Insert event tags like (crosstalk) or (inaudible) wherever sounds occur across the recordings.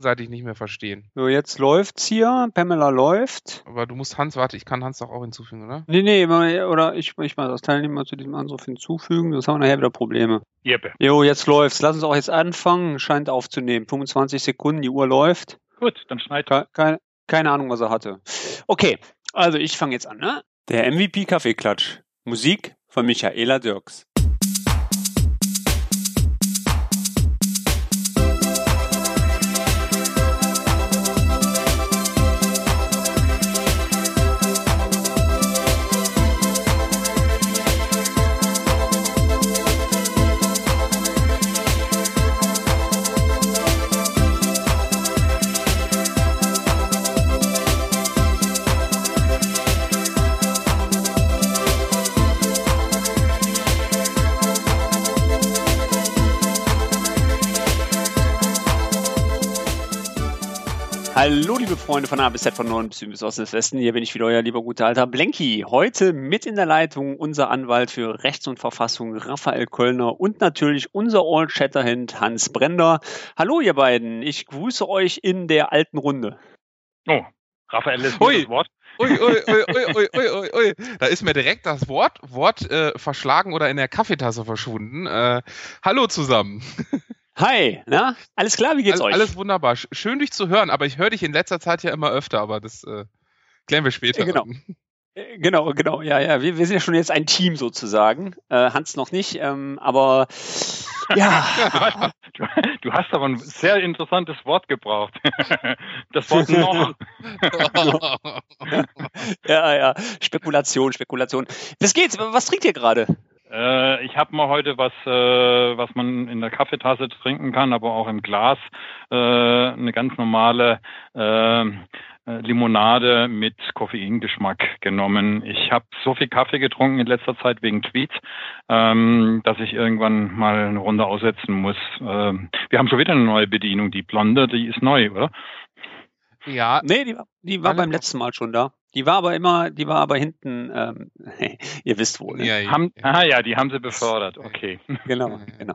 gegenseitig nicht mehr verstehen. So, jetzt läuft's hier. Pamela läuft. Aber du musst Hans, warte, ich kann Hans doch auch hinzufügen, oder? Nee, nee, oder ich, ich mal das Teilnehmer zu diesem Anruf hinzufügen, sonst haben wir nachher wieder Probleme. Jeppe. Jo, jetzt läuft's. Lass uns auch jetzt anfangen. Scheint aufzunehmen. 25 Sekunden, die Uhr läuft. Gut, dann schneid. Ke keine, keine Ahnung, was er hatte. Okay, also ich fange jetzt an, ne? Der MVP Kaffeeklatsch. Musik von Michaela Dirks. Hallo, liebe Freunde von A bis Z, von Norden bis Süden bis Osten bis Westen. Hier bin ich wieder, euer lieber guter alter Blenky. Heute mit in der Leitung unser Anwalt für Rechts und Verfassung, Raphael Kölner und natürlich unser Old Shatterhand, Hans Brender. Hallo, ihr beiden. Ich grüße euch in der alten Runde. Oh, Raphael ist das Wort. Ui, ui, ui, ui, ui, ui, ui, ui. Da ist mir direkt das Wort, Wort äh, verschlagen oder in der Kaffeetasse verschwunden. Äh, hallo zusammen. Hi, na? Alles klar, wie geht's All- euch? Alles wunderbar. Sch- Schön dich zu hören, aber ich höre dich in letzter Zeit ja immer öfter, aber das äh, klären wir später. Genau. Äh, Genau, genau, ja, ja. Wir, wir sind ja schon jetzt ein Team sozusagen. Äh, Hans noch nicht, ähm, aber (laughs) ja. Du, du hast aber ein sehr interessantes Wort gebraucht. (laughs) Das Wort noch. (laughs) ja, ja. Spekulation, Spekulation. Was geht's? Was trinkt ihr gerade? Äh, ich habe mal heute was, äh, was man in der Kaffeetasse trinken kann, aber auch im Glas. Äh, eine ganz normale äh, äh, Limonade mit Koffeingeschmack genommen. Ich habe so viel Kaffee getrunken in letzter Zeit wegen Tweets, ähm, dass ich irgendwann mal eine Runde aussetzen muss. Ähm, wir haben schon wieder eine neue Bedienung. Die Blonde, die ist neu, oder? ja, Nee, die war, die war Alle beim letzten Mal schon da. Die war aber immer, die war aber hinten, ähm, (laughs) ihr wisst wohl. Ne? ja, ja, Haben, ja. ah ja, die haben sie befördert. Okay. (laughs) Genau, genau.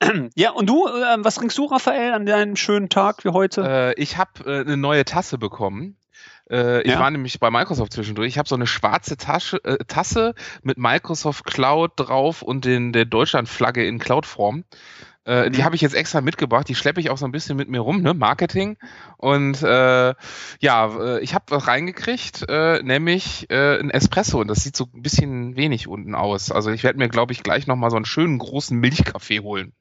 (clears throat) Ja, und du, ähm, was trinkst du, Raphael, an deinem schönen Tag wie heute? Äh, ich habe äh, eine neue Tasse bekommen. Äh, ich Ja? war nämlich bei Microsoft zwischendurch. Ich habe so eine schwarze Tasche, äh, Tasse mit Microsoft Cloud drauf und den, der Deutschlandflagge in Cloud-Form. Äh, Die Mhm. habe ich jetzt extra mitgebracht. Die schleppe ich auch so ein bisschen mit mir rum, ne? Marketing. Und äh, ja, äh, ich habe was reingekriegt, äh, nämlich äh, ein Espresso. Und das sieht so ein bisschen wenig unten aus. Also ich werde mir, glaube ich, gleich nochmal so einen schönen großen Milchkaffee holen.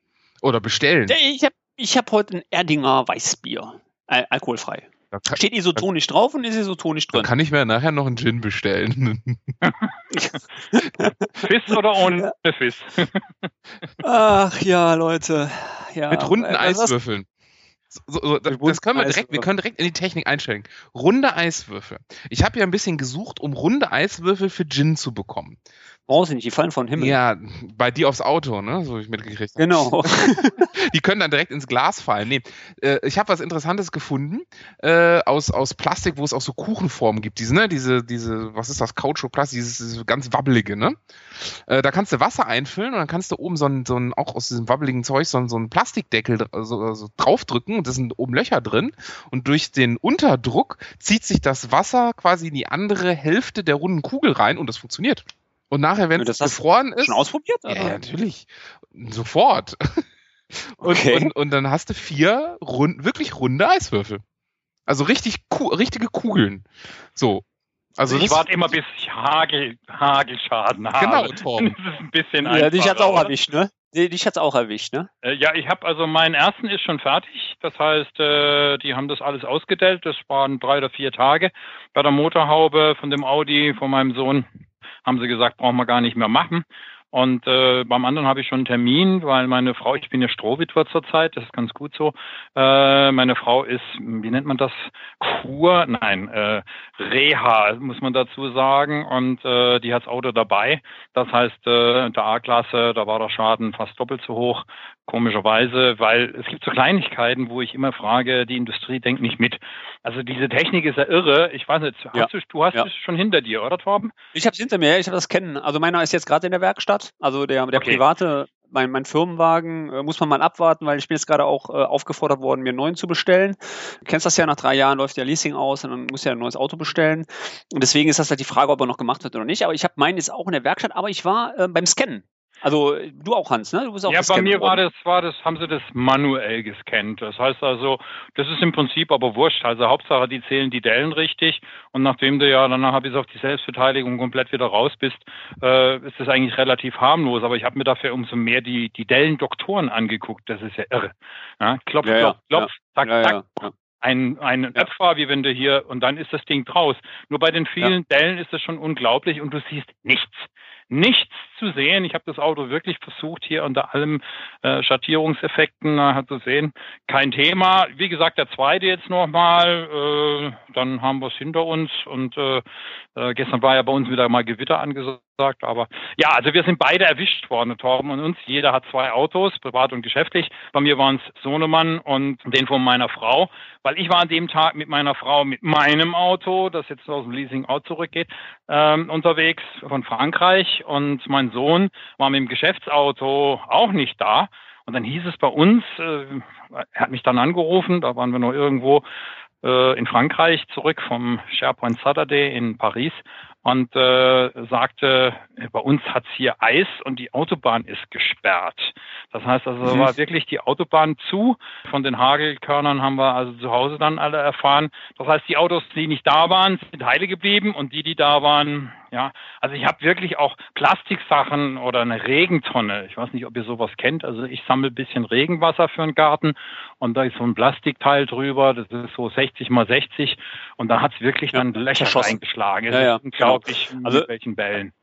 Oder bestellen. Ich habe ich hab heute ein Erdinger Weißbier. Äh, alkoholfrei. Da kann, Steht isotonisch drauf und ist isotonisch da drin. kann ich mir nachher noch einen Gin bestellen. (laughs) Fiss oder ohne Fiss? (laughs) Ach ja, Leute. Ja, Mit runden äh, was- Eiswürfeln. So, so, das, das können wir direkt, wir können direkt in die Technik einsteigen. Runde Eiswürfel. Ich habe ja ein bisschen gesucht, um runde Eiswürfel für Gin zu bekommen. Brauchst du nicht, die fallen vom Himmel. Ja, bei dir aufs Auto, ne? So hab ich mitgekriegt. habe. Genau. (laughs) Die können dann direkt ins Glas fallen. Nee, äh, ich habe was Interessantes gefunden äh, aus, aus Plastik, wo es auch so Kuchenformen gibt. Diese, ne? Diese, diese, was ist das? Kautschukplastik, dieses, dieses ganz wabbelige, ne? Äh, da kannst du Wasser einfüllen und dann kannst du oben so ein, so ein auch aus diesem wabbeligen Zeug so ein, so ein Plastikdeckel so, so draufdrücken und da sind oben Löcher drin. Und durch den Unterdruck zieht sich das Wasser quasi in die andere Hälfte der runden Kugel rein und das funktioniert. Und nachher, wenn es gefroren ist, Schon ausprobiert? ja, oder? natürlich. Sofort. (laughs) Und, Okay. und, und dann hast du vier rund, wirklich runde Eiswürfel. Also richtig ku richtige Kugeln. So. Also ich warte immer, bis ich Hagel, Hagelschaden habe. Genau, Torben. Das ist ein bisschen Ja, dich hat's einfacher, auch erwischt, ne? Dich hat's auch erwischt, ne? Äh, Ja, ich habe also meinen ersten ist schon fertig. Das heißt, äh, die haben das alles ausgedellt. Das waren drei oder vier Tage. Bei der Motorhaube von dem Audi von meinem Sohn haben sie gesagt, brauchen wir gar nicht mehr machen. Und äh, beim anderen habe ich schon einen Termin, weil meine Frau, ich bin ja Strohwitwer zurzeit, das ist ganz gut so. Äh, meine Frau ist, wie nennt man das? Kur? Nein, äh, Reha, muss man dazu sagen. Und äh, die hat das Auto dabei. Das heißt, äh, der A-Klasse, da war der Schaden fast doppelt so hoch, komischerweise, weil es gibt so Kleinigkeiten, wo ich immer frage, die Industrie denkt nicht mit. Also diese Technik ist ja irre. Ich weiß nicht, hast Ja. du, du hast Ja. es schon hinter dir, oder Torben? Ich hab's hinter mir, ich habe das kennen. Also meiner ist jetzt gerade in der Werkstatt. Also der, der Okay. private mein, mein Firmenwagen äh, muss man mal abwarten, weil ich bin jetzt gerade auch äh, aufgefordert worden, mir einen neuen zu bestellen. Du kennst das ja, nach drei Jahren läuft ja Leasing aus und dann muss ja ein neues Auto bestellen. Und deswegen ist das halt die Frage, ob er noch gemacht wird oder nicht. Aber ich habe meinen jetzt auch in der Werkstatt, aber ich war äh, beim Scannen. Also du auch, Hans, ne? Du bist auch Ja, bei mir worden. war das, war das, haben sie das manuell gescannt. Das heißt also, das ist im Prinzip aber wurscht. Also Hauptsache, die zählen die Dellen richtig und nachdem du ja danach bis auf die Selbstbeteiligung komplett wieder raus bist, äh, ist das eigentlich relativ harmlos. Aber ich habe mir dafür umso mehr die, die Dellendoktoren angeguckt. Das ist ja irre. Ja, klopf, ja, klopf, klopf, ja. zack, zack ein, ein ja. Öpfer, wie wenn du hier, und dann ist das Ding draus. Nur bei den vielen ja. Dellen ist das schon unglaublich und du siehst nichts nichts zu sehen. Ich habe das Auto wirklich versucht, hier unter allem äh, Schattierungseffekten äh, zu sehen. Kein Thema. Wie gesagt, der zweite jetzt nochmal. Äh, dann haben wir es hinter uns. Und äh, äh, gestern war ja bei uns wieder mal Gewitter angesagt. Aber ja, also wir sind beide erwischt worden, Torben und uns. Jeder hat zwei Autos, privat und geschäftlich. Bei mir waren es Sohnemann und den von meiner Frau. Weil ich war an dem Tag mit meiner Frau mit meinem Auto, das jetzt aus dem Leasing out zurückgeht, ähm, unterwegs von Frankreich und mein Sohn war mit dem Geschäftsauto auch nicht da. Und dann hieß es bei uns, äh, er hat mich dann angerufen, da waren wir noch irgendwo äh, in Frankreich zurück vom SharePoint Saturday in Paris und äh, sagte, bei uns hat's hier Eis und die Autobahn ist gesperrt. Das heißt also, mhm. war wirklich die Autobahn zu. Von den Hagelkörnern haben wir also zu Hause dann alle erfahren. Das heißt, die Autos, die nicht da waren, sind heile geblieben und die, die da waren, ja, also ich habe wirklich auch Plastiksachen oder eine Regentonne. Ich weiß nicht, ob ihr sowas kennt. Also ich sammle ein bisschen Regenwasser für einen Garten und da ist so ein Plastikteil drüber. Das ist so 60 mal 60 und da hat's wirklich dann ja, Löcher reingeschlagen. Ja, ja, unglaublich, genau. also, mit welchen Bällen.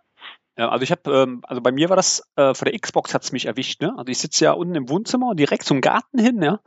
Ja, also ich habe, ähm, also bei mir war das, äh, vor der Xbox hat's mich erwischt, ne? Also ich sitze ja unten im Wohnzimmer direkt zum Garten hin, ja.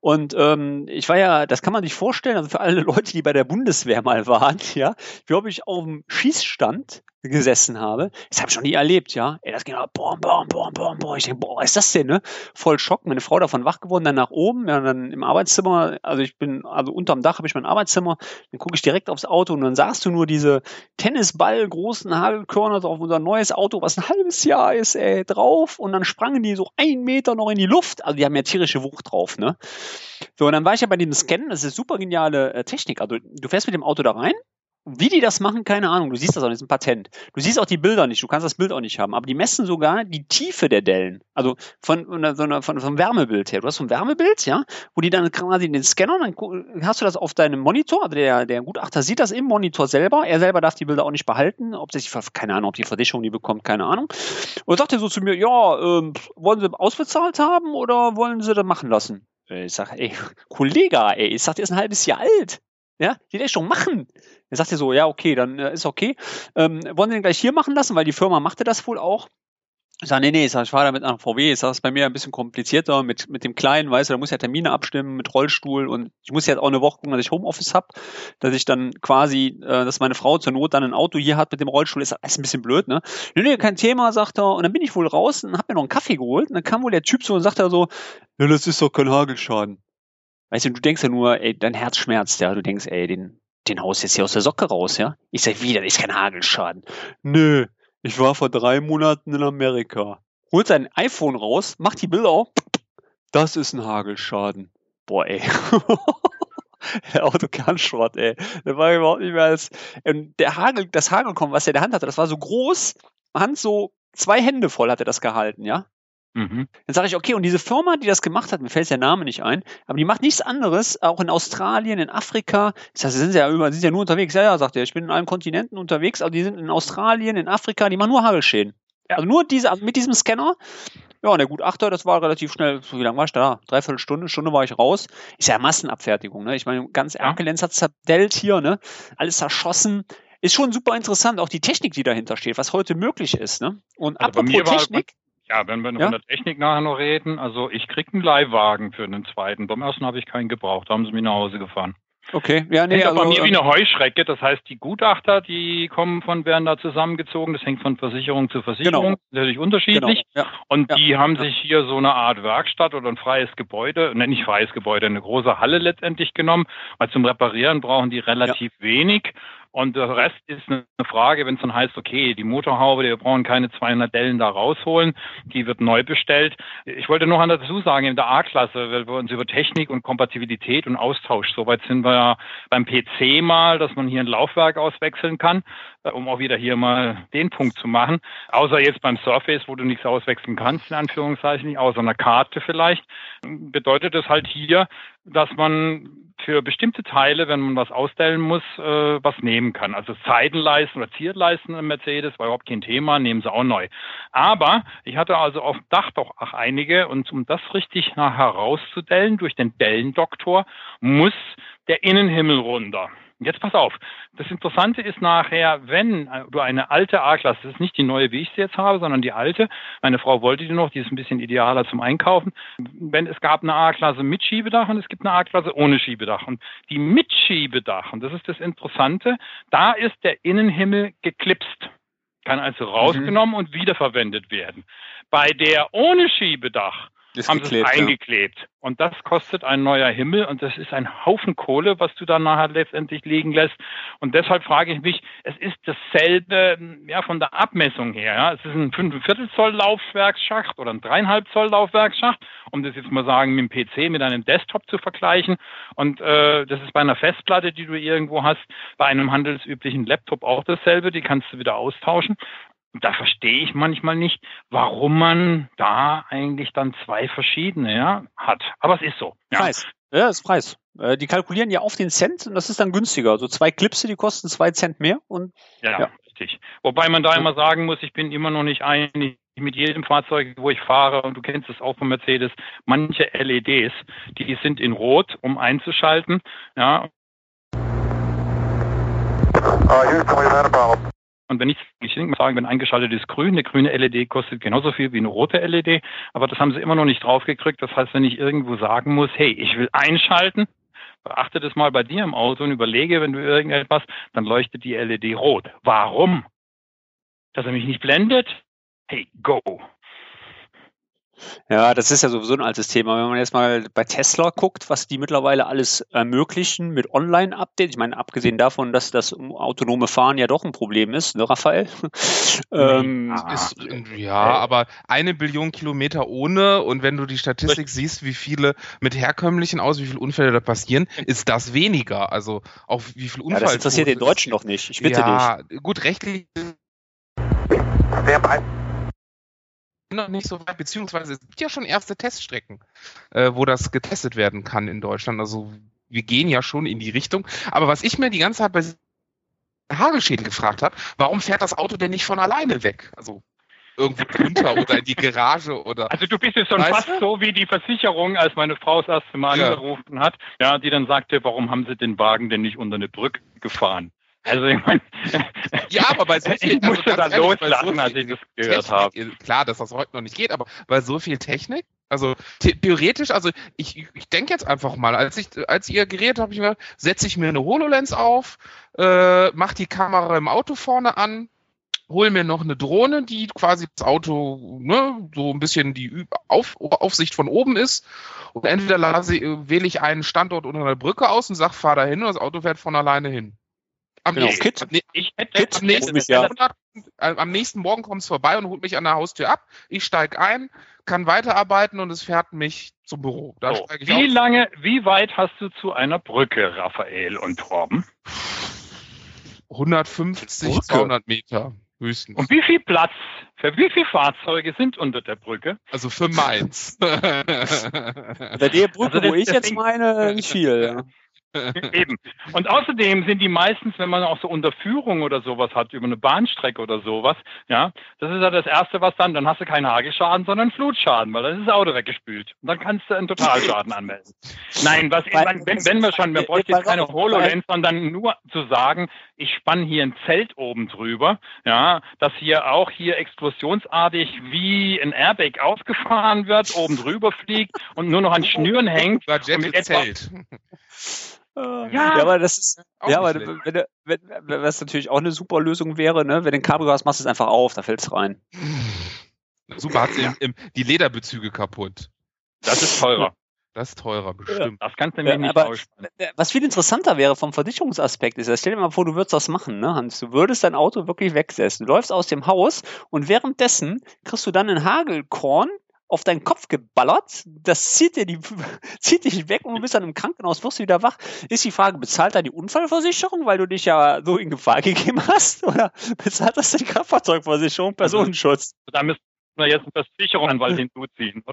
Und ähm, ich war ja, das kann man sich vorstellen, also für alle Leute, die bei der Bundeswehr mal waren, (laughs) ja, glaube ich, auf dem Schießstand gesessen habe. Das habe ich noch nie erlebt, ja. Ey, das ging halt, boom, boom, boom, boom, boom. Ich denke, boah, was ist das denn, ne? Voll Schock. Meine Frau davon wach geworden, dann nach oben, ja, dann im Arbeitszimmer, also ich bin, also unterm Dach habe ich mein Arbeitszimmer, dann gucke ich direkt aufs Auto und dann sahst du nur diese Tennisball großen Hagelkörner auf unser neues Auto, was ein halbes Jahr ist, ey, drauf und dann sprangen die so einen Meter noch in die Luft. Also die haben ja tierische Wucht drauf, ne? So, und dann war ich ja bei dem Scannen, das ist super geniale äh, Technik. Also du fährst mit dem Auto da rein, wie die das machen, keine Ahnung. Du siehst das auch nicht, das ist ein Patent. Du siehst auch die Bilder nicht, du kannst das Bild auch nicht haben. Aber die messen sogar die Tiefe der Dellen. Also von, von, von, vom Wärmebild her. Du hast ein Wärmebild, ja, wo die dann quasi den Scanner, dann hast du das auf deinem Monitor. Also der, der Gutachter sieht das im Monitor selber. Er selber darf die Bilder auch nicht behalten. Ob sich, keine Ahnung, ob die Versicherung die bekommt, keine Ahnung. Und sagt er so zu mir, ja, ähm, wollen sie ausbezahlt haben oder wollen sie das machen lassen? Ich sag, ey, Kollege, ey, ich sag, der ist ein halbes Jahr alt. Ja, die das schon machen. Er sagte so, ja, okay, dann äh, ist okay. Ähm, wollen Sie den gleich hier machen lassen, weil die Firma machte das wohl auch. Ich sage, nee, nee, ich, sag, ich fahre damit nach VW. Ich sage, es ist bei mir ein bisschen komplizierter mit, mit dem Kleinen, weißt du, da muss ich ja Termine abstimmen mit Rollstuhl und ich muss jetzt auch eine Woche gucken, dass ich Homeoffice habe, dass ich dann quasi, äh, dass meine Frau zur Not dann ein Auto hier hat mit dem Rollstuhl, ist, ist ein bisschen blöd, ne? Nee, nee, kein Thema, sagt er. Und dann bin ich wohl raus und habe mir noch einen Kaffee geholt und dann kam wohl der Typ so und sagt er so, ja, das ist doch kein Hagelschaden. Weißt du, du denkst ja nur, ey, dein Herz schmerzt, ja. Du denkst, ey, den, den haust jetzt hier aus der Socke raus, ja. Ich sag wieder, das ist kein Hagelschaden. Nö, ich war vor drei Monaten in Amerika. Holt sein iPhone raus, macht die Bilder auf. Das ist ein Hagelschaden. Boah, ey. (laughs) der Autokernschrott, ey. Der war überhaupt nicht mehr als. Ähm, der Hagel, das Hagelkorn, was er in der Hand hatte, das war so groß. Hand so zwei Hände voll hat er das gehalten, ja. Mhm. Dann sage ich, okay, und diese Firma, die das gemacht hat, mir fällt der Name nicht ein, aber die macht nichts anderes, auch in Australien, in Afrika. Das heißt, sie sind ja, über, sind ja nur unterwegs. Ja, ja, sagt er, ich bin in allen Kontinenten unterwegs, aber die sind in Australien, in Afrika, die machen nur Hagelschäden. Ja. Also nur diese, also mit diesem Scanner. Ja, und der Gutachter, das war relativ schnell. Wie lange war ich da? Dreiviertel Stunde, Stunde war ich raus. Ist ja Massenabfertigung, ne? Ich meine, ganz ja. Erkelenz hat zerdellt hier, ne? Alles zerschossen ist schon super interessant, auch die Technik, die dahinter steht, was heute möglich ist. Ne? Und also apropos Technik. Ja, wenn wir ja? von der Technik nachher noch reden, also ich krieg einen Leihwagen für einen zweiten. Beim ersten habe ich keinen gebraucht, da haben sie mich nach Hause gefahren. Okay, ja, nee, also, bei mir wie eine Heuschrecke. Das heißt, die Gutachter, die kommen von, werden da zusammengezogen. Das hängt von Versicherung zu Versicherung. Genau. Natürlich unterschiedlich. Genau. Ja. Und die ja. haben ja. sich hier so eine Art Werkstatt oder ein freies Gebäude, ne, nicht freies Gebäude, eine große Halle letztendlich genommen. Weil zum Reparieren brauchen die relativ wenig. Und der Rest ist eine Frage, wenn es dann heißt, okay, die Motorhaube, wir brauchen keine 200 Dellen da rausholen, die wird neu bestellt. Ich wollte noch dazu sagen, in der A-Klasse, weil wir uns über Technik und Kompatibilität und Austausch, soweit sind wir ja beim PC mal, dass man hier ein Laufwerk auswechseln kann, äh, um auch wieder hier mal den Punkt zu machen. Außer jetzt beim Surface, wo du nichts auswechseln kannst, in Anführungszeichen, außer einer Karte vielleicht, bedeutet das halt hier, dass man für bestimmte Teile, wenn man was ausstellen muss, äh, was nehmen kann. Also Seitenleisten oder Zierleisten im Mercedes war überhaupt kein Thema, nehmen sie auch neu. Aber ich hatte also auf dem Dach doch auch einige und um das richtig herauszudellen durch den Dellendoktor muss der Innenhimmel runter. Jetzt pass auf. Das Interessante ist nachher, wenn du eine alte A-Klasse, das ist nicht die neue, wie ich sie jetzt habe, sondern die alte. Meine Frau wollte die noch, die ist ein bisschen idealer zum Einkaufen. Wenn es gab eine A-Klasse mit Schiebedach und es gibt eine A-Klasse ohne Schiebedach. Und die mit Schiebedach, und das ist das Interessante, da ist der Innenhimmel geklipst. Kann also rausgenommen mhm. und wiederverwendet werden. Bei der ohne Schiebedach, ist haben geklebt, es eingeklebt. Ja. Und das kostet ein neuer Himmel und das ist ein Haufen Kohle, was du dann nachher letztendlich liegen lässt. Und deshalb frage ich mich, es ist dasselbe, ja, von der Abmessung her. Ja. Es ist ein 5 Zoll Laufwerksschacht oder ein 3,5 Zoll Laufwerksschacht, um das jetzt mal sagen, mit dem PC, mit einem Desktop zu vergleichen. Und äh, das ist bei einer Festplatte, die du irgendwo hast, bei einem handelsüblichen Laptop auch dasselbe. Die kannst du wieder austauschen da verstehe ich manchmal nicht, warum man da eigentlich dann zwei verschiedene ja, hat. Aber es ist so. Ja. Preis. Ja, ist Preis. Äh, die kalkulieren ja auf den Cent und das ist dann günstiger. Also zwei Clipse, die kosten zwei Cent mehr und ja, ja. richtig. Wobei man da immer sagen muss, ich bin immer noch nicht einig mit jedem Fahrzeug, wo ich fahre, und du kennst es auch von Mercedes, manche LEDs, die sind in Rot, um einzuschalten. Ja. Uh, und wenn ich, ich denke mal sagen, wenn eingeschaltet ist grün, eine grüne LED kostet genauso viel wie eine rote LED, aber das haben sie immer noch nicht draufgekriegt. Das heißt, wenn ich irgendwo sagen muss, hey, ich will einschalten, beachte das mal bei dir im Auto und überlege, wenn du irgendetwas, dann leuchtet die LED rot. Warum? Dass er mich nicht blendet? Hey, go. Ja, das ist ja sowieso ein altes Thema. Wenn man jetzt mal bei Tesla guckt, was die mittlerweile alles ermöglichen mit Online-Updates. Ich meine, abgesehen davon, dass das autonome Fahren ja doch ein Problem ist, ne, Raphael? (laughs) ähm, ist, ja, aber eine Billion Kilometer ohne und wenn du die Statistik siehst, wie viele mit herkömmlichen aus, wie viele Unfälle da passieren, ist das weniger. Also auch wie viel Unfall. Ja, das interessiert den Deutschen doch nicht. Ich bitte ja, dich. Gut, rechtlich noch nicht so weit, beziehungsweise es gibt ja schon erste Teststrecken, äh, wo das getestet werden kann in Deutschland. Also wir gehen ja schon in die Richtung. Aber was ich mir die ganze Zeit bei Hagelschäden gefragt habe, warum fährt das Auto denn nicht von alleine weg? Also irgendwo drunter oder in die Garage oder. Also du bist jetzt schon fast du? so wie die Versicherung, als meine Frau das erste Mal ja. angerufen hat, ja, die dann sagte, warum haben sie den Wagen denn nicht unter eine Brücke gefahren? Also ich meine, (laughs) ja, aber bei so (laughs) viel, ich musste also da loslachen, so als ich das gehört habe. Klar, dass das heute noch nicht geht, aber bei so viel Technik, also theoretisch, also ich, ich denke jetzt einfach mal, als ich, als ihr geredet habt, ich mir, setze ich mir eine HoloLens auf, äh, mach die Kamera im Auto vorne an, hol mir noch eine Drohne, die quasi das Auto, ne, so ein bisschen die auf, Aufsicht von oben ist. Und entweder lasse, wähle ich einen Standort unter einer Brücke aus und sag, fahr da hin und das Auto fährt von alleine hin. Am, genau. nächsten, Kit. Ich hätte Kit, am, nächsten, ja. Monat, äh, am nächsten Morgen kommt es vorbei und holt mich an der Haustür ab. Ich steige ein, kann weiterarbeiten und es fährt mich zum Büro. Da so. ich wie auf. lange, wie weit hast du zu einer Brücke, Raphael und Torben? 150, Brücke. 200 Meter höchstens. Und wie viel Platz für wie viele Fahrzeuge sind unter der Brücke? Also für meins. (laughs) Bei der Brücke, also das, wo ich jetzt meine, nicht viel. (laughs) Eben. Und außerdem sind die meistens, wenn man auch so Unterführung oder sowas hat, über eine Bahnstrecke oder sowas, ja, das ist ja das Erste, was dann, dann hast du keinen Hagelschaden, sondern Flutschaden, weil dann ist das Auto weggespült. Und dann kannst du einen Totalschaden anmelden. Nein, was, wenn, wenn wir schon, wir bräuchten jetzt keine HoloLens, sondern nur zu sagen, ich spann hier ein Zelt oben drüber, ja, dass hier auch hier explosionsartig wie ein Airbag aufgefahren wird, oben drüber fliegt und nur noch an Schnüren hängt. Und mit etwa, (laughs) ja, ja, aber das ist, ja, aber wenn, wenn, wenn, was natürlich auch eine super Lösung wäre, ne, wenn du ein Cabrio hast, machst du es einfach auf, da fällt es rein. (laughs) Super, hat sie ja. die Lederbezüge kaputt. Das ist teurer. Das ist teurer, bestimmt. Das kannst du nämlich Ja, nicht aber aussprechen. was viel interessanter wäre vom Versicherungsaspekt ist, stell dir mal vor, du würdest das machen, ne, Hans. Du würdest dein Auto wirklich wegsetzen. Du läufst aus dem Haus und währenddessen kriegst du dann einen Hagelkorn auf deinen Kopf geballert. Das zieht dir die, (laughs) zieht dich weg und du bist dann im Krankenhaus, wirst du wieder wach. Ist die Frage, bezahlt da die Unfallversicherung, weil du dich ja so in Gefahr gegeben hast? (laughs) Oder bezahlt das die Kraftfahrzeugversicherung, Personenschutz? Da müssen wir jetzt einen Versicherungsanwalt (laughs) hinzuziehen.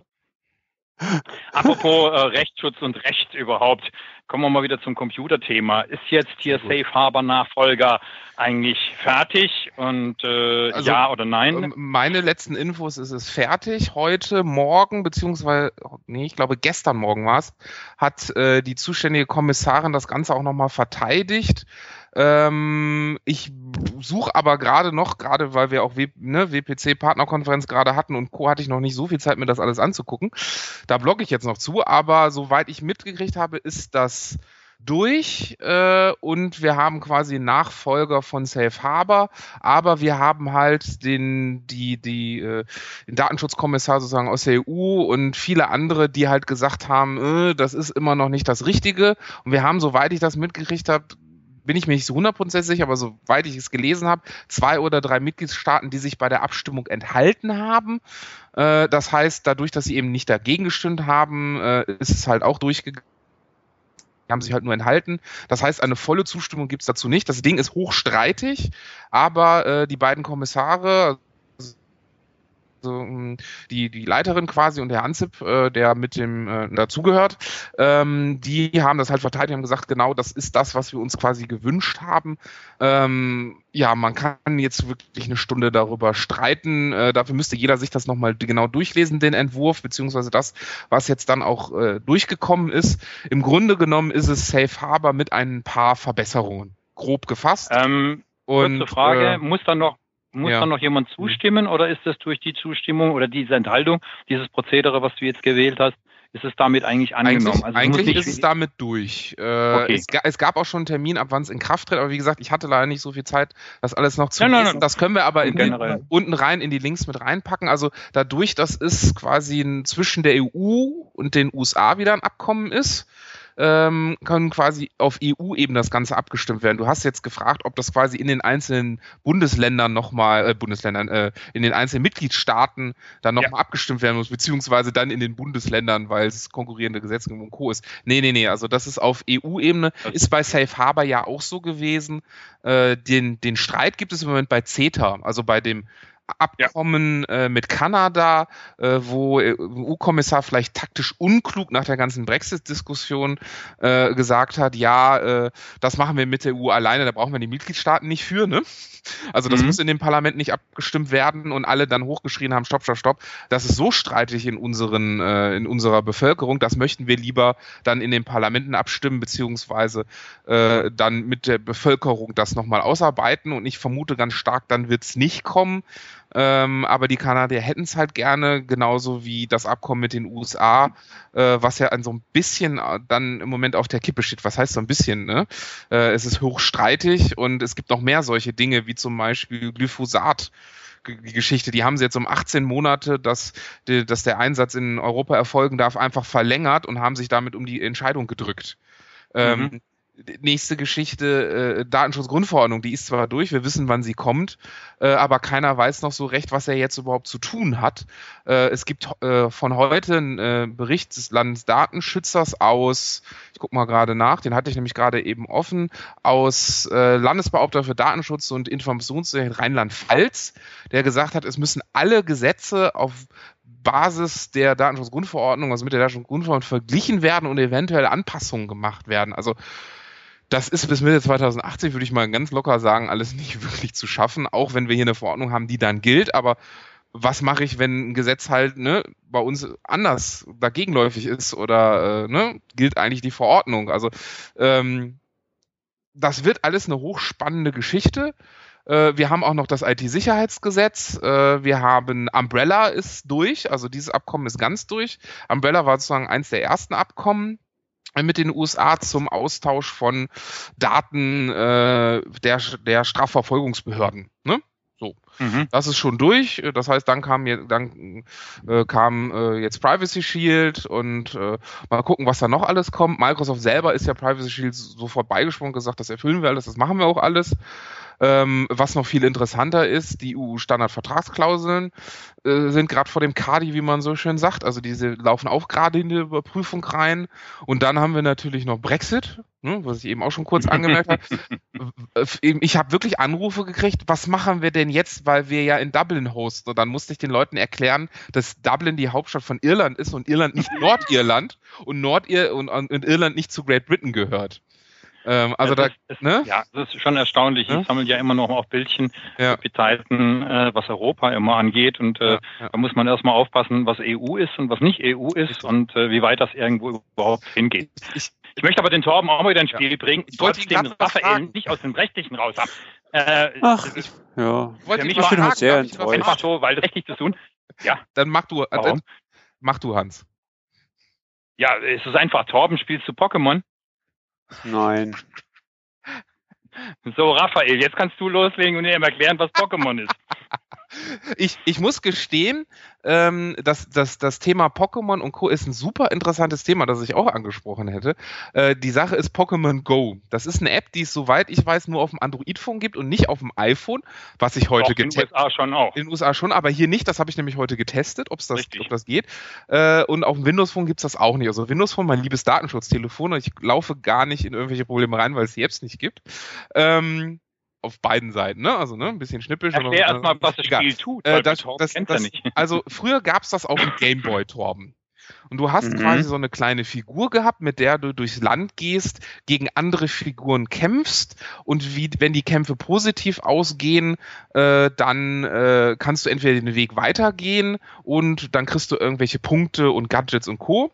Apropos äh, Rechtsschutz und Recht überhaupt, kommen wir mal wieder zum Computerthema. Ist jetzt hier Safe Harbor Nachfolger eigentlich fertig und äh, Also, ja oder nein? Ähm, Meine letzten Infos ist es fertig. Heute Morgen, beziehungsweise, nee, ich glaube gestern Morgen war es, hat äh, die zuständige Kommissarin das Ganze auch nochmal verteidigt. Ähm, ich suche aber gerade noch, gerade weil wir auch w, ne, WPC-Partnerkonferenz gerade hatten und Co. hatte ich noch nicht so viel Zeit, mir das alles anzugucken. Da blogge ich jetzt noch zu, aber soweit ich mitgekriegt habe, ist das durch äh, und wir haben quasi Nachfolger von Safe Harbor, aber wir haben halt den, die, die, äh, den Datenschutzkommissar sozusagen aus der EU und viele andere, die halt gesagt haben, äh, das ist immer noch nicht das Richtige. Und wir haben, soweit ich das mitgekriegt habe, bin ich mir nicht so hundertprozentig sicher, aber soweit ich es gelesen habe, zwei oder drei Mitgliedstaaten, die sich bei der Abstimmung enthalten haben. Äh, das heißt, dadurch, dass sie eben nicht dagegen gestimmt haben, äh, ist es halt auch durchgegangen. Die haben sich halt nur enthalten. Das heißt, eine volle Zustimmung gibt es dazu nicht. Das Ding ist hochstreitig, aber äh, die beiden Kommissare, also, die, die Leiterin quasi und der Ansip, äh, der mit dem äh, dazugehört, ähm, die haben das halt verteidigt, haben gesagt, genau das ist das, was wir uns quasi gewünscht haben. Ähm, ja, man kann jetzt wirklich eine Stunde darüber streiten. Äh, dafür müsste jeder sich das nochmal genau durchlesen, den Entwurf, beziehungsweise das, was jetzt dann auch äh, durchgekommen ist. Im Grunde genommen ist es Safe Harbor mit ein paar Verbesserungen, grob gefasst. Ähm, und, kurze Frage, äh, muss dann noch muss ja. dann noch jemand zustimmen oder ist das durch die Zustimmung oder diese Enthaltung, dieses Prozedere, was du jetzt gewählt hast, ist es damit eigentlich angenommen? Eigentlich, Also es muss eigentlich ist es damit durch. Äh, Okay. es, es gab auch schon einen Termin, ab wann es in Kraft tritt, aber wie gesagt, ich hatte leider nicht so viel Zeit, das alles noch zu Nein, nein, lesen. nein. Das können wir aber in Generell. unten rein in die Links mit reinpacken. Also dadurch, dass es quasi ein, zwischen der EU und den USA wieder ein Abkommen ist, ähm, können quasi auf EU-Ebene das Ganze abgestimmt werden. Du hast jetzt gefragt, ob das quasi in den einzelnen Bundesländern nochmal, äh, Bundesländern, äh, in den einzelnen Mitgliedstaaten dann nochmal abgestimmt werden muss, beziehungsweise dann in den Bundesländern, weil es konkurrierende Gesetzgebung und Co. ist. Nee, nee, nee, also das ist auf EU-Ebene, ist bei Safe Harbor ja auch so gewesen. Äh, den, den Streit gibt es im Moment bei CETA, also bei dem Abkommen äh, mit Kanada, äh, wo äh, EU-Kommissar vielleicht taktisch unklug nach der ganzen Brexit-Diskussion äh, gesagt hat, ja, äh, das machen wir mit der EU alleine, da brauchen wir die Mitgliedstaaten nicht für, ne? Also das Mhm. muss in dem Parlament nicht abgestimmt werden und alle dann hochgeschrien haben, stopp, stopp, stopp. Das ist so streitig in unseren, äh, in unserer Bevölkerung, das möchten wir lieber dann in den Parlamenten abstimmen, beziehungsweise äh, dann mit der Bevölkerung das nochmal ausarbeiten. Und ich vermute ganz stark, dann wird's nicht kommen. Ähm, aber die Kanadier hätten es halt gerne, genauso wie das Abkommen mit den USA, äh, was ja an so ein bisschen äh, dann im Moment auf der Kippe steht. Was heißt so ein bisschen? Ne? Äh, es ist hochstreitig und es gibt noch mehr solche Dinge, wie zum Beispiel Glyphosat. Die Geschichte, die haben sie jetzt um 18 Monate, dass, dass der Einsatz in Europa erfolgen darf, einfach verlängert und haben sich damit um die Entscheidung gedrückt. Ähm, die nächste Geschichte, äh, Datenschutzgrundverordnung, die ist zwar durch, wir wissen, wann sie kommt, äh, aber keiner weiß noch so recht, was er jetzt überhaupt zu tun hat. Äh, es gibt äh, von heute einen äh, Bericht des Landesdatenschützers aus, ich gucke mal gerade nach, den hatte ich nämlich gerade eben offen, aus äh, Landesbeauftragter für Datenschutz und Informationssicherheit Rheinland-Pfalz, der gesagt hat, es müssen alle Gesetze auf Basis der Datenschutzgrundverordnung, also mit der Datenschutzgrundverordnung verglichen werden und eventuell Anpassungen gemacht werden. Also das ist bis Mitte 2080, würde ich mal ganz locker sagen, alles nicht (laughs) wirklich zu schaffen, auch wenn wir hier eine Verordnung haben, die dann gilt. Aber was mache ich, wenn ein Gesetz halt ne, bei uns anders dagegenläufig ist oder äh, ne, gilt eigentlich die Verordnung? Also ähm, das wird alles eine hochspannende Geschichte. Äh, wir haben auch noch das IT-Sicherheitsgesetz. Äh, wir haben Umbrella ist durch, also dieses Abkommen ist ganz durch. Umbrella war sozusagen eins der ersten Abkommen mit den USA zum Austausch von Daten äh, der, der Strafverfolgungsbehörden. Ne? So, mhm. das ist schon durch. Das heißt, dann kam, dann, äh, kam äh, jetzt Privacy Shield und äh, mal gucken, was da noch alles kommt. Microsoft selber ist ja Privacy Shield sofort beigesprungen, gesagt, das erfüllen wir alles, das machen wir auch alles. Ähm, was noch viel interessanter ist, die EU-Standardvertragsklauseln äh, sind gerade vor dem Kadi, wie man so schön sagt. Also diese laufen auch gerade in die Überprüfung rein. Und dann haben wir natürlich noch Brexit, ne, was ich eben auch schon kurz angemerkt habe. (laughs) Ich habe wirklich Anrufe gekriegt, was machen wir denn jetzt, weil wir ja in Dublin hosten. Und dann musste ich den Leuten erklären, dass Dublin die Hauptstadt von Irland ist und Irland nicht (laughs) Nordirland und Nordir und, und Irland nicht zu Great Britain gehört. Ähm, also das, da, ist, ne? Ja, das ist schon erstaunlich. Ja? Ich sammle ja immer noch auf Bildchen ja. Beteiligten, äh, was Europa immer angeht. Und äh, ja, ja. da muss man erstmal aufpassen, was EU ist und was nicht EU ist und äh, wie weit das irgendwo überhaupt hingeht. Ich, ich möchte aber den Torben auch mal wieder ins Spiel bringen. Ich wollte den Raphael nicht aus dem Rechtlichen raus haben. Äh, Ach, ich, ja. Für mich ich bin sehr enttäuscht. Einfach so, weil rechtlich zu tun. Ja. Dann mach du, äh, mach du, Hans. Ja, es ist einfach, Torben spielst du Pokémon. Nein. So, Raphael, jetzt kannst du loslegen und ihm erklären, was Pokémon ist. (laughs) ich, ich muss gestehen, ähm, das, das, das Thema Pokémon und Co. ist ein super interessantes Thema, das ich auch angesprochen hätte. Äh, die Sache ist Pokémon Go. Das ist eine App, die es, soweit ich weiß, nur auf dem Android-Phone gibt und nicht auf dem iPhone, was ich heute getestet habe. In den USA schon auch. In den USA schon, aber hier nicht. Das habe ich nämlich heute getestet, ob's das, ob das geht. Äh, und auf dem Windows-Phone gibt es das auch nicht. Also Windows-Phone, mein liebes Datenschutztelefon, ich laufe gar nicht in irgendwelche Probleme rein, weil es die Apps nicht gibt. Ähm, auf beiden Seiten, ne? Also ne, ein bisschen schnippisch. Erklär erstmal, was das Spiel tut, äh, das, das, das, nicht. (laughs) Also früher gab es das auf dem Gameboy, Torben. Und du hast mhm. quasi so eine kleine Figur gehabt, mit der du durchs Land gehst, gegen andere Figuren kämpfst und wie, wenn die Kämpfe positiv ausgehen, äh, dann äh, kannst du entweder den Weg weitergehen und dann kriegst du irgendwelche Punkte und Gadgets und Co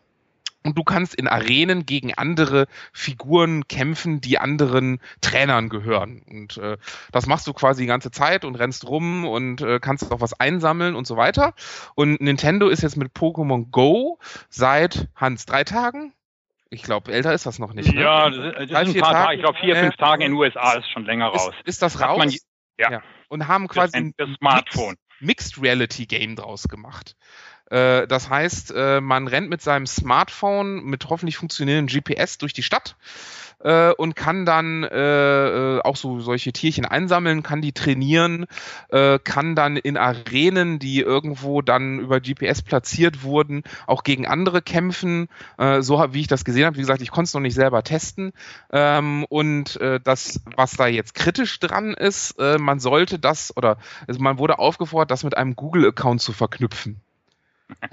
und du kannst in Arenen gegen andere Figuren kämpfen, die anderen Trainern gehören. Und äh, das machst du quasi die ganze Zeit und rennst rum und äh, kannst auch was einsammeln und so weiter. Und Nintendo ist jetzt mit Pokémon Go seit Hans drei Tagen. Ich glaube, älter ist das noch nicht. Ne? Ja, das, sind ein paar Tage. Ich glaube, vier, fünf Tage in den USA ist schon länger raus. Ist, ist das raus? Man, ja. ja. Und haben quasi ein, ein Smartphone. Mixed Reality Game draus gemacht. Äh, das heißt, äh, man rennt mit seinem Smartphone mit hoffentlich funktionierendem GPS durch die Stadt äh, und kann dann auch so solche Tierchen einsammeln, kann die trainieren, kann dann in Arenen, die irgendwo dann über GPS platziert wurden, auch gegen andere kämpfen. So wie ich das gesehen habe, wie gesagt, ich konnte es noch nicht selber testen. Ähm, und das, was da jetzt kritisch dran ist, man sollte das oder also man wurde aufgefordert, das mit einem Google-Account zu verknüpfen.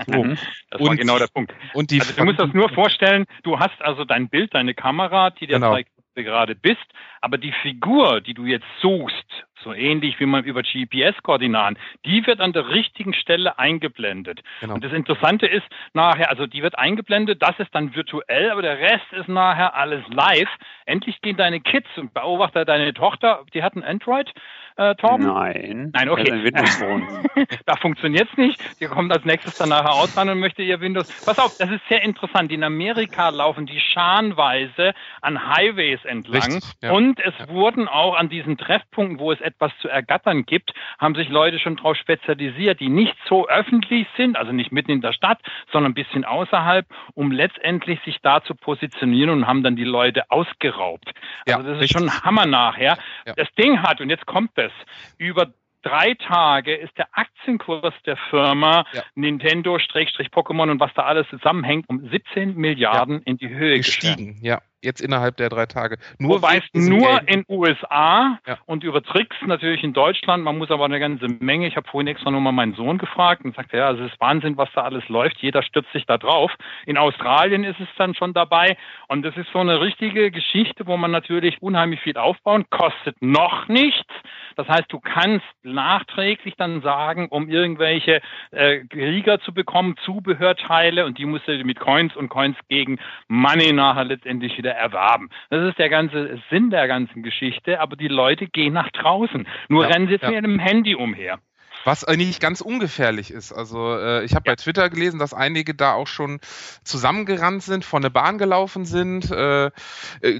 So. Mhm. Das und, war genau der Punkt. Und die also du musst das nur vorstellen, du hast also dein Bild, deine Kamera, die dir genau. zeigt, wo du gerade bist, aber die Figur, die du jetzt suchst, so ähnlich wie man über GPS-Koordinaten, die wird an der richtigen Stelle eingeblendet. Genau. Und das Interessante ist nachher, also die wird eingeblendet, das ist dann virtuell, aber der Rest ist nachher alles live. Endlich gehen deine Kids und beobachte deine Tochter, die hat ein Android, äh, Torben? Nein. Nein, okay. (laughs) da funktioniert's nicht. Die kommt als nächstes dann nachher aus und möchte ihr Windows. Pass auf, das ist sehr interessant. In Amerika laufen die scharenweise an Highways entlang. Richtig, ja. Und es ja. wurden auch an diesen Treffpunkten, wo es etwas zu ergattern gibt, haben sich Leute schon darauf spezialisiert, die nicht so öffentlich sind, also nicht mitten in der Stadt, sondern ein bisschen außerhalb, um letztendlich sich da zu positionieren und haben dann die Leute ausgeraubt. Ja, also das richtig. ist schon Hammer nachher. Das Ding hat, und jetzt kommt es, über drei Tage ist der Aktienkurs der Firma ja. Nintendo-Pokémon und was da alles zusammenhängt um 17 Milliarden ja. in die Höhe gestiegen. gestiegen. Ja, jetzt innerhalb der drei Tage. Nur Wobei es nur in USA ja. und über Tricks natürlich in Deutschland. Man muss aber eine ganze Menge. Ich habe vorhin extra nur mal meinen Sohn gefragt und sagte, ja, also es ist Wahnsinn, was da alles läuft. Jeder stürzt sich da drauf. In Australien ist es dann schon dabei. Und das ist so eine richtige Geschichte, wo man natürlich unheimlich viel aufbauen, kostet noch nichts. Das heißt, du kannst nachträglich dann sagen, um irgendwelche äh, Krieger zu bekommen, Zubehörteile und die musst du mit Coins und Coins gegen Money nachher letztendlich wieder wieder erwerben. Das ist der ganze Sinn der ganzen Geschichte, aber die Leute gehen nach draußen. Nur ja, rennen sie jetzt ja. mit einem Handy umher. Was nicht ganz ungefährlich ist. Also äh, ich habe ja. bei Twitter gelesen, dass einige da auch schon zusammengerannt sind, von der Bahn gelaufen sind. Äh, äh,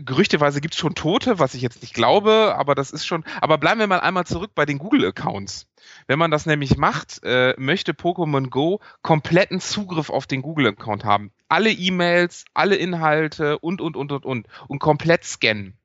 gerüchteweise gibt es schon Tote, was ich jetzt nicht glaube, aber das ist schon. Aber bleiben wir mal einmal zurück bei den Google-Accounts. Wenn man das nämlich macht, äh, möchte Pokémon Go kompletten Zugriff auf den Google-Account haben. Alle E-Mails, alle Inhalte und, und, und, und, und. Und komplett scannen.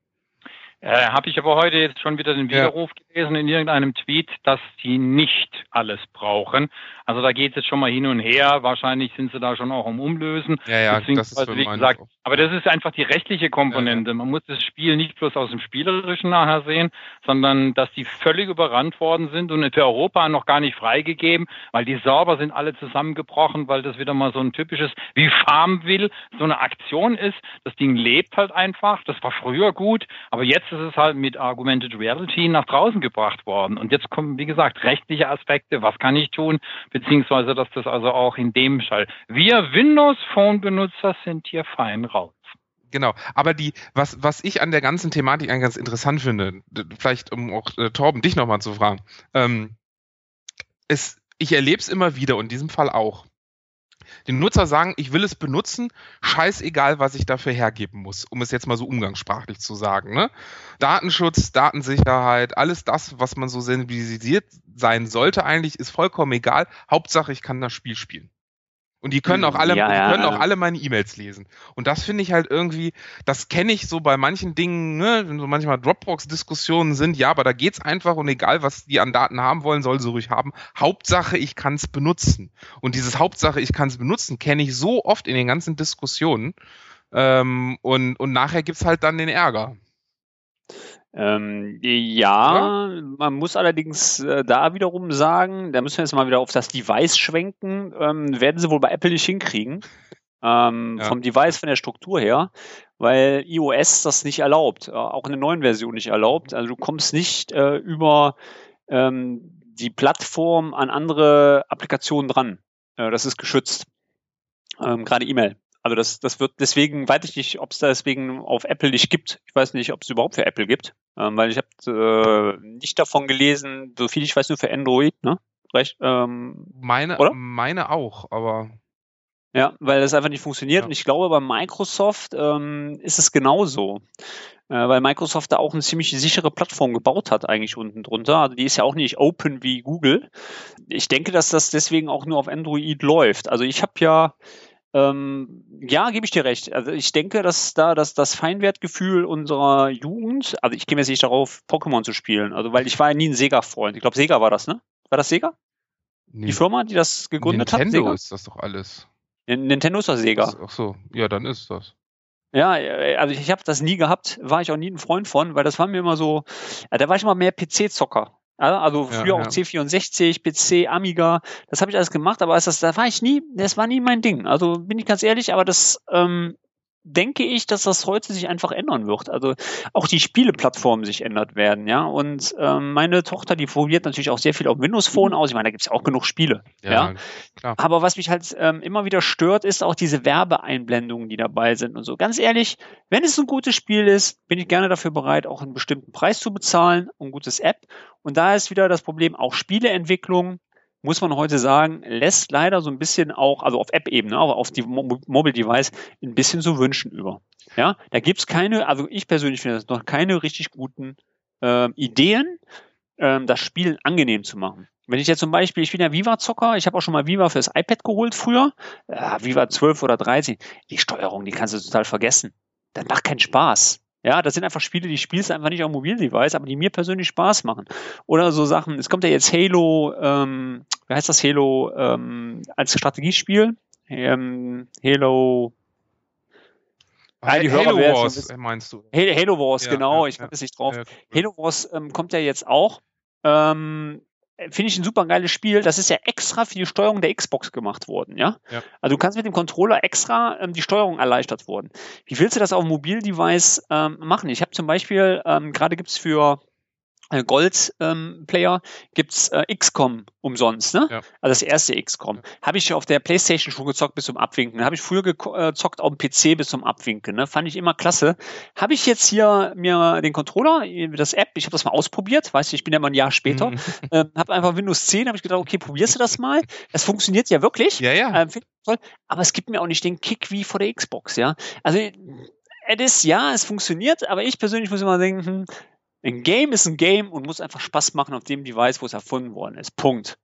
Äh, Habe ich aber heute jetzt schon wieder den Widerruf ja. gelesen in irgendeinem Tweet, dass die nicht alles brauchen. Also da geht es jetzt schon mal hin und her. Wahrscheinlich sind sie da schon auch um Umlösen. Ja, ja, das ist wie gesagt, aber das ist einfach die rechtliche Komponente. Ja, ja. Man muss das Spiel nicht bloß aus dem Spielerischen nachher sehen, sondern dass die völlig überrannt worden sind und für Europa noch gar nicht freigegeben, weil die Server sind alle zusammengebrochen, weil das wieder mal so ein typisches wie Farmville so eine Aktion ist. Das Ding lebt halt einfach. Das war früher gut, aber jetzt ist es halt mit Augmented Reality nach draußen gebracht worden. Und jetzt kommen, wie gesagt, rechtliche Aspekte. Was kann ich tun? Beziehungsweise, dass das also auch in dem Fall. Wir Windows Phone Benutzer sind hier fein raus. Genau, aber die, was, was ich an der ganzen Thematik eigentlich ganz interessant finde, vielleicht um auch äh, Torben dich nochmal zu fragen, ähm, es, ich erlebe es immer wieder und in diesem Fall auch die Nutzer sagen, ich will es benutzen, scheißegal, was ich dafür hergeben muss, um es jetzt mal so umgangssprachlich zu sagen. Ne? Datenschutz, Datensicherheit, alles das, was man so sensibilisiert sein sollte eigentlich, ist vollkommen egal. Hauptsache, ich kann das Spiel spielen. Und die können auch alle, ja, ja, die können auch alle meine E-Mails lesen. Und das finde ich halt irgendwie, das kenne ich so bei manchen Dingen, ne, wenn so manchmal Dropbox-Diskussionen sind, ja, aber da geht's einfach und egal, was die an Daten haben wollen, soll sie ruhig haben. Hauptsache, ich kann es benutzen. Und dieses Hauptsache, ich kann es benutzen, kenne ich so oft in den ganzen Diskussionen. Ähm, und, und nachher gibt's halt dann den Ärger. Ähm, ja, ja, man muss allerdings äh, da wiederum sagen, da müssen wir jetzt mal wieder auf das Device schwenken, ähm, werden sie wohl bei Apple nicht hinkriegen. Ähm, ja. Vom Device, von der Struktur her, weil iOS das nicht erlaubt, äh, auch in der neuen Version nicht erlaubt. Also du kommst nicht äh, über ähm, die Plattform an andere Applikationen dran. Äh, das ist geschützt. Ähm, Gerade E-Mail. Also das, das wird deswegen, weiß ich nicht, ob es deswegen auf Apple nicht gibt. Ich weiß nicht, ob es überhaupt für Apple gibt, ähm, weil ich habe äh, nicht davon gelesen, so viel ich weiß, nur für Android, ne? Recht, ähm, meine, oder? meine auch, aber ja, weil das einfach nicht funktioniert. Ja. Und ich glaube, bei Microsoft ähm, ist es genauso. Äh, weil Microsoft da auch eine ziemlich sichere Plattform gebaut hat, eigentlich unten drunter. Also die ist ja auch nicht open wie Google. Ich denke, dass das deswegen auch nur auf Android läuft. Also ich habe ja ähm, ja, gebe ich dir recht. Also ich denke, dass da das, das Feinwertgefühl unserer Jugend, also ich gehe mir jetzt nicht darauf, Pokémon zu spielen, also weil ich war ja nie ein Sega-Freund. Ich glaube, Sega war das, ne? War das Sega? Nee. Die Firma, die das gegründet Nintendo hat? Nintendo ist das doch alles. Nintendo ist doch Sega. Ach so, ja, dann ist das. Ja, äh, also ich habe das nie gehabt, war ich auch nie ein Freund von, weil das war mir immer so, ja, da war ich immer mehr PC-Zocker. Also früher ja, auch C64, PC, Amiga, das habe ich alles gemacht, aber das, da war ich nie, das war nie mein Ding. Also bin ich ganz ehrlich, aber das ähm, denke ich, dass das heute sich einfach ändern wird. Also auch die Spieleplattformen sich ändert werden, ja. Und ähm, meine Tochter, die probiert natürlich auch sehr viel auf Windows Phone aus. Ich meine, da gibt es ja auch genug Spiele. Ja, ja? Klar. Aber was mich halt ähm, immer wieder stört, ist auch diese Werbeeinblendungen, die dabei sind und so. Ganz ehrlich, wenn es ein gutes Spiel ist, bin ich gerne dafür bereit, auch einen bestimmten Preis zu bezahlen, ein gutes App. Und da ist wieder das Problem, auch Spieleentwicklung muss man heute sagen, lässt leider so ein bisschen auch, also auf App-Ebene, aber auf die Mobile Device ein bisschen zu wünschen über. Ja, da gibt's keine, also ich persönlich finde das noch keine richtig guten äh, Ideen, ähm, das Spiel angenehm zu machen. Wenn ich jetzt zum Beispiel, ich bin ja Viva-Zocker, ich habe auch schon mal Viva fürs iPad geholt früher, äh, Viva 12 oder 13, die Steuerung, die kannst du total vergessen. Das macht keinen Spaß. Ja, das sind einfach Spiele, die spielst du einfach nicht auf Mobildevice, aber die mir persönlich Spaß machen. Oder so Sachen, es kommt ja jetzt Halo, ähm, wie heißt das Halo, ähm, als Strategiespiel? Ähm, Halo, Ah, die Halo Wars, meinst du? Halo Wars, ja, genau, ja, ich komme jetzt nicht drauf. Ja, Halo Wars ähm, kommt ja jetzt auch. Ähm, finde ich ein super geiles Spiel. Das ist ja extra für die Steuerung der Xbox gemacht worden, ja? ja. Also du kannst mit dem Controller extra ähm, die Steuerung erleichtert worden. Wie willst du das auf dem Mobildevice ähm, machen? Ich habe zum Beispiel, ähm, gerade gibt's für äh, Gold-Player ähm, gibt's äh, XCOM umsonst, ne? Ja. Also das erste XCOM. Habe ich auf der Playstation schon gezockt bis zum Abwinken. Habe ich früher gezockt auf dem PC bis zum Abwinken. Ne? Fand ich immer klasse. Habe ich jetzt hier mir den Controller, das App, ich habe das mal ausprobiert, weißt du, ich bin ja mal ein Jahr später, mhm. (laughs) äh, habe einfach Windows 10, habe ich gedacht, okay, probierst du das mal? Das funktioniert ja wirklich. Ja, ja. Äh, toll. Aber es gibt mir auch nicht den Kick wie vor der Xbox, ja. Also es ist, ja, es funktioniert, aber ich persönlich muss immer denken, hm, ein Game ist ein Game und muss einfach Spaß machen auf dem Device, wo es erfunden worden ist. Punkt.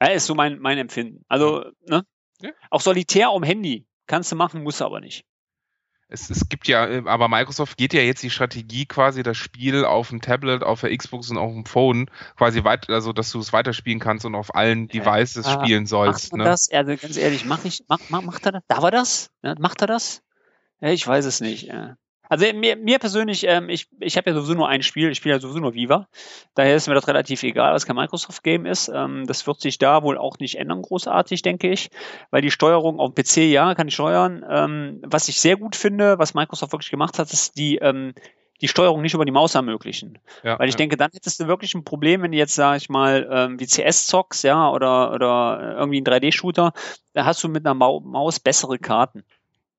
Ja, ist so mein, mein Empfinden. Also, ne? Ja. Auch solitär am Handy kannst du machen, musst du aber nicht. Es, es gibt ja, äh, aber Microsoft geht ja jetzt die Strategie quasi, das Spiel auf dem Tablet, auf der Xbox und auf dem Phone quasi weiter, also dass du es weiterspielen kannst und auf allen Devices äh, spielen sollst. Macht er ne? das? Also ganz ehrlich, mach ich, mach, mach, macht er das? Darf er das? Ja, macht er das? Ja, ich weiß es nicht. Ja. Also mir, mir persönlich, ähm, ich, ich habe ja sowieso nur ein Spiel, ich spiele ja sowieso nur Viva. Daher ist mir das relativ egal, was kein Microsoft-Game ist. Ähm, das wird sich da wohl auch nicht ändern, großartig, denke ich. Weil die Steuerung auf dem PC, ja, kann ich steuern. Ähm, was ich sehr gut finde, was Microsoft wirklich gemacht hat, ist die, ähm, die Steuerung nicht über die Maus ermöglichen. Ja, Weil ich ja. denke, dann hättest du wirklich ein Problem, wenn du jetzt, sag ich mal, ähm, wie CS zockst, ja, oder, oder irgendwie ein 3D-Shooter, da hast du mit einer Maus bessere Karten.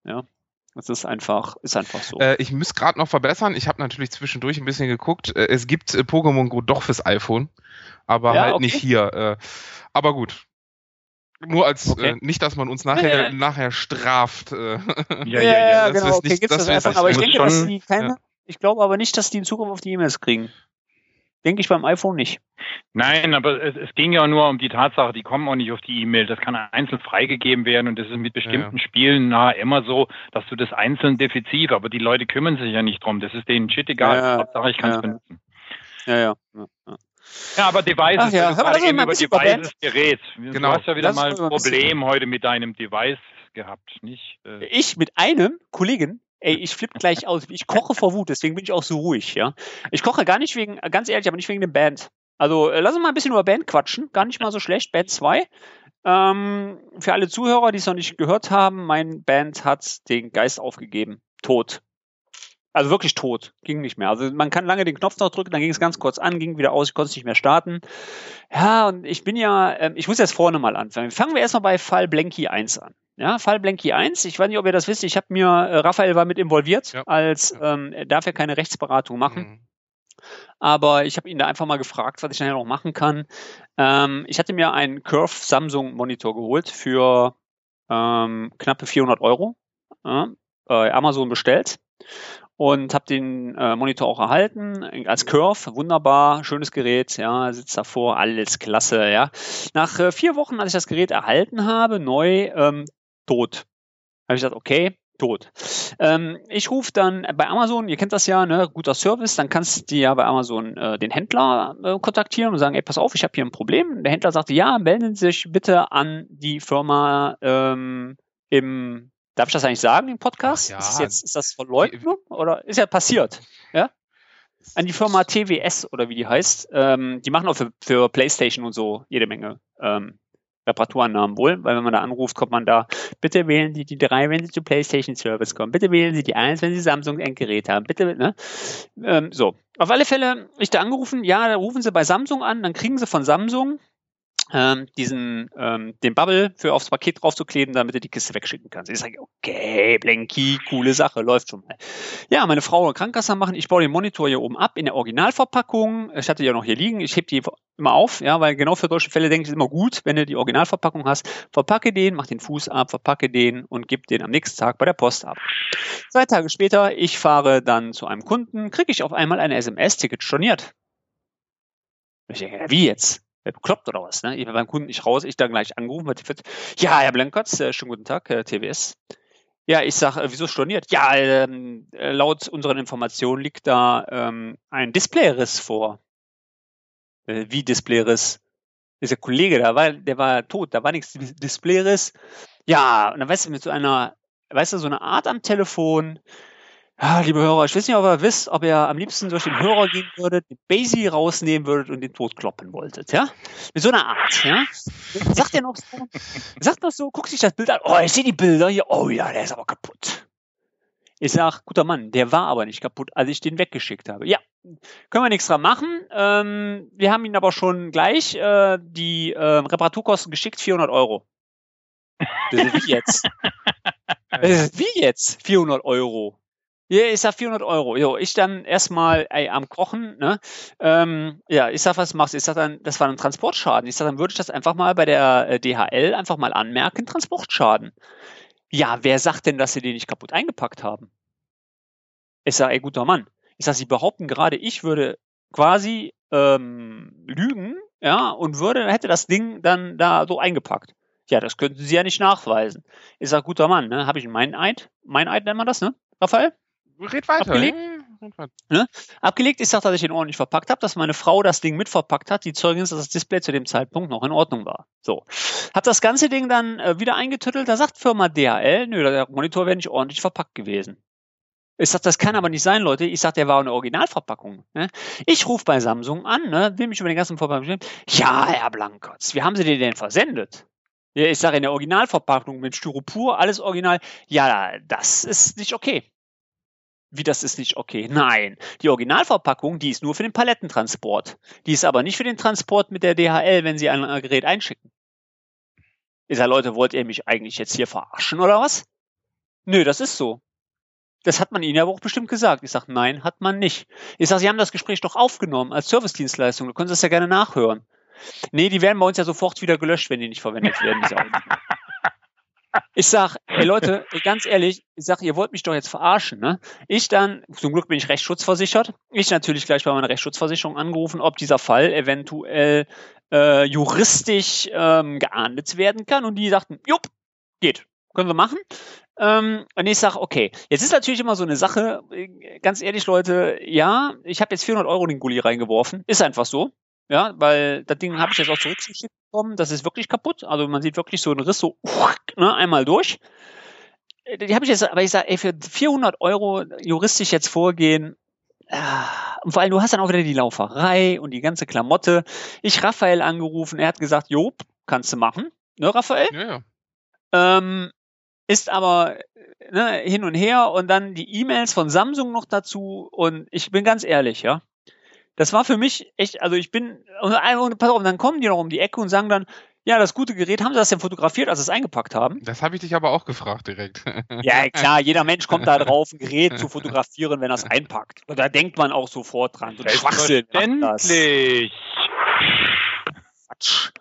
Ja. Das ist einfach, ist einfach so. Äh, ich muss gerade noch verbessern. Ich habe natürlich zwischendurch ein bisschen geguckt. Äh, es gibt äh, Pokémon Go doch fürs iPhone, aber ja, halt okay. nicht hier. Äh, aber gut. Nur als okay. Äh, nicht, dass man uns nachher, ja, nachher straft. Äh. Ja, ja, ja, genau. Okay, nicht, gibt's das, das iPhone, aber ich denke, schon, dass die keine, ich glaube aber nicht, dass die in Zukunft auf die E-Mails kriegen. Denke ich beim iPhone nicht. Nein, aber es, es, ging ja nur um die Tatsache, die kommen auch nicht auf die E-Mail. Das kann einzeln freigegeben werden und das ist mit bestimmten ja. Spielen nahe immer so, dass du das einzeln defizit, aber die Leute kümmern sich ja nicht drum. Das ist denen shit egal. Ja, Hauptsache, ich kann es ja. benutzen. Ja, ja. ja. Ja, aber Devices, Ach ja, du gerade eben über Devices Gerät. Genau. Du hast ja wieder das mal ein Problem heute mit deinem Device gehabt, nicht? Äh ich mit einem Kollegen, ey, ich flippe gleich aus. Ich koche vor Wut, deswegen bin ich auch so ruhig, ja. Ich koche gar nicht wegen, ganz ehrlich, aber nicht wegen der Band. Also äh, lass uns mal ein bisschen über Band quatschen. Gar nicht mal so schlecht. Band 2. Ähm, für alle Zuhörer, die es noch nicht gehört haben, mein Band hat den Geist aufgegeben. Tot. Also wirklich tot. Ging nicht mehr. Also man kann lange den Knopf noch drücken, dann ging es ganz kurz an, ging wieder aus, ich konnte es nicht mehr starten. Ja, und ich bin ja, äh, ich muss jetzt vorne mal anfangen. Fangen wir erstmal bei Fall Blanky 1 an. Ja, Fall Blanky 1, ich weiß nicht, ob ihr das wisst, ich habe mir, äh, Raphael war mit involviert, ja. als ähm, er darf ja keine Rechtsberatung machen. Mhm. Aber ich habe ihn da einfach mal gefragt, was ich nachher noch machen kann. Ähm, ich hatte mir einen Curve Samsung Monitor geholt für ähm, knappe 400 Euro. Ja, bei Amazon bestellt und habe den äh, Monitor auch erhalten als Curve, wunderbar, schönes Gerät, ja, sitzt davor, alles klasse, ja. Nach äh, vier Wochen, als ich das Gerät erhalten habe, neu, ähm, tot. Habe ich gesagt, okay, tot. Ähm, ich rufe dann bei Amazon, ihr kennt das ja, ne, guter Service, dann kannst du ja bei Amazon äh, den Händler äh, kontaktieren und sagen, ey, pass auf, ich habe hier ein Problem. Der Händler sagte, ja, melden Sie sich bitte an die Firma ähm, im, darf ich das eigentlich sagen im Podcast? Ja. Ist, das jetzt, ist das Verleugnung oder ist ja passiert? Ja? An die Firma TWS oder wie die heißt. Ähm, die machen auch für, für PlayStation und so jede Menge ähm, Reparaturannahmen wohl, weil wenn man da anruft, kommt man da, bitte wählen Sie die 3, wenn Sie zu PlayStation Service kommen, bitte wählen Sie die 1, wenn Sie Samsung Endgerät haben, bitte, ne? Ähm, so. Auf alle Fälle, ich da angerufen, ja, da rufen Sie bei Samsung an, dann kriegen Sie von Samsung ähm, diesen, ähm, den Bubble für aufs Paket draufzukleben, damit du die Kiste wegschicken kannst. Ich sage, okay, Blenky, coole Sache, läuft schon mal. Ja, meine Frau Krankenkasse machen, ich baue den Monitor hier oben ab in der Originalverpackung. Ich hatte ja noch hier liegen, ich heb die immer auf, ja, weil genau für solche Fälle denke ich, immer gut, wenn du die Originalverpackung hast, verpacke den, mach den Fuß ab, verpacke den und gib den am nächsten Tag bei der Post ab. Zwei Tage später, ich fahre dann zu einem Kunden, kriege ich auf einmal eine SMS-Ticket storniert. Ich denke, wie jetzt? Wer bekloppt oder was? Ne? Ich bin beim Kunden nicht raus, ich da gleich angerufen, ja, Herr Blankertz, äh, schönen guten Tag, äh, TWS. Ja, ich sage, äh, wieso storniert? Ja, ähm, äh, laut unseren Informationen liegt da ähm, ein Displayriss vor. Äh, wie Displayriss? Dieser Kollege, da war, der war tot, da war nichts Displayriss. Ja, und dann weißt du, mit so einer, weißt du, so eine Art am Telefon, ja, liebe Hörer, ich weiß nicht, ob ihr wisst, ob ihr am liebsten durch den Hörer gehen würdet, den Basie rausnehmen würdet und den tot kloppen wolltet, ja? Mit so einer Art, ja? Sagt er noch so, sagt noch so, guckt sich das Bild an, oh, ich sehe die Bilder hier, oh ja, der ist aber kaputt. Ich sag, guter Mann, der war aber nicht kaputt, als ich den weggeschickt habe. Ja, können wir nichts dran machen. Ähm, wir haben Ihnen aber schon gleich äh, die äh, Reparaturkosten geschickt, 400 Euro. wie jetzt? (laughs) wie jetzt? 400 Euro. Ja, ich sag 400 Euro. Jo, ich dann erstmal ey, am Kochen, ne? Ähm, ja, ich sag, was machst du? Ich sag dann, das war ein Transportschaden. Ich sag, dann würde ich das einfach mal bei der äh, DHL einfach mal anmerken, Transportschaden. Ja, wer sagt denn, dass sie den nicht kaputt eingepackt haben? Ich sag, ey, guter Mann. Ich sag, sie behaupten gerade, ich würde quasi ähm, lügen, ja, und würde, hätte das Ding dann da so eingepackt. Ja, das könnten sie ja nicht nachweisen. Ich sag, guter Mann, ne? Habe ich einen Meineid? Meineid nennt man das, ne? Raphael? Red weiter. Abgelegt? Ne? Abgelegt, ich sag, dass ich den ordentlich verpackt habe, dass meine Frau das Ding mitverpackt hat. Die Zeugin ist, dass das Display zu dem Zeitpunkt noch in Ordnung war. So. Hab das ganze Ding dann äh, wieder eingetüttelt. Da sagt Firma DHL, nö, der Monitor wäre nicht ordentlich verpackt gewesen. Ich sag, das kann aber nicht sein, Leute. Ich sag, der war eine Originalverpackung. Ne? Ich rufe bei Samsung an, ne, will mich über den ganzen Verpackung Ja, Herr Blankotz, wie haben Sie den denn versendet? Ja, ich sage in der Originalverpackung mit Styropor, alles original. Ja, das ist nicht okay. Wie das ist nicht okay? Nein, die Originalverpackung, die ist nur für den Palettentransport. Die ist aber nicht für den Transport mit der DHL, wenn Sie ein Gerät einschicken. Ich sage, Leute, wollt ihr mich eigentlich jetzt hier verarschen oder was? Nö, das ist so. Das hat man Ihnen ja auch bestimmt gesagt. Ich sage, nein, hat man nicht. Ich sage, Sie haben das Gespräch doch aufgenommen als Servicedienstleistung. Du können das ja gerne nachhören. Nee, die werden bei uns ja sofort wieder gelöscht, wenn die nicht verwendet werden. Ich sag, ey Leute, ganz ehrlich, ich sag, ihr wollt mich doch jetzt verarschen, ne? Ich dann, zum Glück bin ich rechtsschutzversichert, ich natürlich gleich bei meiner Rechtsschutzversicherung angerufen, ob dieser Fall eventuell äh, juristisch ähm, geahndet werden kann. Und die sagten, jupp, geht, können wir machen. Ähm, und ich sage, okay, jetzt ist natürlich immer so eine Sache, ganz ehrlich, Leute, ja, ich habe jetzt 400 Euro in den Gully reingeworfen, ist einfach so. Ja, weil das Ding habe ich jetzt auch zurückgeschickt bekommen. Das ist wirklich kaputt. Also man sieht wirklich so einen Riss so ne, einmal durch. Äh, die habe ich jetzt, aber ich sage, ey, für 400 Euro juristisch jetzt vorgehen. Äh, und vor allem, du hast dann auch wieder die Lauferei und die ganze Klamotte. Ich Raphael angerufen, er hat gesagt, Job, kannst du machen. Ne, Raphael? Ja, ja. Ähm, ist aber ne, hin und her und dann die E-Mails von Samsung noch dazu und ich bin ganz ehrlich, ja das war für mich echt, also ich bin, und, und pass auf, dann kommen die noch um die Ecke und sagen dann, ja, das gute Gerät, haben sie das denn fotografiert, als sie es eingepackt haben? Das habe ich dich aber auch gefragt direkt. (laughs) Ja, klar, jeder Mensch kommt da drauf, ein Gerät zu (laughs) fotografieren, wenn er es einpackt. Und da denkt man auch sofort dran. So Schwachsinn. Endlich! Quatsch.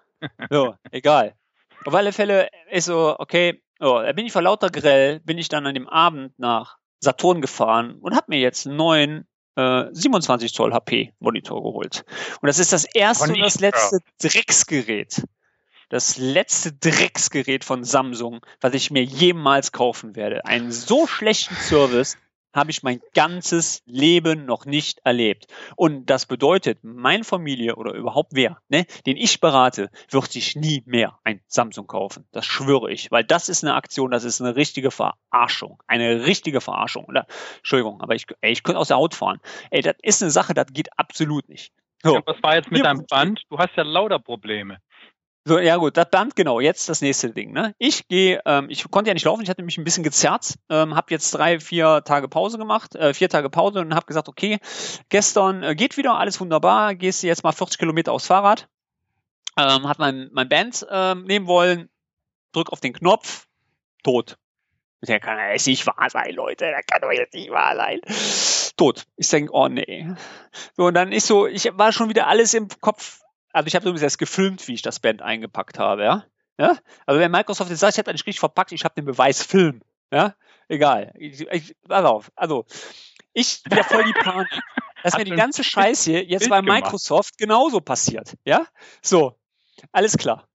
So, egal. Auf alle Fälle ist so, okay, oh, da bin ich vor lauter Grell, bin ich dann an dem Abend nach Saturn gefahren und habe mir jetzt einen neuen 27 äh, Zoll HP Monitor geholt. Und das ist das erste und das letzte Drecksgerät. Das letzte Drecksgerät von Samsung, was ich mir jemals kaufen werde. Einen so schlechten Service habe ich mein ganzes Leben noch nicht erlebt. Und das bedeutet, meine Familie oder überhaupt wer, ne, den ich berate, wird sich nie mehr ein Samsung kaufen. Das schwöre ich, weil das ist eine Aktion, das ist eine richtige Verarschung. Eine richtige Verarschung. Oder, Entschuldigung, aber ich, ey, ich könnte aus der Haut fahren. Ey, das ist eine Sache, das geht absolut nicht. So. Ja, was war jetzt mit deinem Band? Du hast ja lauter Probleme. So, ja gut, das Band, genau, jetzt das nächste Ding. Ne? Ich gehe, ähm, ich konnte ja nicht laufen, ich hatte mich ein bisschen gezerrt, ähm, habe jetzt drei, vier Tage Pause gemacht, äh, vier Tage Pause und habe gesagt, okay, gestern äh, geht wieder, alles wunderbar, gehst du jetzt mal 40 Kilometer aufs Fahrrad, ähm, hat mein, mein Band ähm, nehmen wollen, drück auf den Knopf, tot. Der kann ja jetzt nicht wahr sein, Leute, der kann doch jetzt nicht wahr sein. Tot. Ich denke, oh nee. So, und dann ist so, ich war schon wieder alles im Kopf also ich habe übrigens erst gefilmt, wie ich das Band eingepackt habe, ja. ja? Also wenn Microsoft jetzt sagt, ich hätte nicht richtig verpackt, ich habe den Beweis Film, ja. Egal. Ich, ich, pass auf. Also ich bin ja voll die Panik, (laughs) dass mir die ganze Scheiße jetzt bei Microsoft genauso passiert, ja. So, alles klar.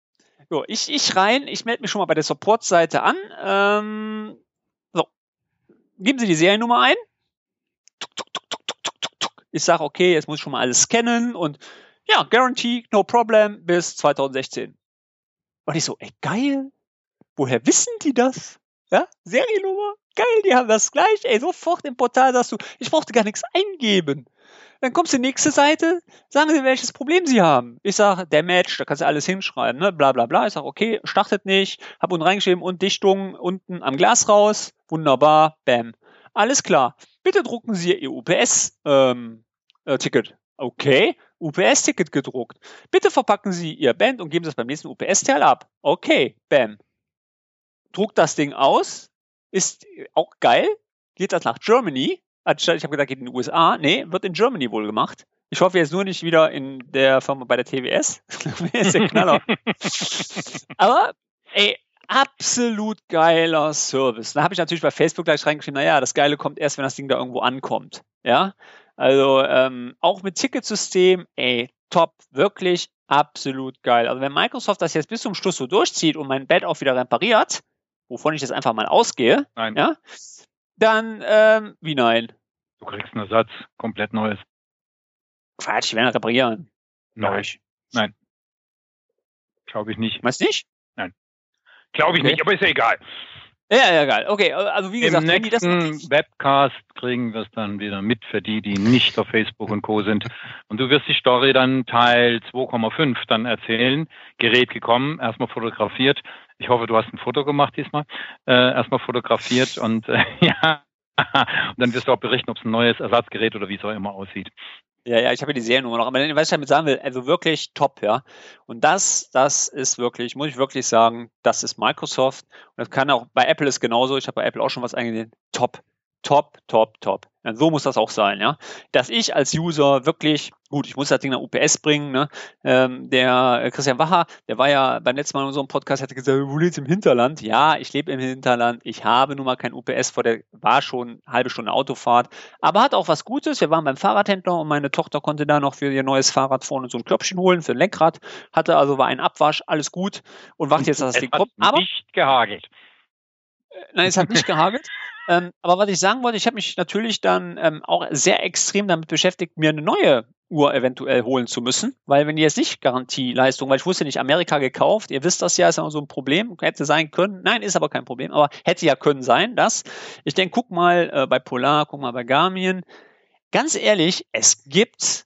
So, ich, ich rein, ich melde mich schon mal bei der Support-Seite an. Ähm, so, geben Sie die Seriennummer ein. Ich sage, okay, jetzt muss ich schon mal alles scannen und ja, Guarantee, no problem, bis 2016. Und ich so, ey, geil. Woher wissen die das? Ja, Seriennummer, geil, die haben das gleich, ey, sofort im Portal sagst du, ich brauchte gar nichts eingeben. Dann kommst du die nächste Seite, sagen sie, welches Problem sie haben. Ich sage, Match, da kannst du alles hinschreiben, ne, bla bla bla. Ich sage, okay, startet nicht, hab unten reingeschrieben und Dichtung unten am Glas raus, wunderbar, bam. Alles klar. Bitte drucken Sie Ihr UPS, ähm, äh. Okay, UPS-Ticket gedruckt. Bitte verpacken Sie Ihr Band und geben Sie es beim nächsten UPS-Teil ab. Okay, bam. Druckt das Ding aus, ist auch geil, geht das nach Germany. Ich habe gedacht, geht in die USA. Nee, wird in Germany wohl gemacht. Ich hoffe jetzt nur nicht wieder in der Firma bei der TWS. (laughs) ist der Knaller. (laughs) Aber, ey, absolut geiler Service. Da habe ich natürlich bei Facebook gleich reingeschrieben, naja, das Geile kommt erst, wenn das Ding da irgendwo ankommt. Ja, also ähm, auch mit Ticketsystem, ey, top, wirklich absolut geil. Also wenn Microsoft das jetzt bis zum Schluss so durchzieht und mein Bett auch wieder repariert, wovon ich jetzt einfach mal ausgehe, nein. ja, dann, ähm, wie nein? Du kriegst einen Ersatz, komplett neues. Quatsch, ich werde reparieren. Neu. Nein. Glaube ich nicht. Du nicht? Nein. Glaube ich okay. nicht, aber ist ja egal. Ja, ja, geil. Okay, also wie gesagt, Im nächsten Webcast kriegen wir es dann wieder mit für die, die nicht auf Facebook und Co. sind. Und du wirst die Story dann Teil 2,5 dann erzählen. Gerät gekommen, erstmal fotografiert. Ich hoffe, du hast ein Foto gemacht diesmal. Äh, erstmal fotografiert und äh, (laughs) ja, und dann wirst du auch berichten, ob es ein neues Ersatzgerät oder wie es auch immer aussieht. Ja, ja, ich habe ja die Seriennummer noch. Aber was ich damit sagen will, also wirklich top, ja. Und das, das ist wirklich, muss ich wirklich sagen, das ist Microsoft. Und das kann auch, bei Apple ist genauso. Ich habe bei Apple auch schon was eingesehen. Top top, top, top. Ja, so muss das auch sein, ja. Dass ich als User wirklich, gut, ich muss das Ding nach UPS bringen, ne? Ähm, der äh, Christian Wacher, der war ja beim letzten Mal in unserem Podcast, hat gesagt, wo lebst im Hinterland? Ja, ich lebe im Hinterland, ich habe nun mal kein UPS vor der, war schon eine halbe Stunde Autofahrt, aber hat auch was Gutes. Wir waren beim Fahrradhändler und meine Tochter konnte da noch für ihr neues Fahrrad vorne so ein Klöpfchen holen für ein Lenkrad, hatte also war ein Abwasch, alles gut und wartet jetzt, dass das Ding kommt. Aber nicht gehagelt. Nein, es hat nicht gehagelt. (laughs) Ähm, aber was ich sagen wollte, ich habe mich natürlich dann ähm, auch sehr extrem damit beschäftigt, mir eine neue Uhr eventuell holen zu müssen, weil wenn die jetzt nicht Garantieleistung, weil ich wusste nicht, Amerika gekauft, ihr wisst das ja, ist immer so ein Problem, hätte sein können, nein, ist aber kein Problem, aber hätte ja können sein, dass, ich denke, guck mal äh, bei Polar, guck mal bei Garmin, ganz ehrlich, es gibt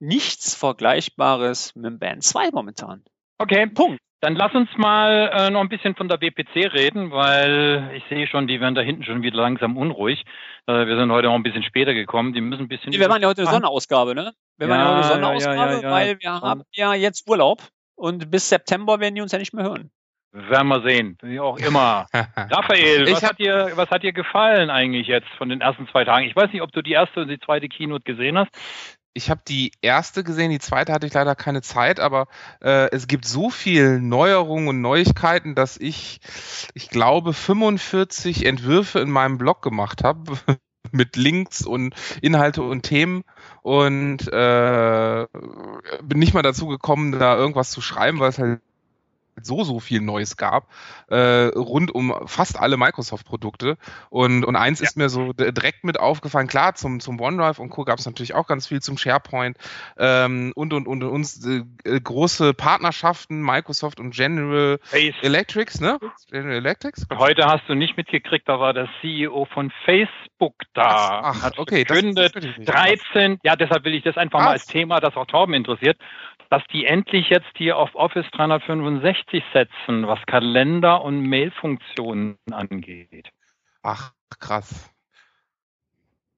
nichts Vergleichbares mit dem Band 2 momentan. Okay, Punkt. Dann lass uns mal äh, noch ein bisschen von der WPC reden, weil ich sehe schon, die werden da hinten schon wieder langsam unruhig. Äh, wir sind heute auch ein bisschen später gekommen. Die müssen ein bisschen. wir machen ja heute eine Sonderausgabe, ne? Wir ja, machen ja heute eine Sonderausgabe, ja, ja, weil wir haben ja jetzt Urlaub und bis September werden die uns ja nicht mehr hören. Werden wir sehen, wie auch immer. (laughs) Raphael, was hat, dir, was hat dir gefallen eigentlich jetzt von den ersten zwei Tagen? Ich weiß nicht, ob du die erste und die zweite Keynote gesehen hast ich habe die erste gesehen, die zweite hatte ich leider keine Zeit, aber äh, es gibt so viel Neuerungen und Neuigkeiten, dass ich, ich glaube, 45 Entwürfe in meinem Blog gemacht habe (laughs) mit Links und Inhalte und Themen und äh, bin nicht mal dazu gekommen, da irgendwas zu schreiben, weil es halt so, so viel Neues gab, äh, rund um fast alle Microsoft-Produkte. Und, und eins ja. ist mir so direkt mit aufgefallen, klar, zum, zum OneDrive und Co. gab es natürlich auch ganz viel zum SharePoint ähm, und, und, und uns äh, große Partnerschaften, Microsoft und General Face. Electrics, ne? General Electrics? Heute hast du nicht mitgekriegt, da war der CEO von Facebook da. Ach, ach okay. Verkündet, 13, ja, deshalb will ich das einfach Ach. mal als Thema, das auch Torben interessiert dass die endlich jetzt hier auf Office 365 setzen, was Kalender und Mailfunktionen angeht. Ach, krass.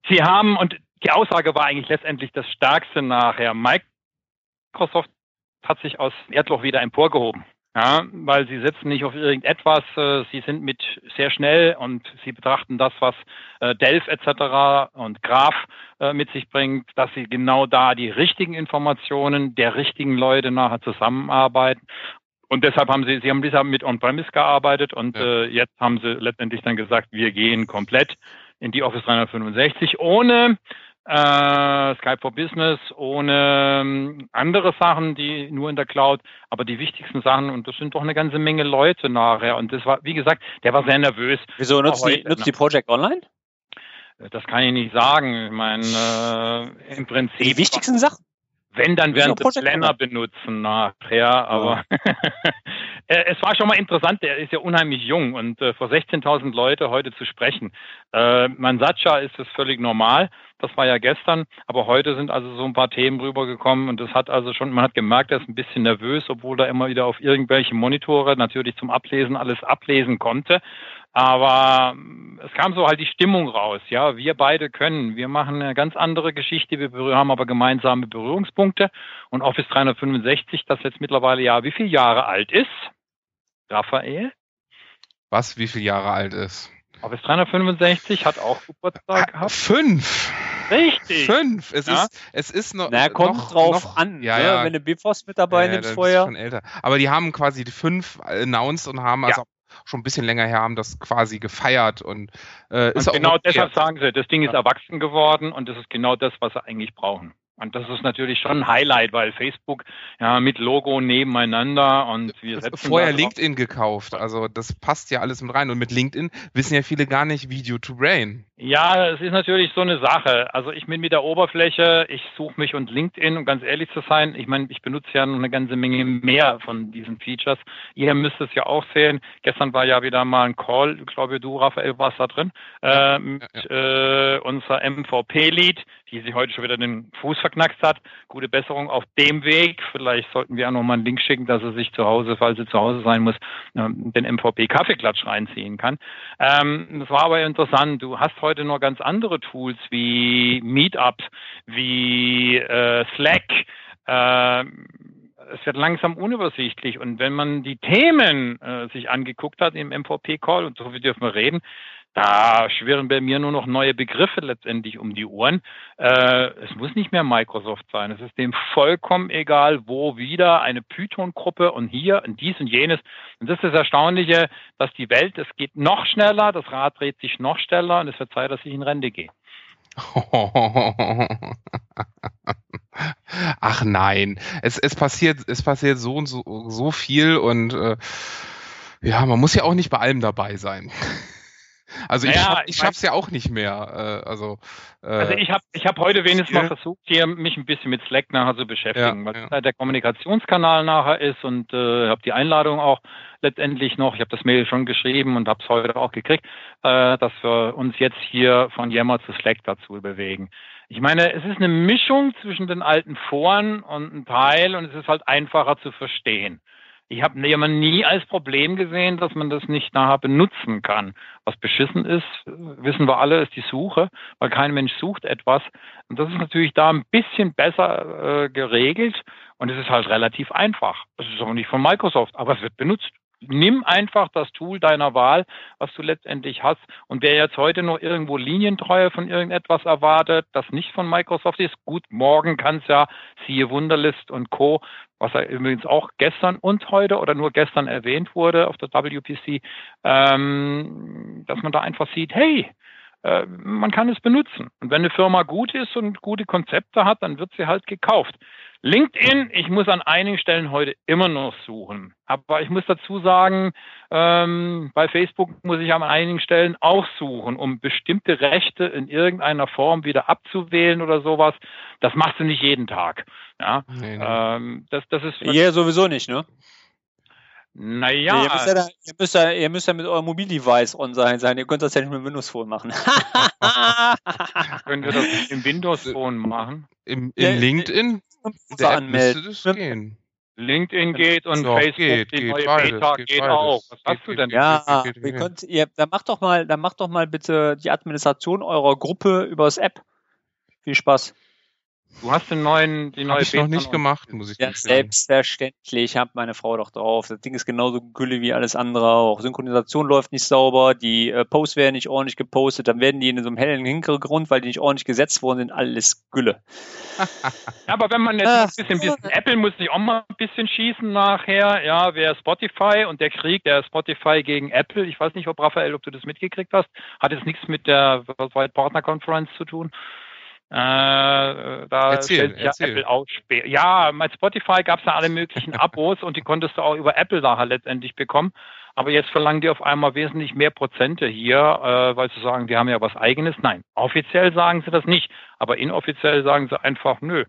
Sie haben, und die Aussage war eigentlich letztendlich das Stärkste nachher, Microsoft hat sich aus Erdloch wieder emporgehoben. Ja, weil sie sitzen nicht auf irgendetwas, äh, sie sind mit sehr schnell und sie betrachten das, was äh, Delph etc. und Graph äh, mit sich bringt, dass sie genau da die richtigen Informationen der richtigen Leute nachher zusammenarbeiten. Und deshalb haben sie, sie haben bisher mit On-Premise gearbeitet und ja. äh, jetzt haben sie letztendlich dann gesagt, wir gehen komplett in die Office 365 ohne äh, Skype for Business, ohne ähm, andere Sachen, die nur in der Cloud, aber die wichtigsten Sachen, und das sind doch eine ganze Menge Leute nachher. Und das war, wie gesagt, der war sehr nervös. Wieso nutzt, die, nutzt die Project Online? Das kann ich nicht sagen. Ich meine, äh, im Prinzip. Die wichtigsten Sachen? Wenn, dann werden sie Planner benutzen nachher, aber (laughs) es war schon mal interessant, der ist ja unheimlich jung und äh, vor 16.000 Leute heute zu sprechen. Äh, Mansacha ist es völlig normal, das war ja gestern, aber heute sind also so ein paar Themen rübergekommen und das hat also schon, man hat gemerkt, er ist ein bisschen nervös, obwohl er immer wieder auf irgendwelche Monitore natürlich zum Ablesen alles ablesen konnte. Aber ähm, es kam so halt die Stimmung raus. Ja, wir beide können. Wir machen eine ganz andere Geschichte. Wir haben aber gemeinsame Berührungspunkte. Und Office 365, das jetzt mittlerweile ja wie viele Jahre alt ist, Raphael? Was, wie viele Jahre alt ist? Office 365 hat auch Geburtstag gehabt. Fünf. Richtig. Fünf. Es ja? ist, es ist noch. Na, kommt noch, drauf noch, an, ja, ne? ja. wenn du Bifrost mit dabei ja, nimmst vorher. Schon älter. Aber die haben quasi die fünf announced und haben also schon ein bisschen länger her, haben das quasi gefeiert und, äh, ist und genau deshalb sagen sie, das Ding ist erwachsen geworden und das ist genau das, was sie eigentlich brauchen. Und das ist natürlich schon ein Highlight, weil Facebook ja mit Logo nebeneinander und wir setzen vorher LinkedIn gekauft, also das passt ja alles mit rein. Und mit LinkedIn wissen ja viele gar nicht Video to Brain. Ja, es ist natürlich so eine Sache. Also ich bin mit der Oberfläche, ich suche mich und LinkedIn, um ganz ehrlich zu sein, ich meine, ich benutze ja noch eine ganze Menge mehr von diesen Features. Ihr müsst es ja auch sehen. Gestern war ja wieder mal ein Call, ich glaube du, Raphael, warst da drin, äh, mit. Äh, unser MVP-Lead, die sich heute schon wieder den Fuß verknackst hat. Gute Besserung auf dem Weg. Vielleicht sollten wir auch noch mal einen Link schicken, dass er sich zu Hause, falls er zu Hause sein muss, ähm, den MVP-Kaffeeklatsch reinziehen kann. Ähm, das war aber interessant. Du hast heute noch ganz andere Tools wie Meetup, wie äh, Slack. Äh, es wird langsam unübersichtlich. Und wenn man die Themen äh, sich angeguckt hat im MVP-Call, und so dürfen wir reden, da schwirren bei mir nur noch neue Begriffe letztendlich um die Ohren. Äh, es muss nicht mehr Microsoft sein. Es ist dem vollkommen egal, wo wieder eine Python-Gruppe und hier und dies und jenes. Und das ist das Erstaunliche, dass die Welt, es geht noch schneller, das Rad dreht sich noch schneller und es wird Zeit, dass ich in Rente gehe. (laughs) Ach nein, es, es passiert, es passiert so und so, so viel und äh, ja, man muss ja auch nicht bei allem dabei sein. Also ich, naja, ich schaff's ja auch nicht mehr. Äh, also, äh, also ich habe ich hab heute wenigstens mal versucht, hier mich ein bisschen mit Slack nachher zu beschäftigen, ja, weil ja. halt der Kommunikationskanal nachher ist und äh, habe die Einladung auch letztendlich noch, ich habe das Mail schon geschrieben und habe es heute auch gekriegt, äh, dass wir uns jetzt hier von Yammer zu Slack dazu bewegen. Ich meine, es ist eine Mischung zwischen den alten Foren und ein Teil und es ist halt einfacher zu verstehen. Ich habe jemand nie als Problem gesehen, dass man das nicht nachher benutzen kann. Was beschissen ist, wissen wir alle, ist die Suche, weil kein Mensch sucht etwas. Und das ist natürlich da ein bisschen besser äh, geregelt und es ist halt relativ einfach. Es ist auch nicht von Microsoft, aber es wird benutzt nimm einfach das Tool deiner Wahl, was du letztendlich hast. Und wer jetzt heute noch irgendwo Linientreue von irgendetwas erwartet, das nicht von Microsoft ist, gut, morgen kann es ja, siehe Wunderlist und Co., was ja übrigens auch gestern und heute oder nur gestern erwähnt wurde auf der WPC, ähm, dass man da einfach sieht, hey, äh, man kann es benutzen. Und wenn eine Firma gut ist und gute Konzepte hat, dann wird sie halt gekauft. LinkedIn, ich muss an einigen Stellen heute immer noch suchen. Aber ich muss dazu sagen, ähm, bei Facebook muss ich an einigen Stellen auch suchen, um bestimmte Rechte in irgendeiner Form wieder abzuwählen oder sowas. Das machst du nicht jeden Tag. Ja, nee, nee. Ähm, das, das ist. Ja, sowieso nicht, ne? Naja. Ihr müsst, ja da, ihr, müsst ja, ihr müsst ja mit eurem Mobildevice on sein sein. Ihr könnt das ja nicht mit Windows Phone machen. Können wir das im Windows Phone machen? Im, im ja, LinkedIn? Der anmelden. Das gehen. LinkedIn geht und so, Facebook, geht, die geht neue beides, Beta geht, geht auch. Was hast du denn? Ja, ihr könnt, ihr, dann macht doch mal, dann macht doch mal bitte die Administration eurer Gruppe übers App. Viel Spaß. Du hast den neuen, die neue Hab ich noch nicht gemacht, muss ich Ja, selbstverständlich. Hat meine Frau doch drauf. Das Ding ist genauso gülle wie alles andere auch. Synchronisation läuft nicht sauber, die äh, Posts werden nicht ordentlich gepostet, dann werden die in so einem hellen Hintergrund, weil die nicht ordentlich gesetzt worden sind, alles Gülle. (laughs) ja, aber wenn man jetzt Ach, ein bisschen, bisschen Apple muss sich auch mal ein bisschen schießen nachher, ja, wer Spotify und der Krieg der Spotify gegen Apple, ich weiß nicht, ob Raphael, ob du das mitgekriegt hast, hat jetzt nichts mit der Worldwide Partner Conference zu tun. Äh, da erzähl, ja erzähl. Apple auch Ja, mit Spotify gab es ja alle möglichen (laughs) Abos und die konntest du auch über Apple nachher letztendlich bekommen. Aber jetzt verlangen die auf einmal wesentlich mehr Prozente hier, äh, weil sie sagen, die haben ja was eigenes. Nein, offiziell sagen sie das nicht, aber inoffiziell sagen sie einfach, nö,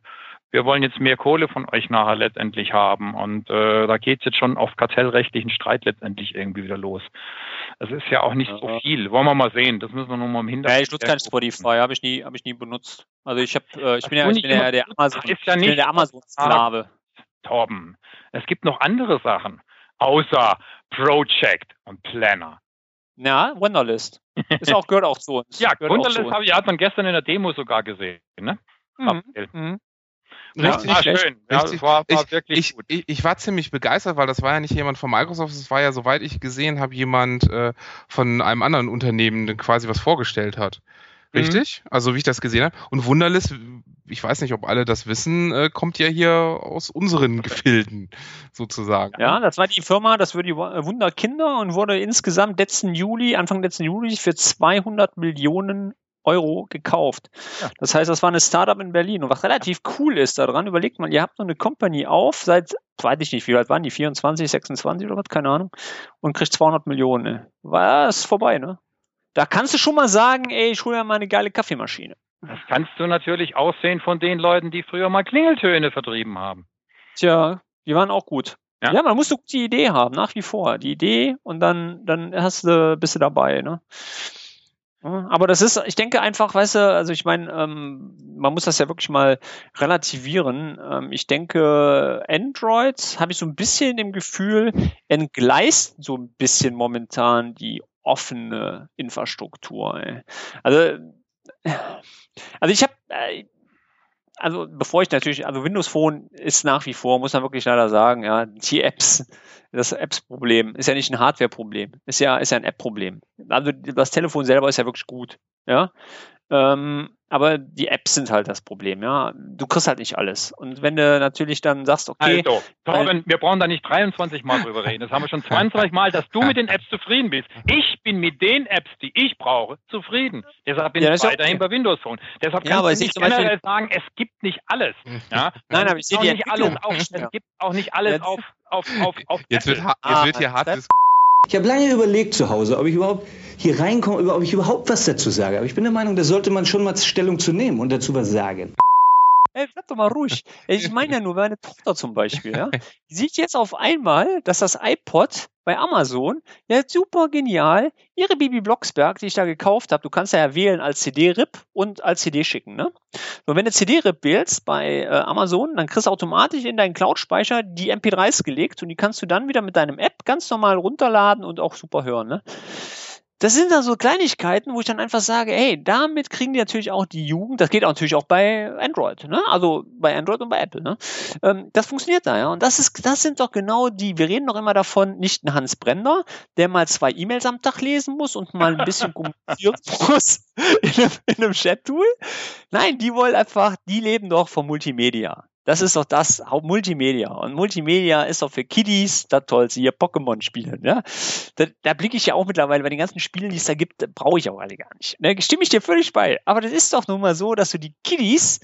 wir wollen jetzt mehr Kohle von euch nachher letztendlich haben. Und äh, da geht es jetzt schon auf kartellrechtlichen Streit letztendlich irgendwie wieder los. Es ist ja auch nicht ja. so viel. Wollen wir mal sehen. Das müssen wir noch mal im Hintergrund. Ja, ich nutze kein Spotify, habe ich nie, habe ich nie benutzt. Also ich habe, äh, ich bin ja, ich bin ja der Amazon, ist ja nicht der Amazon-Sklave. Torben, es gibt noch andere Sachen außer Project und Planner. Ja, Wunderlist. Ist auch, gehört auch zu uns. (laughs) ja, gehört Wunderlist habe ich, hat man gestern in der Demo sogar gesehen. Ne? Mhm. Mhm. Ja, Richtig, war schlecht. schön. Ja, Richtig. war, war Ich, wirklich ich, gut. ich, ich war ziemlich begeistert, weil das war ja nicht jemand von Microsoft, es war ja, soweit ich gesehen habe, jemand äh, von einem anderen Unternehmen, der quasi was vorgestellt hat. Mhm. Richtig? Also wie ich das gesehen habe. Und Wunderlist, ich weiß nicht, ob alle das wissen, äh, kommt ja hier aus unseren Gefilden sozusagen. Ja, das war die Firma, das war die Wu- Wunderkinder und wurde insgesamt letzten Juli, Anfang letzten Juli für 200 Millionen Euro gekauft. Ja. Das heißt, das war eine Startup in Berlin. Und was relativ cool ist daran, überlegt mal, ihr habt so eine Company auf, seit, weiß ich nicht, wie alt waren die, 24, 26 oder was, keine Ahnung, und kriegt 200 Millionen. ne? War es vorbei, ne? Da kannst du schon mal sagen, ey, ich hole ja mal eine geile Kaffeemaschine. Das kannst du natürlich aussehen von den Leuten, die früher mal Klingeltöne vertrieben haben. Tja, die waren auch gut. Ja. Ja, man muss eine gute Idee haben, nach wie vor. Die Idee und dann, dann hast du, bist du dabei, ne? Aber das ist, ich denke einfach, weißt du, also ich meine, ähm, man muss das ja wirklich mal relativieren. Ähm, ich denke, Android habe ich so ein bisschen im Gefühl, entgleist so ein bisschen momentan die offene Infrastruktur. Ey. Also, also ich habe, äh, also bevor ich natürlich, also Windows Phone ist nach wie vor, muss man wirklich leider sagen, ja, die Apps, das Apps-Problem ist ja nicht ein Hardware-Problem, ist ja, ist ja ein App-Problem. Also das Telefon selber ist ja wirklich gut, ja. Ähm, aber die Apps sind halt das Problem, ja. Du kriegst halt nicht alles. Und wenn du natürlich dann sagst, okay, Also, Torben, wir brauchen da nicht 23 Mal drüber reden. Das haben wir schon 22 Mal, dass du mit den Apps zufrieden bist. Ich bin mit den Apps, die ich brauche, zufrieden. Deshalb bin Ja, ich weiterhin okay. bei Windows Phone. Deshalb Ja, kannst aber du ich nicht zum Beispiel- generell sagen, es gibt nicht alles. Ja? Nein, Es aber ich gibt sehe nicht alles auf, Es Ja. gibt auch nicht alles Ja, auf, auf, auf, auf Jetzt Apple. wird, ha- Ah, jetzt wird hier hart Ich habe lange überlegt zu Hause, ob ich überhaupt hier reinkomme, ob ich überhaupt was dazu sage. Aber ich bin der Meinung, da sollte man schon mal Stellung zu nehmen und dazu was sagen. Ey, bleib doch mal ruhig. Ich meine ja nur meine Tochter zum Beispiel, ja. Die sieht jetzt auf einmal, dass das iPod bei Amazon, ja, super genial, ihre Bibi Blocksberg, die ich da gekauft habe, du kannst ja wählen als CD-RIP und als CD schicken, ne? So, wenn du CD-RIP wählst bei äh, Amazon, dann kriegst du automatisch in deinen Cloud-Speicher die MP3s gelegt und die kannst du dann wieder mit deinem App ganz normal runterladen und auch super hören, ne? Das sind dann so Kleinigkeiten, wo ich dann einfach sage, hey, damit kriegen die natürlich auch die Jugend, das geht auch natürlich auch bei Android, ne? Also bei Android und bei Apple, ne? Ähm, das funktioniert da, ja. Und das ist, das sind doch genau die, wir reden doch immer davon, nicht ein Hans Brenner, der mal zwei E-Mails am Tag lesen muss und mal ein bisschen (laughs) kommunizieren muss in einem, in einem Chat-Tool. Nein, die wollen einfach, die leben doch vom Multimedia. Das ist doch das Multimedia. Und Multimedia ist doch für Kiddies das Tollste, hier Pokémon spielen. Ja? Da, da blicke ich ja auch mittlerweile bei den ganzen Spielen, die es da gibt, brauche ich auch alle gar nicht. Ne? Stimme ich dir völlig bei. Aber das ist doch nun mal so, dass du die Kiddies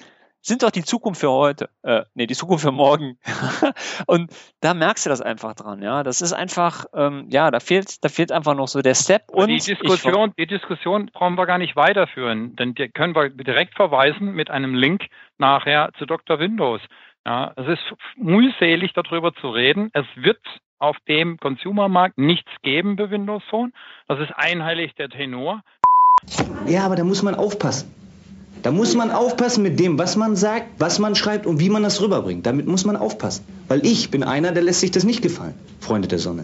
sind doch die Zukunft für heute. Äh, nee, die Zukunft für morgen. (laughs) und da merkst du das einfach dran, ja. Das ist einfach, ähm, ja, da fehlt, da fehlt einfach noch so der Step. Und die ich- Diskussion, die Diskussion brauchen wir gar nicht weiterführen, denn die können wir direkt verweisen mit einem Link nachher zu Dr. Windows. Ja, es ist mühselig darüber zu reden. Es wird auf dem Consumermarkt nichts geben bei Windows Phone. Das ist einheitlich der Tenor. Ja, aber da muss man aufpassen. Da muss man aufpassen mit dem, was man sagt, was man schreibt und wie man das rüberbringt. Damit muss man aufpassen. Weil ich bin einer, der lässt sich das nicht gefallen. Freunde der Sonne.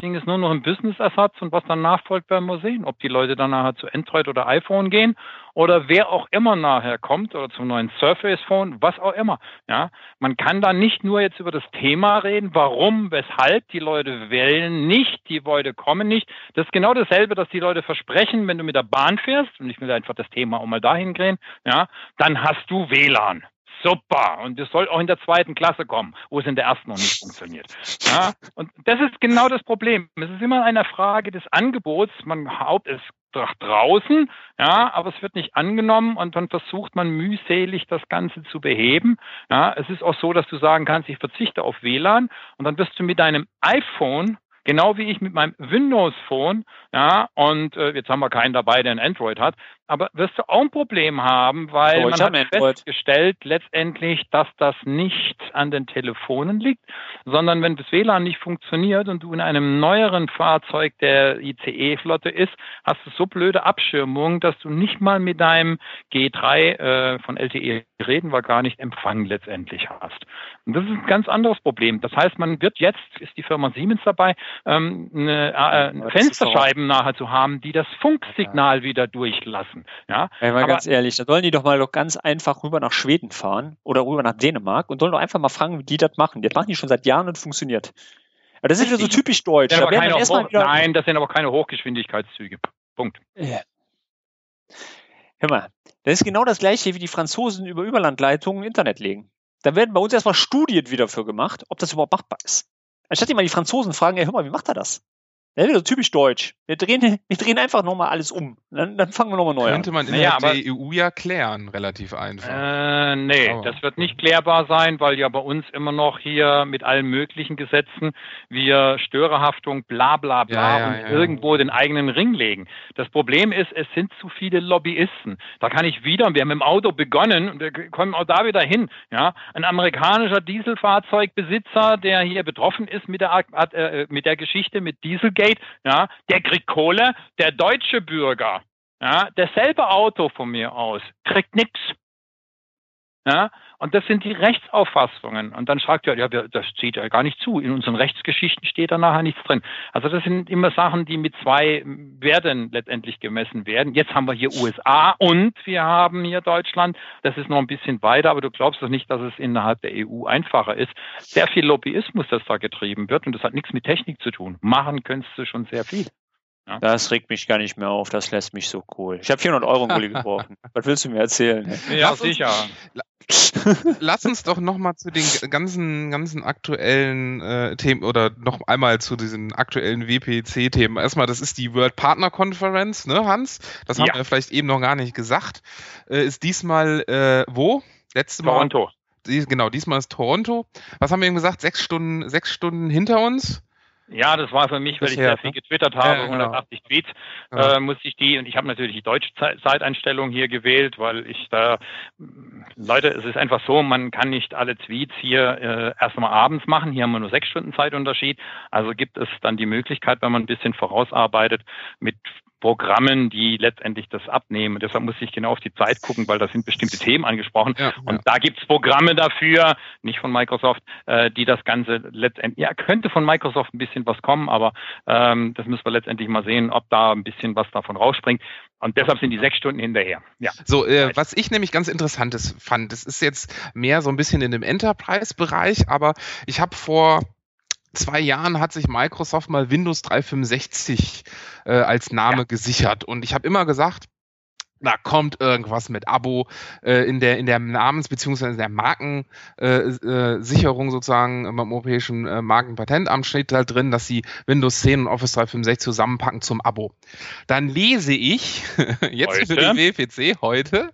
Ding ist nur noch ein Businessersatz und was dann nachfolgt, werden wir sehen. Ob die Leute dann nachher zu Android oder iPhone gehen oder wer auch immer nachher kommt oder zum neuen Surface Phone, was auch immer. Ja, man kann da nicht nur jetzt über das Thema reden, warum, weshalb die Leute wählen nicht, die Leute kommen nicht. Das ist genau dasselbe, dass die Leute versprechen, wenn du mit der Bahn fährst, und ich will einfach das Thema auch mal dahin gehen, ja, dann hast du WLAN. Super. Und das soll auch in der zweiten Klasse kommen, wo es in der ersten noch nicht funktioniert. Ja, und das ist genau das Problem. Es ist immer eine Frage des Angebots. Man haut es nach draußen, ja, aber es wird nicht angenommen und dann versucht man mühselig das Ganze zu beheben. Ja, es ist auch so, dass du sagen kannst, ich verzichte auf WLAN und dann wirst du mit deinem iPhone Genau wie ich mit meinem Windows Phone, ja, und äh, jetzt haben wir keinen dabei, der ein Android hat, aber wirst du auch ein Problem haben, weil Oh, man hat Android. festgestellt letztendlich, dass das nicht an den Telefonen liegt, sondern wenn das WLAN nicht funktioniert und du in einem neueren Fahrzeug der ICE-Flotte ist, hast du so blöde Abschirmung, dass du nicht mal mit deinem G3 äh, von LTE reden wir gar nicht Empfang letztendlich hast. Und das ist ein ganz anderes Problem. Das heißt, man wird jetzt, ist die Firma Siemens dabei, ähm, eine, äh, Fensterscheiben nachher zu haben, die das Funksignal wieder durchlassen. Ja, Ey, mal Aber- ganz ehrlich, da sollen die doch mal doch ganz einfach rüber nach Schweden fahren oder rüber nach Dänemark und sollen doch einfach mal fragen, wie die das machen. Das machen die schon seit Jahren und funktioniert. Aber das ist wieder so typisch deutsch. Da keine Hoch Nein, das sind aber keine Hochgeschwindigkeitszüge. Punkt. Ja. Hör mal, das ist genau das gleiche, wie die Franzosen über Überlandleitungen Internet legen. Da werden bei uns erstmal Studien wieder für gemacht, ob das überhaupt machbar ist. Anstatt die mal die Franzosen fragen, ey, hör mal, wie macht er das? Das ist wieder typisch deutsch. Wir drehen, wir drehen einfach nochmal alles um. Dann, dann fangen wir nochmal neu an. Könnte man Naja, innerhalb aber- der EU ja klären, relativ einfach. Äh, nee, Aber- das wird nicht klärbar sein, weil ja bei uns immer noch hier mit allen möglichen Gesetzen wir Störerhaftung, bla bla bla Ja, ja, und ja. irgendwo den eigenen Ring legen. Das Problem ist, es sind zu viele Lobbyisten. Da kann ich wieder, wir haben im Auto begonnen und wir kommen auch da wieder hin. Ja, ein amerikanischer Dieselfahrzeugbesitzer, der hier betroffen ist mit der, äh, mit der Geschichte mit Dieselgate, ja, der kriegt Kohle, der deutsche Bürger, ja, dasselbe Auto von mir aus, kriegt nix. Ja, und das sind die Rechtsauffassungen. Und dann sagt er, ja, das zieht ja gar nicht zu. In unseren Rechtsgeschichten steht da nachher nichts drin. Also das sind immer Sachen, die mit zwei Werten letztendlich gemessen werden. Jetzt haben wir hier USA und wir haben hier Deutschland. Das ist noch ein bisschen weiter, aber du glaubst doch nicht, dass es innerhalb der EU einfacher ist. Sehr viel Lobbyismus, das da getrieben wird und das hat nichts mit Technik zu tun. Machen könntest du schon sehr viel. Das regt mich gar nicht mehr auf, das lässt mich so cool. Ich habe 400 Euro in Gully (laughs) geworfen. Was willst du mir erzählen? Ja, Lass uns- sicher. (laughs) Lass uns doch noch mal zu den ganzen, ganzen aktuellen äh, Themen oder noch einmal zu diesen aktuellen WPC-Themen. Erstmal, das ist die World Partner Conference, ne, Hans? Das haben Ja. wir vielleicht eben noch gar nicht gesagt. Äh, ist diesmal äh, wo? Letzte Mal. Toronto. Die, genau, diesmal ist Toronto. Was haben wir eben gesagt? Sechs Stunden, sechs Stunden hinter uns. Ja, das war für mich, weil ich Bisher, sehr viel ne? getwittert habe, Ja, genau. 180 Tweets, Ja. äh, musste ich die, und ich habe natürlich die deutsche Ze- Zeiteinstellung hier gewählt, weil ich da, Leute, es ist einfach so, man kann nicht alle Tweets hier äh, erst mal abends machen, hier haben wir nur sechs Stunden Zeitunterschied, also gibt es dann die Möglichkeit, wenn man ein bisschen vorausarbeitet, mit Programmen, die letztendlich das abnehmen. Deshalb muss ich genau auf die Zeit gucken, weil da sind bestimmte Themen angesprochen. Ja, Und da gibt's Programme dafür, nicht von Microsoft, äh, die das Ganze letztendlich, ja, könnte von Microsoft ein bisschen was kommen, aber ähm, das müssen wir letztendlich mal sehen, ob da ein bisschen was davon rausspringt. Und deshalb sind die sechs Stunden hinterher. Ja. So, äh, was ich nämlich ganz interessantes fand, das ist jetzt mehr so ein bisschen in dem Enterprise-Bereich, aber ich habe vor zwei Jahren hat sich Microsoft mal Windows 365 äh, als Name gesichert und ich habe immer gesagt, da kommt irgendwas mit Abo äh, in der in der Namens- bzw. in der Markensicherung äh, äh, sozusagen äh, beim Europäischen äh, Markenpatentamt steht halt drin, dass sie Windows 10 und Office 365 zusammenpacken zum Abo. Dann lese ich (laughs) jetzt für Heute? die WPC heute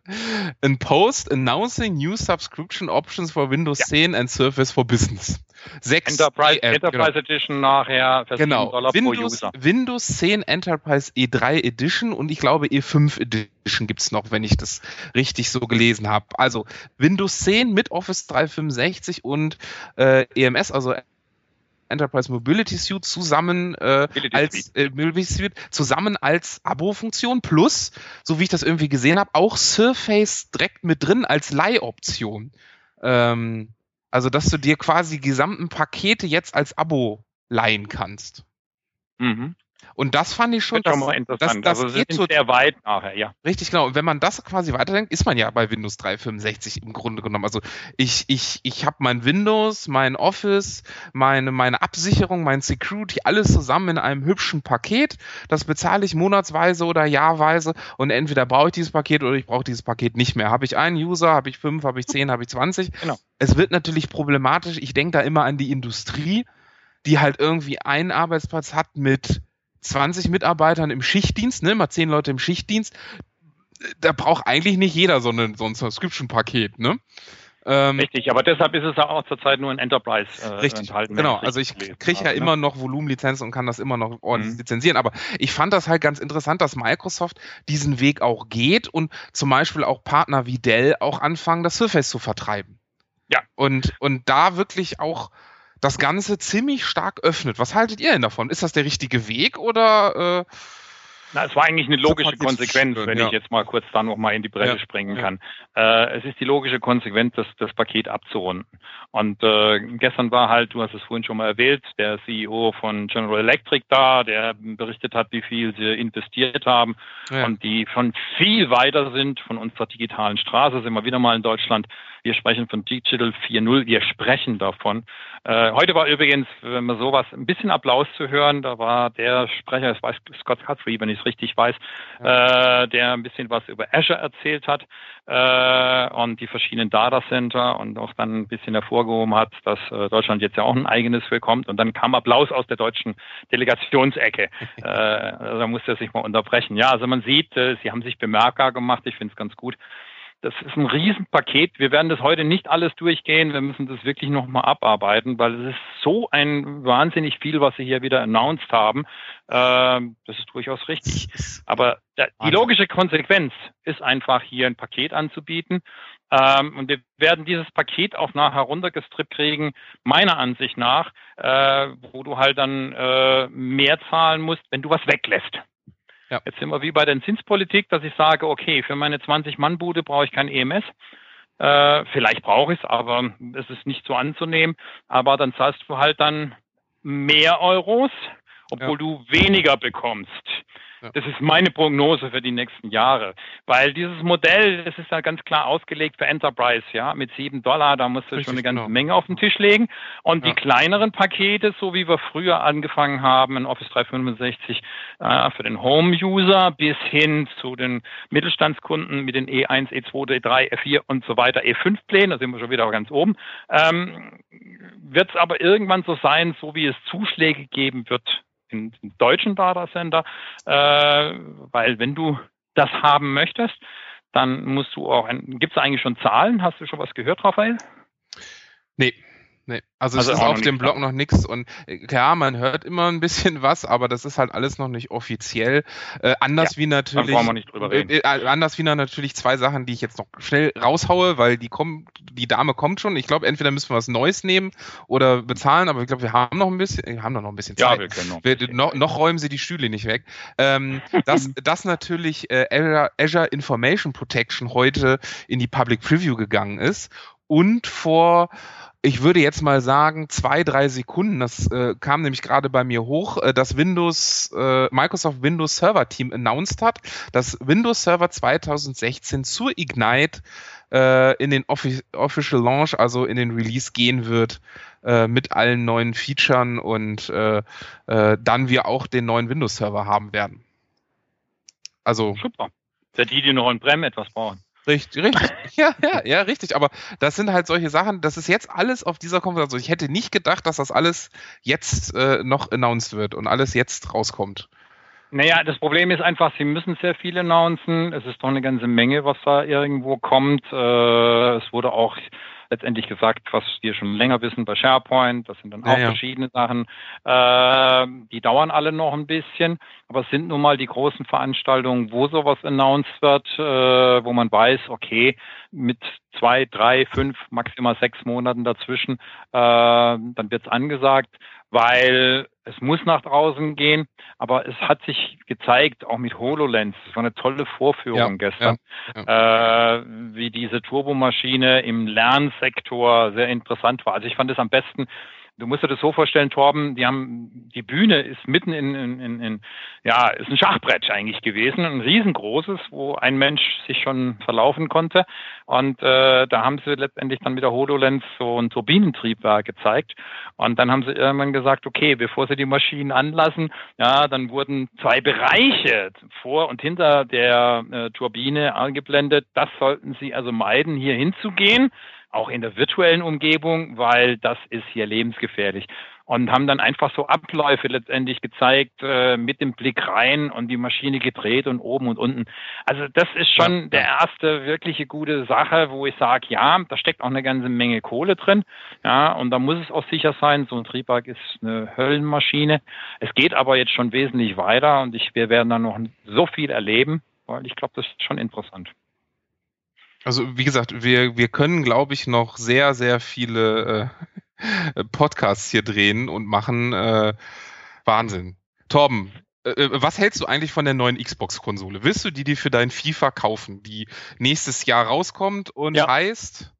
ein Post announcing new subscription options for Windows Ja. 10 and Surface for Business. Sechs Enterprise, äh, genau. Enterprise Edition nachher für 7 Genau, Dollar pro Windows, User. Windows 10 Enterprise E3 Edition und ich glaube E5 Edition gibt's noch, wenn ich das richtig so gelesen habe. Also Windows 10 mit Office 365 und äh, EMS, also Enterprise Mobility Suite zusammen äh, Mobility als äh, Mobility Suite zusammen als Abo-Funktion plus, so wie ich das irgendwie gesehen habe, auch Surface direkt mit drin als Leihoption. Ähm, also dass du dir quasi die gesamten Pakete jetzt als Abo leihen kannst. Mhm. Und das fand ich schon, Wird schon das, mal interessant. das also sie geht so- sehr weit nachher, ja. richtig genau. Und wenn man das quasi weiterdenkt, ist man ja bei Windows 365 im Grunde genommen. Also ich, ich, ich habe mein Windows, mein Office, meine, meine Absicherung, mein Security, alles zusammen in einem hübschen Paket. Das bezahle ich monatsweise oder jahrweise und entweder brauche ich dieses Paket oder ich brauche dieses Paket nicht mehr. Habe ich einen User, habe ich fünf, habe ich zehn, habe ich zwanzig. Genau. Es wird natürlich problematisch. Ich denke da immer an die Industrie, die halt irgendwie einen Arbeitsplatz hat mit 20 Mitarbeitern im Schichtdienst, ne, mal 10 Leute im Schichtdienst. Da braucht eigentlich nicht jeder so, eine, so ein Subscription-Paket, ne? Ähm, richtig, aber deshalb ist es ja auch zurzeit nur in Enterprise äh, richtig, enthalten. Genau, also ich kriege ja immer noch Volumenlizenzen und kann das immer noch ordentlich mhm. lizenzieren. Aber ich fand das halt ganz interessant, dass Microsoft diesen Weg auch geht und zum Beispiel auch Partner wie Dell auch anfangen, das Surface zu vertreiben. Ja. Und, und da wirklich auch das Ganze ziemlich stark öffnet. Was haltet ihr denn davon? Ist das der richtige Weg oder äh, na, es war eigentlich eine logische Konsequenz, wenn ja. ich jetzt mal kurz da noch mal in die Bresche ja. springen kann. Äh, es ist die logische Konsequenz, das, das Paket abzurunden. Und äh, gestern war halt, du hast es vorhin schon mal erwähnt, der CEO von General Electric da, der berichtet hat, wie viel sie investiert haben ja. und die schon viel weiter sind von unserer digitalen Straße, sind wir wieder mal in Deutschland. Wir sprechen von Digital 4.0, wir sprechen davon. Äh, heute war übrigens, wenn man sowas, ein bisschen Applaus zu hören, da war der Sprecher, das weiß Scott Guthrie, wenn ich es richtig weiß, ja. äh, der ein bisschen was über Azure erzählt hat äh, und die verschiedenen Datacenter und auch dann ein bisschen hervorgehoben hat, dass äh, Deutschland jetzt ja auch ein eigenes bekommt. Und dann kam Applaus aus der deutschen Delegationsecke. (laughs) äh, also da musste er sich mal unterbrechen. Ja, also man sieht, äh, sie haben sich bemerkbar gemacht. Ich finde es ganz gut. Das ist ein Riesenpaket. Wir werden das heute nicht alles durchgehen. Wir müssen das wirklich nochmal abarbeiten, weil es ist so ein wahnsinnig viel, was Sie hier wieder announced haben. Ähm, das ist durchaus richtig. Aber die logische Konsequenz ist einfach, hier ein Paket anzubieten. Ähm, und wir werden dieses Paket auch nachher runtergestrippt kriegen, meiner Ansicht nach, äh, wo du halt dann äh, mehr zahlen musst, wenn du was weglässt. Ja. Jetzt sind wir wie bei der Zinspolitik, dass ich sage, okay, für meine 20-Mann-Bude brauche ich kein EMS. Äh, vielleicht brauche ich es, aber es ist nicht so anzunehmen. Aber dann zahlst du halt dann mehr Euros, obwohl ja. du weniger bekommst. Das ist meine Prognose für die nächsten Jahre. Weil dieses Modell, das ist ja ganz klar ausgelegt für Enterprise, ja, mit sieben Dollar, da musst du Richtig, schon eine ganze genau. Menge auf den Tisch legen. Und ja. die kleineren Pakete, so wie wir früher angefangen haben in Office 365 äh, für den Home-User bis hin zu den Mittelstandskunden mit den E1, E2, E3, E4 und so weiter, E5-Plänen, da sind wir schon wieder ganz oben, ähm, wird es aber irgendwann so sein, so wie es Zuschläge geben wird in, in deutschen Datacenter, äh, weil wenn du das haben möchtest, dann musst du auch, gibt es eigentlich schon Zahlen? Hast du schon was gehört, Raphael? Nee, Nee, also, also es ist auf dem Blog noch nichts und äh, klar, man hört immer ein bisschen (laughs) was, aber das ist halt alles noch nicht offiziell. Äh, anders ja, wie natürlich, wir nicht drüber reden. Äh, äh, anders wie natürlich zwei Sachen, die ich jetzt noch schnell raushaue, weil die kommen, die Dame kommt schon. Ich glaube, entweder müssen wir was Neues nehmen oder bezahlen, aber ich glaube, wir haben noch ein bisschen, wir haben doch noch ein bisschen Zeit. Ja, wir können noch. Wir, noch, noch, räumen sie die Stühle nicht weg. Ähm, (laughs) dass, dass natürlich äh, Azure, Azure Information Protection heute in die Public Preview gegangen ist und vor ich würde jetzt mal sagen, zwei, drei Sekunden, das äh, kam nämlich gerade bei mir hoch, äh, dass Windows, äh, Microsoft Windows Server Team announced hat, dass Windows Server 2016 zur Ignite äh, in den Offi Official Launch, also in den Release gehen wird, äh, mit allen neuen Features und äh, dann wir auch den neuen Windows Server haben werden. Also. Super. Für die, die noch in Brem etwas brauchen. Richtig, richtig. (laughs) Ja, ja, ja, richtig. Aber das sind halt solche Sachen, das ist jetzt alles auf dieser Konferenz. Also ich hätte nicht gedacht, dass das alles jetzt äh, noch announced wird und alles jetzt rauskommt. Naja, das Problem ist einfach, sie müssen sehr viel announcen. Es ist doch eine ganze Menge, was da irgendwo kommt. Äh, es wurde auch letztendlich gesagt, was wir schon länger wissen bei SharePoint. Das sind dann auch ja, ja. verschiedene Sachen. Äh, die dauern alle noch ein bisschen, aber es sind nun mal die großen Veranstaltungen, wo sowas announced wird, äh, wo man weiß, okay, mit zwei, drei, fünf, maximal sechs Monaten dazwischen, äh, dann wird es angesagt, weil es muss nach draußen gehen, aber es hat sich gezeigt, auch mit HoloLens, das war eine tolle Vorführung ja, gestern, ja, ja. Äh, wie diese Turbomaschine im Lernsektor sehr interessant war. Also ich fand es am besten, Du musst dir das so vorstellen, Torben, die haben, die Bühne ist mitten in, in, in, in ja, ist ein Schachbrett eigentlich gewesen, ein riesengroßes, wo ein Mensch sich schon verlaufen konnte. Und äh, da haben sie letztendlich dann mit der HoloLens so ein Turbinentriebwerk gezeigt. Und dann haben sie irgendwann gesagt, okay, bevor sie die Maschinen anlassen, ja, dann wurden zwei Bereiche vor und hinter der äh, Turbine angeblendet. Das sollten sie also meiden, hier hinzugehen auch in der virtuellen Umgebung, weil das ist hier lebensgefährlich und haben dann einfach so Abläufe letztendlich gezeigt äh, mit dem Blick rein und die Maschine gedreht und oben und unten. Also das ist schon ja, der erste wirkliche gute Sache, wo ich sage, ja, da steckt auch eine ganze Menge Kohle drin, ja, und da muss es auch sicher sein. So ein Triebwerk ist eine Höllenmaschine. Es geht aber jetzt schon wesentlich weiter und ich, wir werden da noch so viel erleben, weil ich glaube, das ist schon interessant. Also wie gesagt, wir, wir können, glaube ich, noch sehr, sehr viele äh, (laughs) Podcasts hier drehen und machen. Äh, Wahnsinn. Torben, äh, äh, was hältst du eigentlich von der neuen Xbox-Konsole? Willst du die dir für dein FIFA kaufen, die nächstes Jahr rauskommt und ja. heißt?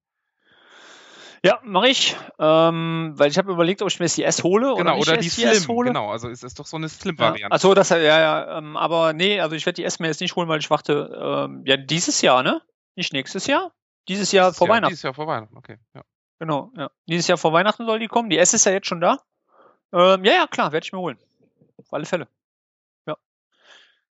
Ja, mache ich, ähm, weil ich habe überlegt, ob ich mir das die S hole genau, oder, oder die Slim. Hole. Genau, also ist es doch so eine Slim-Variante. Ja. Achso, das ja, ja, ähm, aber nee, also ich werde die S mir jetzt nicht holen, weil ich warte, ähm, ja, dieses Jahr, ne? Nicht nächstes Jahr? Dieses Jahr dieses vor Jahr, Weihnachten. Dieses Jahr vor Weihnachten, okay. Ja. Genau, ja. Dieses Jahr vor Weihnachten soll die kommen. Die S ist ja jetzt schon da. Ähm, ja, ja, klar, werde ich mir holen. Auf alle Fälle.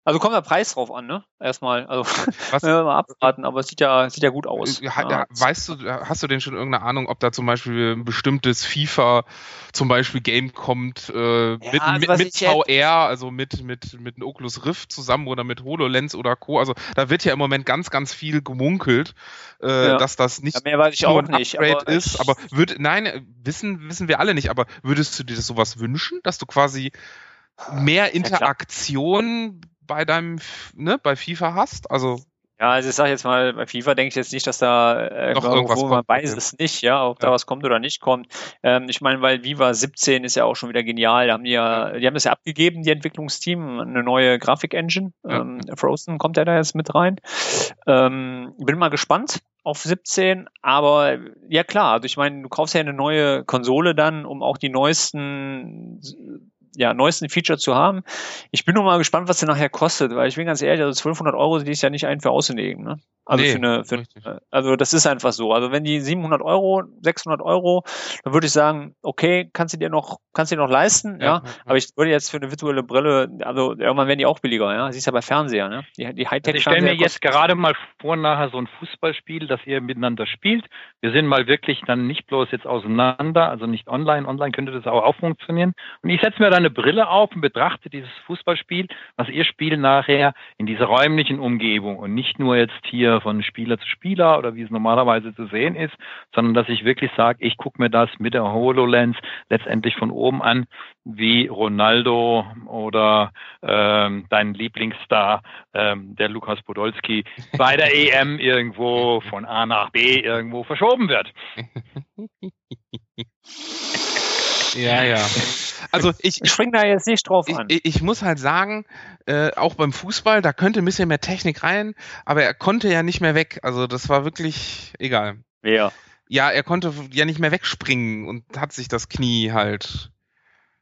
Also kommt der Preis drauf an, ne? Erstmal. Also Was? (laughs) mal abwarten, aber es sieht ja, sieht ja gut aus. Äh, ha, ja. Weißt du, hast du denn schon irgendeine Ahnung, ob da zum Beispiel ein bestimmtes FIFA zum Beispiel Game kommt äh, ja, mit, also mit, mit VR, also mit, mit, mit einem Oculus Rift zusammen oder mit HoloLens oder Co. Also da wird ja im Moment ganz, ganz viel gemunkelt, äh, ja. dass das nicht mehr weiß ich auch nicht, Upgrade aber ist. Aber würd, nein, wissen, wissen wir alle nicht, aber würdest du dir das sowas wünschen, dass du quasi mehr Interaktion bei deinem, ne, bei FIFA hast? Also ja, also ich sage jetzt mal, bei FIFA denke ich jetzt nicht, dass da äh, Noch irgendwas man kommt, weiß es nicht, ja, ob ja. da was kommt oder nicht kommt. Ähm, ich meine, weil Viva 17 ist ja auch schon wieder genial. Da haben die ja, die haben das ja abgegeben, die Entwicklungsteam, eine neue Grafik-Engine. Ja. Ähm, Frozen kommt ja da jetzt mit rein. Ähm, bin mal gespannt auf 17, aber ja klar, also ich meine, du kaufst ja eine neue Konsole dann, um auch die neuesten ja, neuesten Feature zu haben. Ich bin nur mal gespannt, was der nachher kostet, weil ich bin ganz ehrlich, also 1200 Euro, die ist ja nicht ein für auszulegen. Ne? Also nee, für eine, für, also das ist einfach so. Also wenn die 700 Euro, 600 Euro, dann würde ich sagen, okay, kannst du dir noch, kannst du dir noch leisten, ja, ja. Aber ich würde jetzt für eine virtuelle Brille, also irgendwann werden die auch billiger, ja. Siehst ja bei Fernseher, ne? Die, die Hightech. Also ich stelle mir jetzt gerade mal vor, nachher so ein Fußballspiel, dass ihr miteinander spielt. Wir sind mal wirklich dann nicht bloß jetzt auseinander, also nicht online. Online könnte das auch, auch funktionieren. Und ich setze mir dann eine Brille auf und betrachte dieses Fußballspiel, was ihr spielt nachher in dieser räumlichen Umgebung und nicht nur jetzt hier von Spieler zu Spieler oder wie es normalerweise zu sehen ist, sondern dass ich wirklich sage, ich gucke mir das mit der HoloLens letztendlich von oben an, wie Ronaldo oder ähm, dein Lieblingsstar, ähm, der Lukas Podolski, bei der (laughs) EM irgendwo von A nach B irgendwo verschoben wird. (laughs) Ja, ja. (laughs) Also ich, ich spring da jetzt nicht drauf ich, an. Ich, ich, muss halt sagen, äh, auch beim Fußball, da könnte ein bisschen mehr Technik rein, aber er konnte ja nicht mehr weg. Also das war wirklich egal. Wer? Ja, er konnte ja nicht mehr wegspringen und hat sich das Knie halt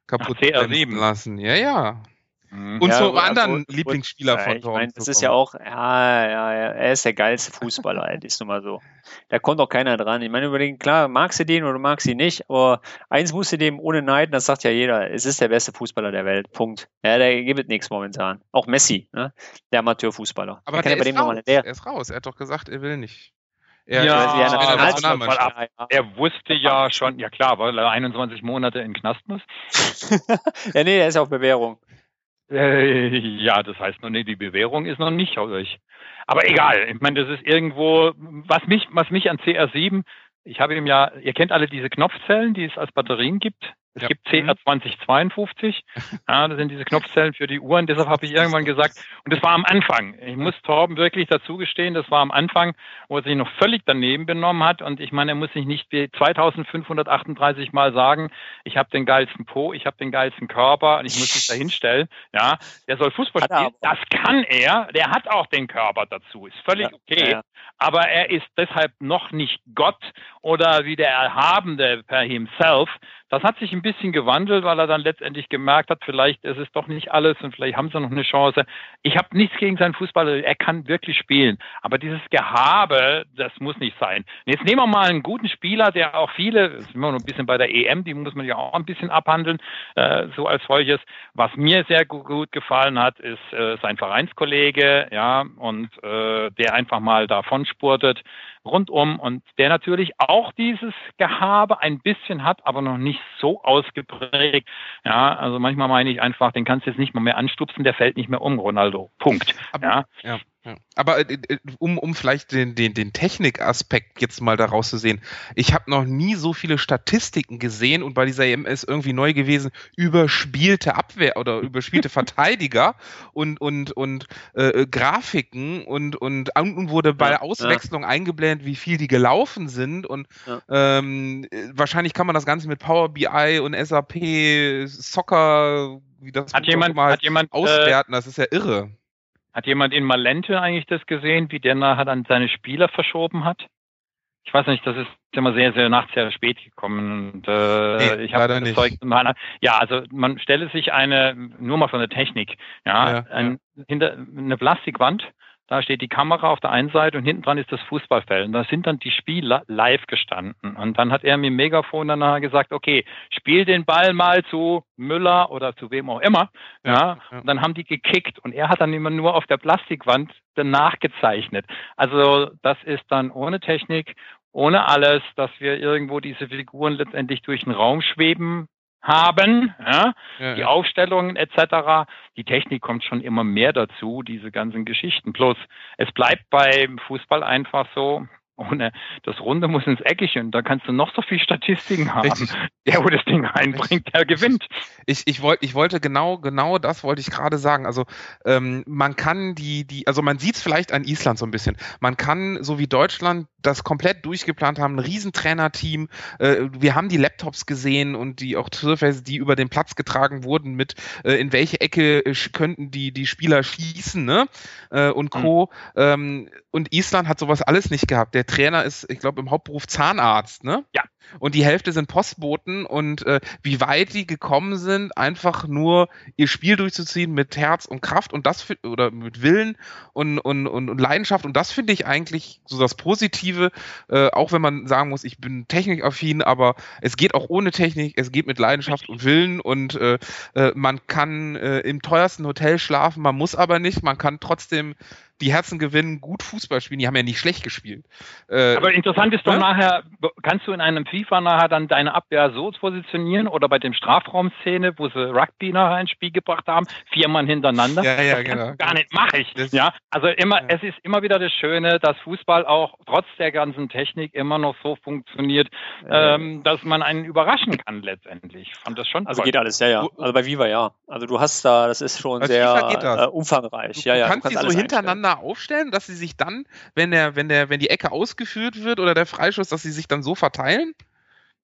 kaputt Ach, lassen. Ja, ja. Mhm. Und ja, zum anderen wo, Lieblingsspieler wo, von Ich meine, das ist ja auch, ja, ja, ja, er ist der geilste Fußballer, ist nun mal so. Da kommt auch keiner dran. Ich meine, überlegen, klar, magst du den oder magst du ihn nicht, aber eins musst du dem ohne Neiden, das sagt ja jeder, es ist der beste Fußballer der Welt. Punkt. Ja, der gibt nichts momentan. Auch Messi, ne? Der Amateurfußballer. Aber der, der, ist raus. Der, er ist raus. Er hat doch gesagt, er will nicht. Er, ja, ja, Nationalmannschaft. Er, er wusste ja schon, ja klar, weil er 21 Monate in Knast muss. (laughs) ja, nee, er ist auf Bewährung. Äh, ja, das heißt noch nicht, die Bewährung ist noch nicht durch. Aber egal, ich meine, das ist irgendwo, was mich, was mich an CR7, ich habe ihm ja, ihr kennt alle diese Knopfzellen, die es als Batterien gibt. Es ja. gibt CR2052. (laughs) Ja, das sind diese Knopfzellen für die Uhren. Deshalb habe ich irgendwann gesagt, und das war am Anfang. Ich muss Torben wirklich dazu gestehen, das war am Anfang, wo er sich noch völlig daneben benommen hat. Und ich meine, er muss sich nicht 2538 Mal sagen, ich habe den geilsten Po, ich habe den geilsten Körper und ich muss mich da hinstellen. Ja, der soll Fußball spielen. Das kann er. Der hat auch den Körper dazu. Ist völlig okay. Ja. Aber er ist deshalb noch nicht Gott oder wie der Erhabende per himself, das hat sich ein bisschen gewandelt, weil er dann letztendlich gemerkt hat, vielleicht ist es doch nicht alles und vielleicht haben sie noch eine Chance. Ich habe nichts gegen seinen Fußballer, er kann wirklich spielen. Aber dieses Gehabe, das muss nicht sein. Und jetzt nehmen wir mal einen guten Spieler, der auch viele, das sind wir noch ein bisschen bei der EM, die muss man ja auch ein bisschen abhandeln, äh, so als solches. Was mir sehr gut gefallen hat, ist äh, sein Vereinskollege, ja, und äh, der einfach mal da davon spurtet, rundum und der natürlich auch dieses Gehabe ein bisschen hat, aber noch nicht so ausgeprägt. Ja, also manchmal meine ich einfach, den kannst du jetzt nicht mal mehr anstupsen, der fällt nicht mehr um, Ronaldo. Punkt. Aber, ja. ja. Ja. Aber äh, äh, um, um vielleicht den, den, den Technikaspekt jetzt mal daraus zu sehen, ich habe noch nie so viele Statistiken gesehen und bei dieser EMS irgendwie neu gewesen, überspielte Abwehr oder (laughs) überspielte Verteidiger und, und, und äh, Grafiken und, und unten wurde bei der Auswechslung ja. eingeblendet, wie viel die gelaufen sind und ja. ähm, wahrscheinlich kann man das Ganze mit Power BI und SAP, Soccer, wie das hat jemand, mal hat jemand, äh, auswerten, das ist ja irre. Hat jemand in Malente eigentlich das gesehen, wie der nachher dann seine Spieler verschoben hat? Ich weiß nicht, das ist immer sehr, sehr nachts sehr spät gekommen und äh, nee, ich habe das Zeug meiner. Ja, also man stelle sich eine, nur mal von der Technik, ja, ja, ein, ja. hinter eine Plastikwand da steht die Kamera auf der einen Seite und hinten dran ist das Fußballfeld. Und da sind dann die Spieler live gestanden. Und dann hat er mir im Megafon danach gesagt, okay, spiel den Ball mal zu Müller oder zu wem auch immer. Ja, ja. Und dann haben die gekickt und er hat dann immer nur auf der Plastikwand danach gezeichnet. Also das ist dann ohne Technik, ohne alles, dass wir irgendwo diese Figuren letztendlich durch den Raum schweben haben, ja, ja, die ja. Aufstellungen etc. Die Technik kommt schon immer mehr dazu, diese ganzen Geschichten. Plus, es bleibt beim Fußball einfach so, ohne das Runde muss ins Eckige und da kannst du noch so viel Statistiken haben. Richtig. Der, wo das Ding einbringt, der gewinnt. Ich, ich, wollte, ich wollte genau, genau das wollte ich gerade sagen. Also ähm, man kann die, die, also man sieht es vielleicht an Island so ein bisschen. Man kann, so wie Deutschland, das komplett durchgeplant haben, ein Riesentrainerteam. Äh, wir haben die Laptops gesehen und die auch Surface, die über den Platz getragen wurden mit, äh, in welche Ecke äh, könnten die, die Spieler schießen, ne? Äh, und Co. Mhm. Ähm, und Island hat sowas alles nicht gehabt. Der Trainer ist, ich glaube, im Hauptberuf Zahnarzt, ne? Ja. Und die Hälfte sind Postboten und äh, wie weit die gekommen sind, einfach nur ihr Spiel durchzuziehen mit Herz und Kraft und das oder mit Willen und, und, und, und Leidenschaft. Und das finde ich eigentlich so das Positive, äh, auch wenn man sagen muss, ich bin technikaffin, aber es geht auch ohne Technik, es geht mit Leidenschaft und Willen und äh, äh, man kann äh, im teuersten Hotel schlafen, man muss aber nicht, man kann trotzdem die Herzen gewinnen, gut Fußball spielen. Die haben ja nicht schlecht gespielt. Äh, Aber interessant ist doch ne? nachher, kannst du in einem FIFA nachher dann deine Abwehr so positionieren oder bei dem Strafraumszene, wo sie Rugby nachher ins Spiel gebracht haben, vier Mann hintereinander. Ja, ja, genau. Gar nicht, mache ich. Das, ja, also immer, ja. es ist immer wieder das Schöne, dass Fußball auch trotz der ganzen Technik immer noch so funktioniert, ja. ähm, dass man einen überraschen kann letztendlich. Fand das schon. Also toll. geht alles, ja, ja. Also bei Viva ja. Also du hast da, das ist schon sehr äh, umfangreich. Du, ja, ja. Du kannst, du kannst die so hintereinander einstellen. aufstellen, dass sie sich dann, wenn der, wenn der, wenn die Ecke ausgeführt wird oder der Freischuss, dass sie sich dann so verteilen?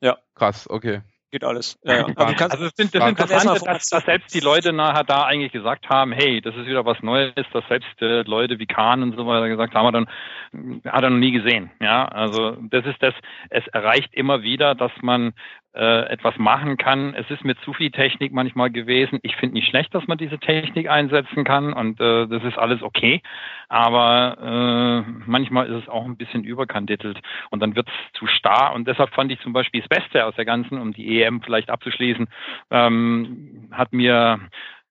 Ja. Krass, okay geht alles. Ja, ja. Also, kannst, also es sind, das Interessante, dass, dass selbst die Leute nachher da eigentlich gesagt haben, hey, das ist wieder was Neues, dass selbst äh, Leute wie Kahn und so weiter gesagt haben, hat er, hat er noch nie gesehen. Ja, also das ist das, es erreicht immer wieder, dass man äh, etwas machen kann. Es ist mir zu viel Technik manchmal gewesen. Ich finde nicht schlecht, dass man diese Technik einsetzen kann und äh, das ist alles okay. Aber äh, manchmal ist es auch ein bisschen überkandidelt und dann wird es zu starr. Und deshalb fand ich zum Beispiel das Beste aus der ganzen, um die EM vielleicht abzuschließen, ähm, hat mir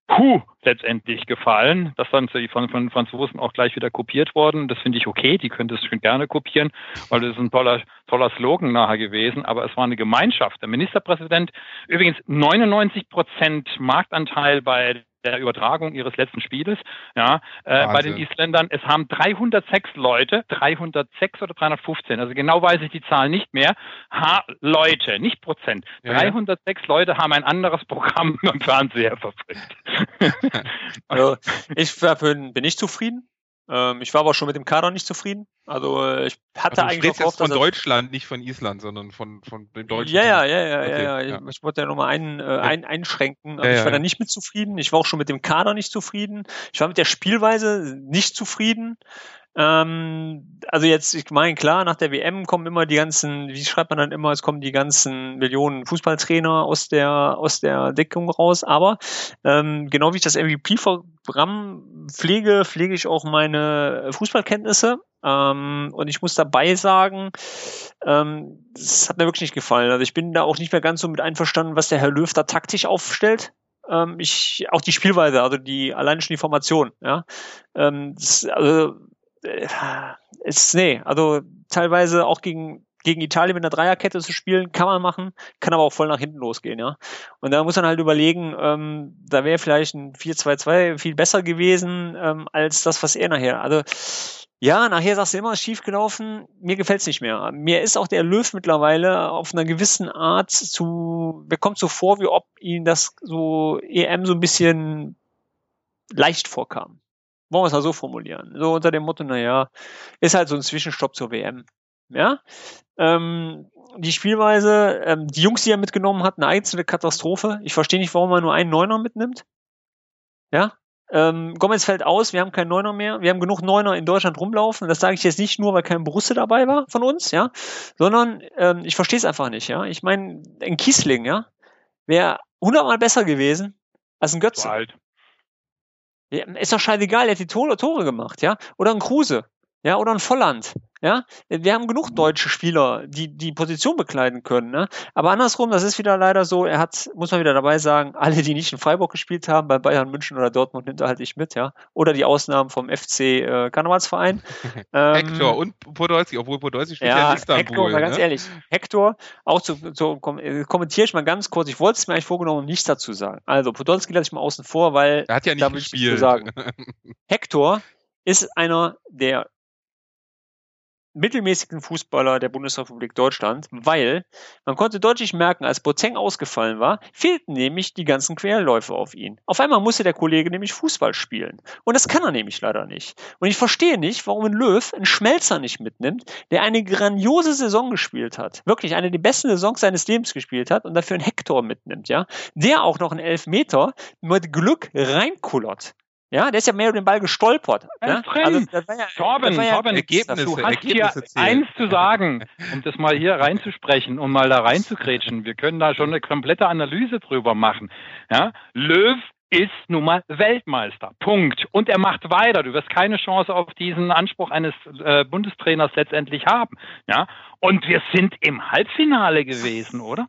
Puh letztendlich gefallen. Das dann von, von Franzosen auch gleich wieder kopiert worden. Das finde ich okay. Die könnte es schon gerne kopieren, weil das ist ein toller, toller Slogan nachher gewesen. Aber es war eine Gemeinschaft. Der Ministerpräsident, übrigens 99 Prozent Marktanteil bei der Übertragung ihres letzten Spieles, ja, äh, bei den Isländern. Es haben 306 Leute, 306 oder 315, also genau weiß ich die Zahl nicht mehr, ha Leute, nicht Prozent. Ja, 306 ja. Leute haben ein anderes Programm (laughs) im Fernseher verfolgt. (laughs) also, ich bin ich zufrieden. Ähm, ich war aber schon mit dem Kader nicht zufrieden. Also äh, ich hatte also eigentlich auch jetzt von Deutschland, nicht von Island, sondern von von den Deutschen. Ja, ja, ja, ja, okay, ja, ja. Ich, ich wollte ja nochmal einen, äh, ein, einschränken. Also ja, ich war ja. da nicht mit zufrieden. Ich war auch schon mit dem Kader nicht zufrieden. Ich war mit der Spielweise nicht zufrieden. Ähm, also jetzt, ich meine, klar, nach der WM kommen immer die ganzen, wie schreibt man dann immer, es kommen die ganzen Millionen Fußballtrainer aus der, aus der Deckung raus, aber ähm, genau wie ich das MVP-Programm pflege, pflege ich auch meine Fußballkenntnisse. Ähm, und ich muss dabei sagen, ähm, hat mir wirklich nicht gefallen. Also ich bin da auch nicht mehr ganz so mit einverstanden, was der Herr Löw da taktisch aufstellt ähm, ich auch die Spielweise, also die allein schon die Formation, ja. Ähm, das, also ist, nee, also teilweise auch gegen gegen Italien mit einer Dreierkette zu spielen, kann man machen, kann aber auch voll nach hinten losgehen, ja. Und da muss man halt überlegen, ähm, da wäre vielleicht ein 4-2-2 viel besser gewesen ähm, als das, was er nachher. Also ja, nachher sagst du immer, schief gelaufen, mir gefällt's nicht mehr. Mir ist auch der Löw mittlerweile auf einer gewissen Art zu, mir kommt so vor, wie ob ihn das so EM so ein bisschen leicht vorkam. Wollen wir es mal so formulieren. So unter dem Motto, naja, ist halt so ein Zwischenstopp zur WM. Ja, ähm, die Spielweise, ähm, die Jungs, die er mitgenommen hat, eine einzelne Katastrophe. Ich verstehe nicht, warum er nur einen Neuner mitnimmt. Ja, ähm, Gomez fällt aus, wir haben keinen Neuner mehr. Wir haben genug Neuner in Deutschland rumlaufen. Das sage ich jetzt nicht nur, weil kein Borussia dabei war von uns, ja, sondern ähm, ich verstehe es einfach nicht, ja. Ich meine, ein Kiesling, ja, wäre hundertmal besser gewesen als ein Götze. Alt. Ist doch scheißegal, er hat die Tore, Tore gemacht, ja. Oder ein Kruse, ja, oder ein Volland. Ja, wir haben genug deutsche Spieler, die die Position bekleiden können. Ne? Aber andersrum, das ist wieder leider so. Er hat, muss man wieder dabei sagen, (laughs) alle, die nicht in Freiburg gespielt haben, bei Bayern München oder Dortmund, nimmt er halt nicht mit. Ja, oder die Ausnahmen vom FC äh, Karnevalsverein. (laughs) ähm, Hector und Podolski, obwohl Podolski spielt ja, ja in Istanbul. Hector, mal ganz ne? ehrlich, Hector, auch zu, zu kom äh, kommentiere ich mal ganz kurz. Ich wollte es mir eigentlich vorgenommen, um nichts dazu sagen. Also Podolski lasse ich mal außen vor, weil Er hat ja nicht ich gespielt. sagen. (laughs) Hector ist einer der mittelmäßigen Fußballer der Bundesrepublik Deutschland, weil man konnte deutlich merken, als Boateng ausgefallen war, fehlten nämlich die ganzen Querläufe auf ihn. Auf einmal musste der Kollege nämlich Fußball spielen. Und das kann er nämlich leider nicht. Und ich verstehe nicht, warum ein Löw einen Schmelzer nicht mitnimmt, der eine grandiose Saison gespielt hat. Wirklich eine der besten Saisons seines Lebens gespielt hat und dafür einen Hector mitnimmt, ja. Der auch noch einen Elfmeter mit Glück reinkullert. Ja, der ist ja mehr über den Ball gestolpert. Er Ja? drin. Also, das war ja, Torben, das war ja, Torben, Ergebnisse, du hast hier Ergebnisse zählen. eins zu sagen, um das mal hier reinzusprechen und mal da reinzugrätschen. Wir können da schon eine komplette Analyse drüber machen. Ja? Löw ist nun mal Weltmeister. Punkt. Und er macht weiter. Du wirst keine Chance auf diesen Anspruch eines äh, Bundestrainers letztendlich haben. Ja? Und wir sind im Halbfinale gewesen, oder?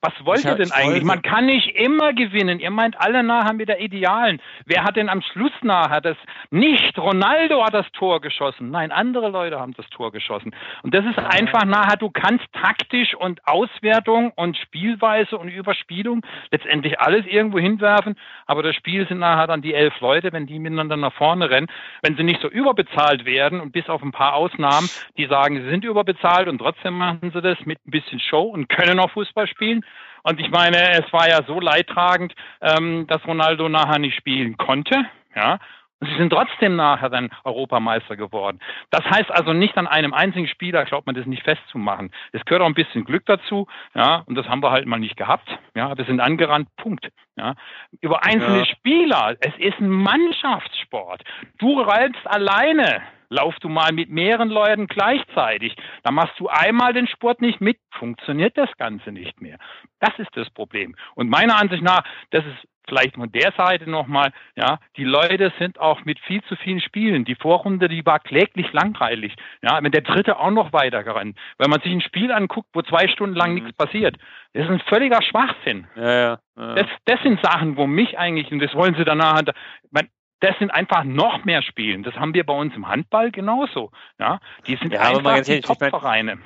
Was wollt Ich ihr denn ich eigentlich? wollte- Man kann nicht immer gewinnen. Ihr meint alle nachher mit der Idealen. Wer hat denn am Schluss nachher das? Nicht Ronaldo hat das Tor geschossen. Nein, andere Leute haben das Tor geschossen. Und das ist einfach nachher, du kannst taktisch und Auswertung und Spielweise und Überspielung letztendlich alles irgendwo hinwerfen. Aber das Spiel sind nachher dann die elf Leute, wenn die miteinander nach vorne rennen. Wenn sie nicht so überbezahlt werden und bis auf ein paar Ausnahmen, die sagen, sie sind überbezahlt und trotzdem machen sie das mit ein bisschen Show und können auch Fußball spielen. Und ich meine, es war ja so leidtragend, ähm, dass Ronaldo nachher nicht spielen konnte. Ja. Und sie sind trotzdem nachher dann Europameister geworden. Das heißt also nicht an einem einzigen Spieler, glaubt man das nicht festzumachen. Es gehört auch ein bisschen Glück dazu, ja, und das haben wir halt mal nicht gehabt. Ja, wir sind angerannt, Punkt. Ja. Über einzelne Ja. Spieler, es ist ein Mannschaftssport. Du reitst alleine. Lauf du mal mit mehreren Leuten gleichzeitig. Da machst du einmal den Sport nicht mit, funktioniert das Ganze nicht mehr. Das ist das Problem. Und meiner Ansicht nach, das ist vielleicht von der Seite nochmal, ja, die Leute sind auch mit viel zu vielen Spielen. Die Vorrunde, die war kläglich langweilig. Ja, wenn der dritte auch noch weitergerannt. Wenn man sich ein Spiel anguckt, wo zwei Stunden lang Mhm. nichts passiert, das ist ein völliger Schwachsinn. ja, ja, ja. Das, das sind Sachen, wo mich eigentlich, und das wollen sie danach, man, das sind einfach noch mehr Spielen. Das haben wir bei uns im Handball genauso. Ja, die sind Ja, einfach die ehrlich, ich mein- Top-Vereine.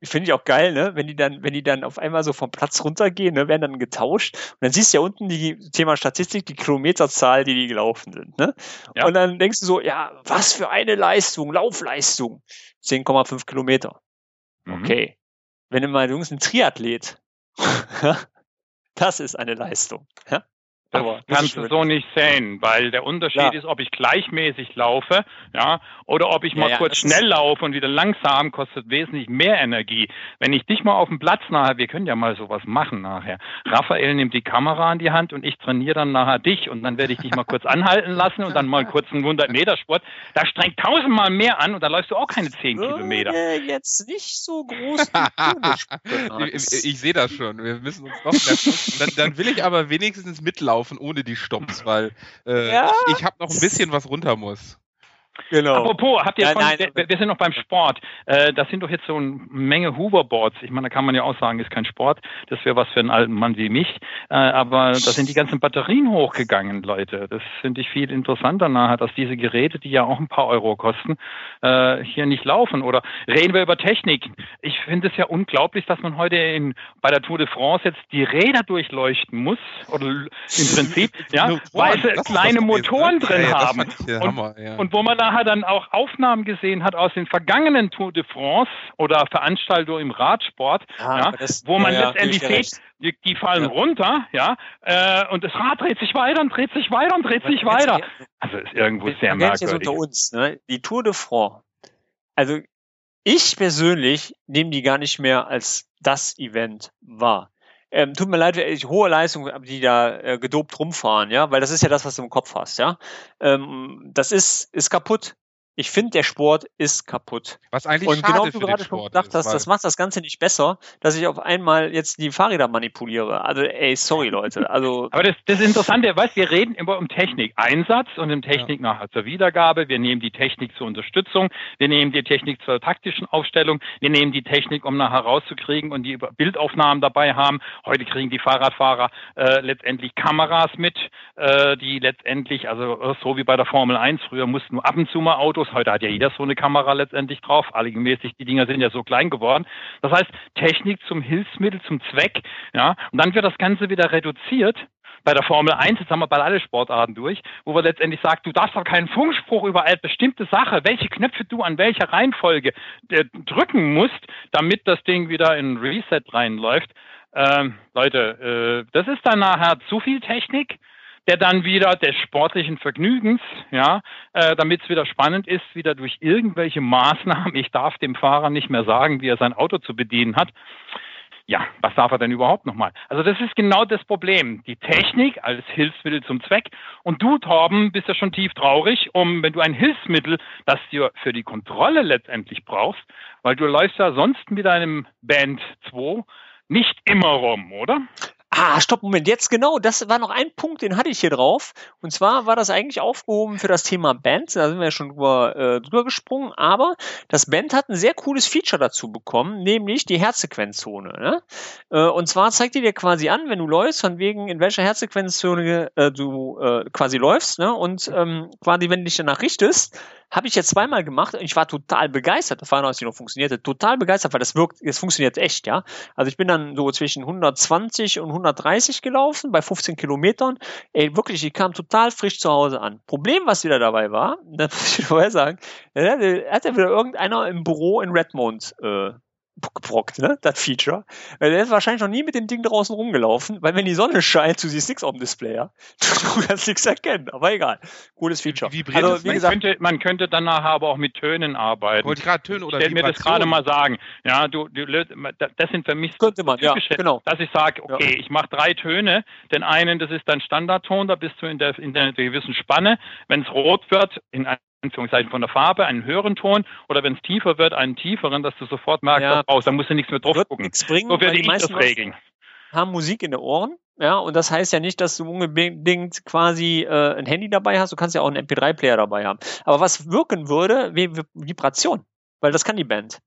Finde ich auch geil, ne? Wenn die dann, wenn die dann auf einmal so vom Platz runtergehen, ne, werden dann getauscht. Und dann siehst du ja unten die Thema Statistik, die Kilometerzahl, die die gelaufen sind, ne? Ja. Und dann denkst du so, ja, was für eine Leistung, Laufleistung. 10,5 Kilometer. Mhm. Okay. Wenn du mal, du bist ein Triathlet. (laughs) das ist eine Leistung. Ja? Das Aber- kannst du so nicht sehen, weil der Unterschied Ja. ist, ob ich gleichmäßig laufe, ja, oder ob ich Ja, mal ja, kurz das ist- schnell laufe und wieder langsam, kostet wesentlich mehr Energie. Wenn ich dich mal auf dem Platz nachher, wir können ja mal sowas machen nachher. Raphael nimmt die Kamera in die Hand und ich trainiere dann nachher dich und dann werde ich dich mal kurz anhalten lassen und dann mal kurz einen 100-Meter-Sport. Da strengt tausendmal mehr an und da läufst du auch keine 10 Kilometer. Äh, jetzt nicht so groß (laughs) ich, ich, ich sehe das schon. Wir müssen uns doch. Dann, dann will ich aber wenigstens mitlaufen ohne die Stops, weil äh, Ja. ich, ich habe noch ein bisschen was runter muss. Genau. Apropos, habt ihr ja, von, nein, wir, sind noch beim Sport. Äh, das sind doch jetzt so eine Menge Hoverboards. Ich meine, da kann man ja auch sagen, ist kein Sport. Das wäre was für einen alten Mann wie mich. Äh, aber da sind die ganzen Batterien hochgegangen, Leute. Das finde ich viel interessanter nachher, dass diese Geräte, die ja auch ein paar Euro kosten, äh, hier nicht laufen. Oder reden wir über Technik. Ich finde es ja unglaublich, dass man heute in, bei der Tour de France jetzt die Räder durchleuchten muss. Oder im Prinzip, (laughs) ja, weil sie kleine Motoren drin haben. Und, und wo man da nachher dann auch Aufnahmen gesehen hat aus den vergangenen Tour de France oder Veranstaltungen im Radsport, ah, ja, das, wo man ja, letztendlich sieht, die, die, fallen ja. runter, ja, äh, und das Rad dreht sich weiter und dreht sich weiter und dreht sich weiter. Also ist irgendwo sehr merkwürdig. Jetzt unter uns, ne? Die Tour de France. Also ich persönlich nehme die gar nicht mehr als das Event wahr. Ähm, tut mir leid, ich, hohe Leistung, die da äh, gedopt rumfahren, ja, weil das ist ja das, was du im Kopf hast, ja. Ähm, das ist, ist kaputt ich finde, der Sport ist kaputt. Was eigentlich Und genau wie du gerade schon gesagt hast, das macht das Ganze nicht besser, dass ich auf einmal jetzt die Fahrräder manipuliere. Also, ey, sorry, Leute. Also (laughs) Aber das, das Interessante, weißt wir reden immer um Technik. Einsatz und um Technik ja. nachher zur Wiedergabe. Wir nehmen die Technik zur Unterstützung. Wir nehmen die Technik zur taktischen Aufstellung. Wir nehmen die Technik, um nachher rauszukriegen und die Bildaufnahmen dabei haben. Heute kriegen die Fahrradfahrer äh, letztendlich Kameras mit, äh, die letztendlich, also so wie bei der Formel 1, früher mussten nur ab und zu mal Autos Autos. Heute hat ja jeder so eine Kamera letztendlich drauf. Allgemäßig, die Dinger sind ja so klein geworden. Das heißt, Technik zum Hilfsmittel, zum Zweck. Ja, und dann wird das Ganze wieder reduziert bei der Formel 1, jetzt haben wir bei alle Sportarten durch, wo wir letztendlich sagt, du darfst doch keinen Funkspruch über eine bestimmte Sache, welche Knöpfe du an welcher Reihenfolge äh, drücken musst, damit das Ding wieder in Reset reinläuft. Ähm, Leute, äh, das ist dann nachher zu viel Technik der dann wieder des sportlichen Vergnügens, ja, äh, damit es wieder spannend ist, wieder durch irgendwelche Maßnahmen, ich darf dem Fahrer nicht mehr sagen, wie er sein Auto zu bedienen hat. Ja, was darf er denn überhaupt nochmal? Also das ist genau das Problem. Die Technik als Hilfsmittel zum Zweck. Und du, Torben, bist ja schon tief traurig, um, wenn du ein Hilfsmittel, das du für die Kontrolle letztendlich brauchst, weil du läufst ja sonst mit deinem Band 2 nicht immer rum, oder? Ah, stopp, Moment, jetzt genau, das war noch ein Punkt, den hatte ich hier drauf. Und zwar war das eigentlich aufgehoben für das Thema Band, da sind wir ja schon drüber, äh, drüber gesprungen, aber das Band hat ein sehr cooles Feature dazu bekommen, nämlich die Herzsequenzzone. Ne? Äh, und zwar zeigt die dir quasi an, wenn du läufst, von wegen in welcher Herzsequenzzone äh, du äh, quasi läufst, ne? Und ähm, quasi, wenn du dich danach richtest, habe ich jetzt zweimal gemacht und ich war total begeistert. Noch, als die noch funktionierte. Total begeistert, weil das wirkt, es funktioniert echt, ja. Also ich bin dann so zwischen 120 und 130 gelaufen bei 15 Kilometern. Ey, wirklich, ich kam total frisch zu Hause an. Problem, was wieder dabei war, (laughs) das muss ich vorher sagen, hat ja wieder irgendeiner im Büro in Redmond äh, gebrockt, ne? Das Feature. Weil der ist wahrscheinlich noch nie mit dem Ding draußen rumgelaufen, weil wenn die Sonne scheint, du siehst nichts auf dem Display, ja. (laughs) Du kannst nichts erkennen, aber egal. Cooles Feature. Wie also, wie man, gesagt, könnte, man könnte danach aber auch mit Tönen arbeiten. Wollte ich gerade Töne oder Ich mir das gerade mal sagen. Ja, du, du, das sind für mich könnte man, typische, ja, genau. dass ich sage, okay, ja. ich mache drei Töne. Den einen, das ist dein Standardton, da bist du in der, in der gewissen Spanne. Wenn es rot wird, in Anführungszeichen von der Farbe, einen höheren Ton oder wenn es tiefer wird, einen tieferen, dass du sofort merkst, ja, was Da musst du nichts mehr drauf gucken. Nichts bringen, so werde ich das regeln. Haben Musik in den Ohren, ja, und das heißt ja nicht, dass du unbedingt quasi äh, ein Handy dabei hast, du kannst ja auch einen MP3-Player dabei haben. Aber was wirken würde, wäre Vibration, weil das kann die Band.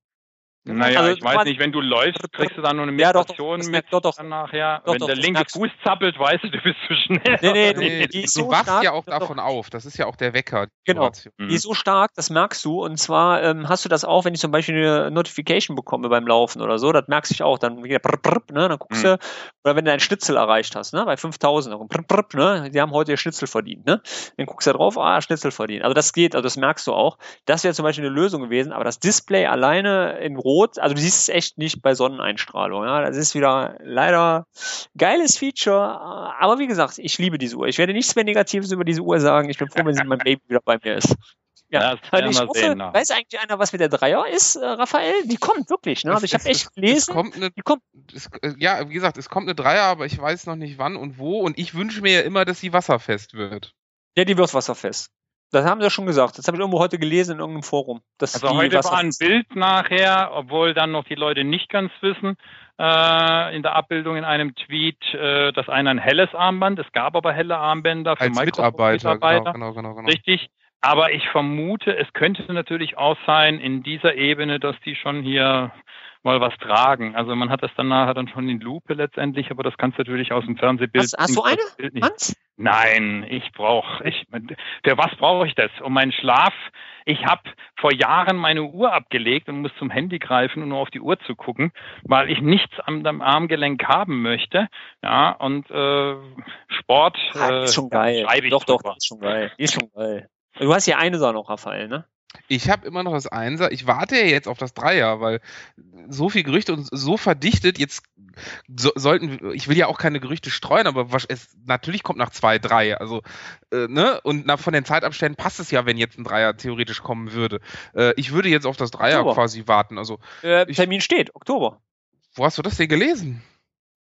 Naja, also, ich weiß nicht, wenn du läufst, kriegst du dann nur eine Meditation ja, mit doch, doch, nachher. Doch, wenn der linke Fuß zappelt, weißt du, du bist zu schnell. Nee, nee, du, nee, die du so wachst stark, ja auch davon auf. Das ist ja auch der Wecker. Die genau. Mhm. Die ist so stark, das merkst du. Und zwar ähm, hast du das auch, wenn ich zum Beispiel eine Notification bekomme beim Laufen oder so, das merkst du auch. Dann wieder brr, brr, ne, dann guckst mhm. du, oder wenn du einen Schnitzel erreicht hast, ne, bei 5000, brr, brr, ne, die haben heute ihr Schnitzel verdient, ne. Dann guckst du da drauf, ah, Schnitzel verdient. Also das geht, also das merkst du auch. Das wäre zum Beispiel eine Lösung gewesen, aber das Display alleine in Rot, also du siehst es echt nicht bei Sonneneinstrahlung. Ja, das ist wieder leider geiles Feature. Aber wie gesagt, ich liebe diese Uhr. Ich werde nichts mehr Negatives über diese Uhr sagen. Ich bin froh, wenn sie in meinem Leben wieder bei mir ist. Ja, also ich hoffe, sehen, weiß eigentlich einer, was mit der Dreier ist, äh, Raphael? Die kommt wirklich, ne? Also ich habe echt gelesen. Es kommt eine, die kommt. Es, äh, ja, wie gesagt, es kommt eine Dreier, aber ich weiß noch nicht wann und wo. Und ich wünsche mir ja immer, dass sie wasserfest wird. Ja, die wird wasserfest. Das haben sie ja schon gesagt. Das habe ich irgendwo heute gelesen in irgendeinem Forum. also heute war ein Bild nachher, obwohl dann noch die Leute nicht ganz wissen, äh, in der Abbildung in einem Tweet, äh, dass einer ein helles Armband, es gab aber helle Armbänder für Als Mitarbeiter, Mitarbeiter. Genau, genau, genau, genau. Richtig. Aber ich vermute, es könnte natürlich auch sein in dieser Ebene, dass die schon hier mal was tragen. Also man hat das dann nachher dann schon in Lupe letztendlich, aber das kannst du natürlich aus dem Fernsehbild. Hast, hast du eine, Hans? Nein, ich brauche, ich, für was brauche ich das? Um meinen Schlaf. Ich habe vor Jahren meine Uhr abgelegt und muss zum Handy greifen, um nur auf die Uhr zu gucken, weil ich nichts am, am Armgelenk haben möchte. Ja, und äh, Sport. Ah, ist schon geil. Doch, doch, ist schon geil. Ist schon geil. Du hast ja eine Sache noch, Raphael, ne? Ich habe immer noch das Einser. Ich warte ja jetzt auf das Dreier, weil so viel Gerüchte und so verdichtet, jetzt so, sollten, ich will ja auch keine Gerüchte streuen, aber was, es natürlich kommt nach zwei, drei. Also, äh, ne? Und nach, von den Zeitabständen passt es ja, wenn jetzt ein Dreier theoretisch kommen würde. Äh, ich würde jetzt auf das Dreier Oktober. quasi warten. Also, äh, Termin ich, steht, Oktober. Wo hast du das denn gelesen?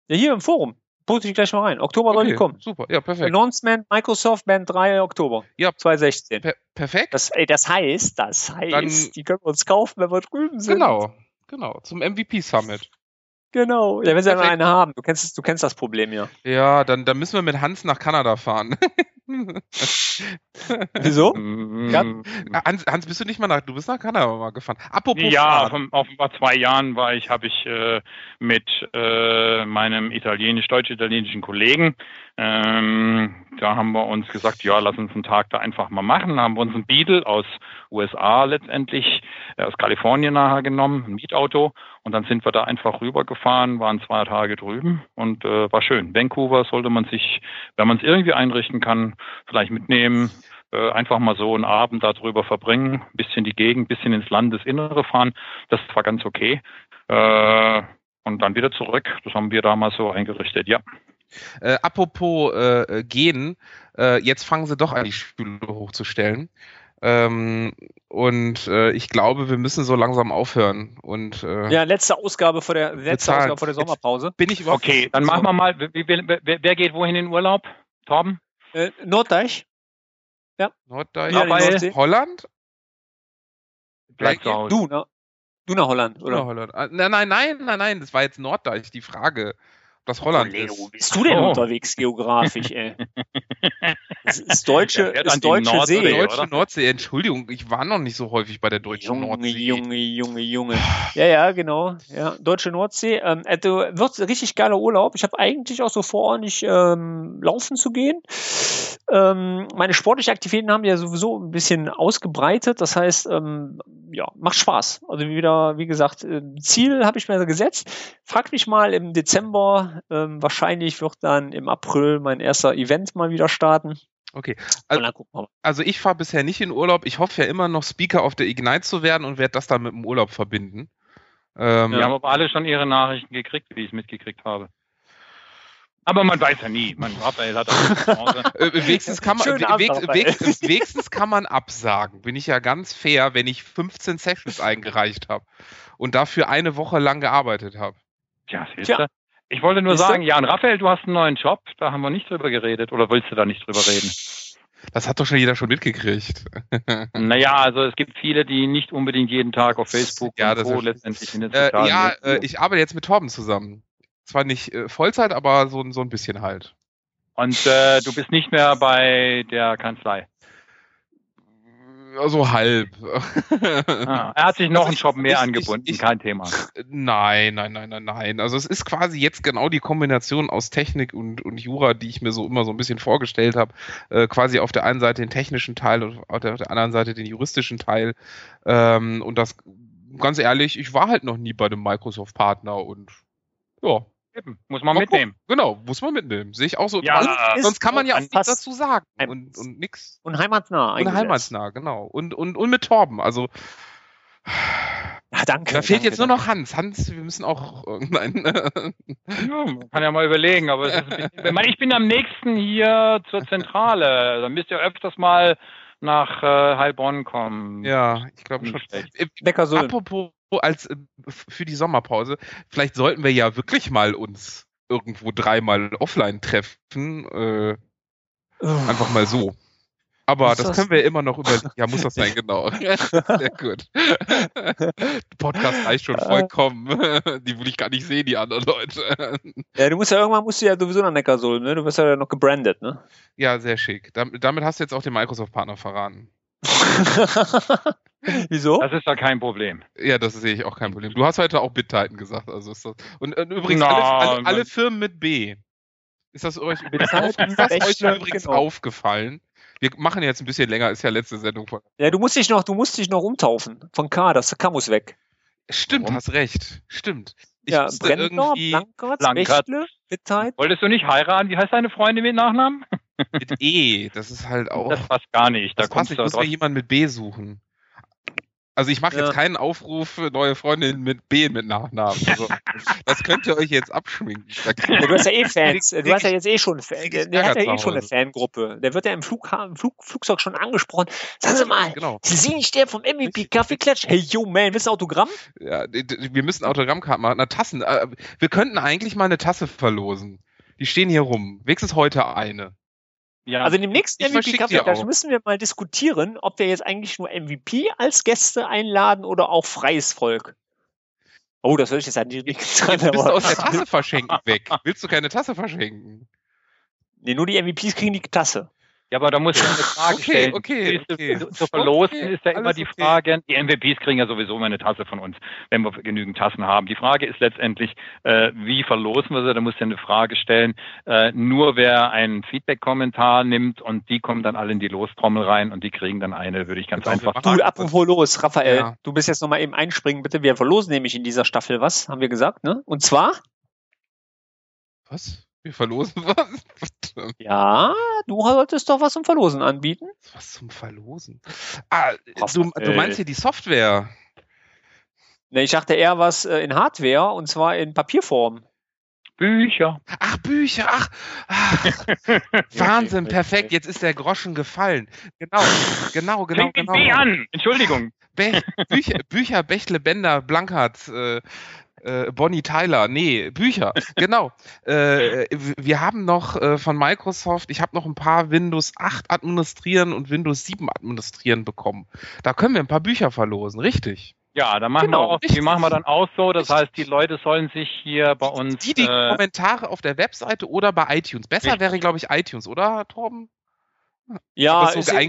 Ja, hier im Forum. Poste ich gleich mal rein. Oktober okay, soll die kommen. Super, ja, perfekt. Announcement Microsoft Band 3 Oktober. Ja. 2016. Per perfekt. Das, ey, das heißt, das heißt, Dann, die können wir uns kaufen, wenn wir drüben sind. Genau, genau. Zum MVP Summit. Genau. Ja, wenn sie ja eine haben. Du kennst, du kennst das Problem ja. Ja, dann, dann müssen wir mit Hans nach Kanada fahren. (laughs) Wieso? Ja. Hans, Hans, bist du nicht mal nach, du bist nach Kanada mal gefahren. Apropos Ja, fahren. auf, vor zwei Jahren war ich, habe ich äh, mit äh, meinem italienisch, deutsch-italienischen Kollegen, ähm, da haben wir uns gesagt, ja, lass uns einen Tag da einfach mal machen. Da haben wir uns einen Beetle aus USA letztendlich, äh, aus Kalifornien nachher genommen, ein Mietauto. Und dann sind wir da einfach rübergefahren, waren zwei Tage drüben und äh, war schön. Vancouver sollte man sich, wenn man es irgendwie einrichten kann, vielleicht mitnehmen, äh, einfach mal so einen Abend darüber verbringen, ein bisschen die Gegend, ein bisschen ins Landesinnere fahren. Das war ganz okay. Äh, und dann wieder zurück. Das haben wir damals so eingerichtet, ja. Äh, apropos äh, gehen, äh, jetzt fangen sie doch an, die Stühle hochzustellen. Ähm, und äh, ich glaube, wir müssen so langsam aufhören. Und, äh, ja, letzte Ausgabe vor der letzte Ausgabe vor der Sommerpause. Jetzt bin ich überhaupt Okay, dann machen wir mal. Wer, wer, wer, geht wohin in den Urlaub? Torben? Äh, Norddeich. Ja. Norddeich. Ja, Nord Holland? Bleibt du, ne? Du nach Holland, oder? Nach Holland. Ah, nein, nein, nein, nein, nein, das war jetzt Norddeich, die Frage das Holland Kollege, ist. Wo bist du denn oh. unterwegs geografisch, ey? (laughs) Das ist deutsche, ja, ist deutsche Nordsee, See. Deutsche oder? Nordsee, Entschuldigung, ich war noch nicht so häufig bei der deutschen Junge, Nordsee. Junge, Junge, Junge. (sighs) Ja, ja, genau. Ja, deutsche Nordsee. Ähm, also wird richtig geiler Urlaub. Ich habe eigentlich auch so vor, nicht ähm, laufen zu gehen. Ähm, meine sportlichen Aktivitäten haben ja sowieso ein bisschen ausgebreitet. Das heißt, ähm, ja, macht Spaß. Also wieder, wie gesagt, äh, Ziel habe ich mir gesetzt. Frag mich mal im Dezember. Ähm, wahrscheinlich wird dann im April mein erster Event mal wieder starten. Okay. Also, also ich fahre bisher nicht in Urlaub. Ich hoffe ja immer noch Speaker auf der Ignite zu werden und werde das dann mit dem Urlaub verbinden. Ähm, Wir haben aber alle schon ihre Nachrichten gekriegt, wie ich es mitgekriegt habe. Aber man weiß ja nie. Man, Raphael hat auch (laughs) äh, wenigstens, kann man, wenigstens, wenigstens kann man absagen. Bin ich ja ganz fair, wenn ich 15 Sessions eingereicht habe und dafür eine Woche lang gearbeitet habe. Tja, Tja. Ich wollte nur sagen, Jan Raphael, du hast einen neuen Job. Da haben wir nicht drüber geredet. Oder willst du da nicht drüber reden? Das hat doch schon jeder schon mitgekriegt. (laughs) naja, also es gibt viele, die nicht unbedingt jeden Tag auf Facebook ja, und so letztendlich in den äh, Ja, äh, ich arbeite jetzt mit Torben zusammen. Zwar nicht äh, Vollzeit, aber so, so ein bisschen halt. Und äh, du bist nicht mehr bei der Kanzlei. Also halb. Ah, er hat sich noch also einen Job mehr ich, angebunden, ich, ich, kein Thema. Nein, nein, nein, nein, nein. Also es ist quasi jetzt genau die Kombination aus Technik und, und Jura, die ich mir so immer so ein bisschen vorgestellt habe. Äh, quasi auf der einen Seite den technischen Teil und auf der, auf der anderen Seite den juristischen Teil. Ähm, und das, ganz ehrlich, ich war halt noch nie bei einem Microsoft-Partner und ja, Eben, muss man mitnehmen. Genau, muss man mitnehmen. Sehe ich auch so. Ja, sonst kann man ja auch nichts dazu sagen. Und, und nix. Und heimatnah. Und heimatnah, genau. Und, und, und mit Torben. Also. Ja, danke. Da fehlt danke, jetzt nur noch Hans. Hans, wir müssen auch (laughs) irgendein. ja, man kann ja mal überlegen, aber bisschen, ich bin am nächsten hier zur Zentrale. Da müsst ihr öfters mal nach äh, Heilbronn kommen. Ja, ich glaube schon. Äh, apropos als äh, für die Sommerpause, vielleicht sollten wir ja wirklich mal uns irgendwo dreimal offline treffen. Äh, einfach mal so. Aber das, das, können wir immer noch über. Ja, muss das sein, genau. (laughs) Sehr gut. Podcast reicht schon vollkommen. Die will ich gar nicht sehen, die anderen Leute. Ja, du musst ja irgendwann musst du ja sowieso nach Neckarsulm, ne? Du wirst ja noch gebrandet, ne? Ja, sehr schick. Damit, damit hast du jetzt auch den Microsoft-Partner verraten. (laughs) Wieso? Das ist ja kein Problem. Ja, das sehe ich auch kein Problem. Du hast heute auch BitTitan gesagt. Also ist das, und, und übrigens, Na, alle, alle, alle Firmen mit B. Ist das euch, auf, (laughs) ist das euch übrigens genau. aufgefallen? Wir machen jetzt ein bisschen länger, ist ja letzte Sendung von. Ja, du musst dich noch, du musst dich noch umtaufen. Von K, das K muss weg. Stimmt, Warum? hast recht. Stimmt. Ich ja, irgendwie Blankert, Blankert. Bitteid. Wolltest du nicht heiraten? Wie heißt deine Freundin mit Nachnamen? mit E. Das ist halt auch. Das passt gar nicht. Da passt, ich du muss mir jemanden mit B suchen. Also ich mache Ja. jetzt keinen Aufruf für neue Freundinnen mit B mit Nachnamen. Also, das könnt ihr euch jetzt abschminken. Ja, du hast ja eh Fans. Du hast ja jetzt eh schon, der, hat ja eh schon eine. Fangruppe. Der wird ja im, Flugha im Flug, Flugzeug schon angesprochen. Sagen Sie mal, Genau. Sie nicht der vom MVP Kaffeeklatsch? Hey, yo, man, willst du Autogramm? Ja, wir müssen Autogrammkarten machen. Na, Tassen. Äh, Wir könnten eigentlich mal eine Tasse verlosen. Die stehen hier rum. Wenigstens heute eine. Ja, Also in dem nächsten Ich MVP verschick die Kaffeeklatsch auch. müssen wir mal diskutieren, ob wir jetzt eigentlich nur MVP als Gäste einladen oder auch freies Volk. Oh, das hört sich jetzt an die (laughs) Jetzt bist du aus der Tasse verschenken weg. Willst du keine Tasse verschenken? Nee, nur die MVPs kriegen die Tasse. Ja, aber da muss ich eine Frage Okay, stellen. okay, okay. Zu, zu verlosen Okay, ist ja immer die okay. Frage, die MVPs kriegen ja sowieso immer eine Tasse von uns, wenn wir genügend Tassen haben. Die Frage ist letztendlich, äh, wie verlosen wir sie? Da muss ja eine Frage stellen. Äh, nur wer einen Feedback-Kommentar nimmt und die kommen dann alle in die Lostrommel rein und die kriegen dann eine, würde ich ganz Genau, wir einfach machen- Du, apropos los, Raphael, Ja. du bist jetzt nochmal eben einspringen, bitte. Wir verlosen nämlich in dieser Staffel was, haben wir gesagt, ne? Und zwar, Was? Wir verlosen (laughs) was? ja, du solltest doch was zum Verlosen anbieten. Was zum Verlosen? Ah, du, du meinst hier die Software? Ne, ich dachte eher was äh, in Hardware und zwar in Papierform. Bücher. Ach, Bücher, ach, ach (laughs) Wahnsinn, perfekt, jetzt ist der Groschen gefallen. Genau, genau, genau, Fängt mit genau. B an. Entschuldigung. Be Bücher, Bücher, Bächle, Bender, Blankert, äh, äh, Bonnie Tyler, nee, Bücher, genau. Äh, wir haben noch äh, von Microsoft, ich habe noch ein paar Windows 8 administrieren und Windows 7 administrieren bekommen. Da können wir ein paar Bücher verlosen, richtig. Ja, da machen Genau, wir auch, die machen wir dann auch so. Das Richtig. heißt, die Leute sollen sich hier bei uns. Die, die äh, Kommentare auf der Webseite oder bei iTunes. Besser Richtig. wäre, glaube ich, iTunes, oder, Torben? Ja, so ist, ja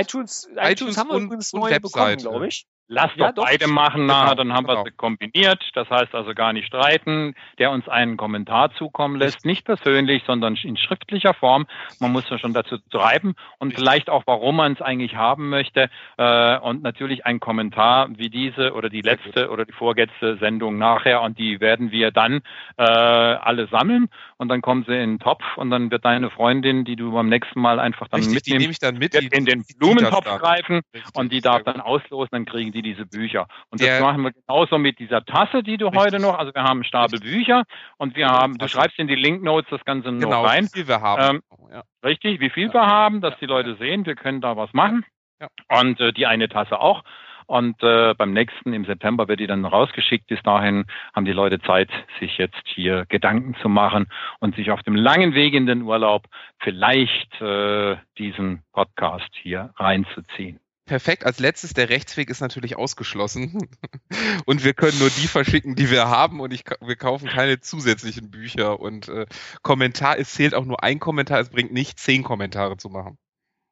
iTunes, iTunes, iTunes haben wir und- übrigens neu bekommen, glaube ich. Lass Ja, doch doch. beide machen Genau, nachher, dann haben genau. wir sie kombiniert. Das heißt also gar nicht streiten, der uns einen Kommentar zukommen lässt, nicht persönlich, sondern in schriftlicher Form. Man muss ja schon dazu schreiben und vielleicht auch, warum man es eigentlich haben möchte. Äh, und natürlich ein Kommentar wie diese oder die letzte oder die vorletzte Sendung nachher. Und die werden wir dann äh, alle sammeln und dann kommen sie in den Topf und dann wird deine Freundin, die du beim nächsten Mal einfach dann Richtig, die nehme mitnimmst, ich dann mit. die- in den Blumentopf greifen Richtig, und die darf dann auslosen, dann kriegen die diese Bücher. Und Der- das machen wir genauso mit dieser Tasse, die du Richtig. heute noch, also wir haben einen Stapel. Bücher und wir haben, du schreibst in die Linknotes das Ganze noch Genau, rein. wie viel wir haben. Ähm, ja. Richtig, wie viel wir haben, dass die Leute sehen, wir können da was machen. Ja. Und äh, die eine Tasse auch. Und äh, beim nächsten im September wird die dann rausgeschickt. Bis dahin haben die Leute Zeit, sich jetzt hier Gedanken zu machen und sich auf dem langen Weg in den Urlaub vielleicht äh, diesen Podcast hier reinzuziehen. Perfekt. Als letztes, der Rechtsweg ist natürlich ausgeschlossen. (laughs) Und wir können nur die verschicken, die wir haben. Und ich, wir kaufen keine zusätzlichen Bücher. Und äh, Kommentar, es zählt auch nur ein Kommentar. Es bringt nicht zehn Kommentare zu machen.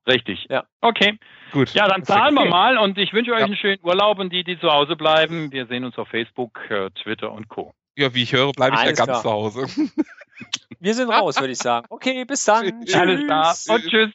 Richtig. Ja. Okay. Gut. Ja, dann zahlen wir mal und ich wünsche euch Ja. einen schönen Urlaub und die, die zu Hause bleiben, wir sehen uns auf Facebook, äh, Twitter und Co. Ja, wie ich höre, bleibe ich ja Alles ganz klar. zu Hause. Wir sind raus, würde ich sagen. Okay, bis dann. (laughs) Tschüss. Alles klar und tschüss.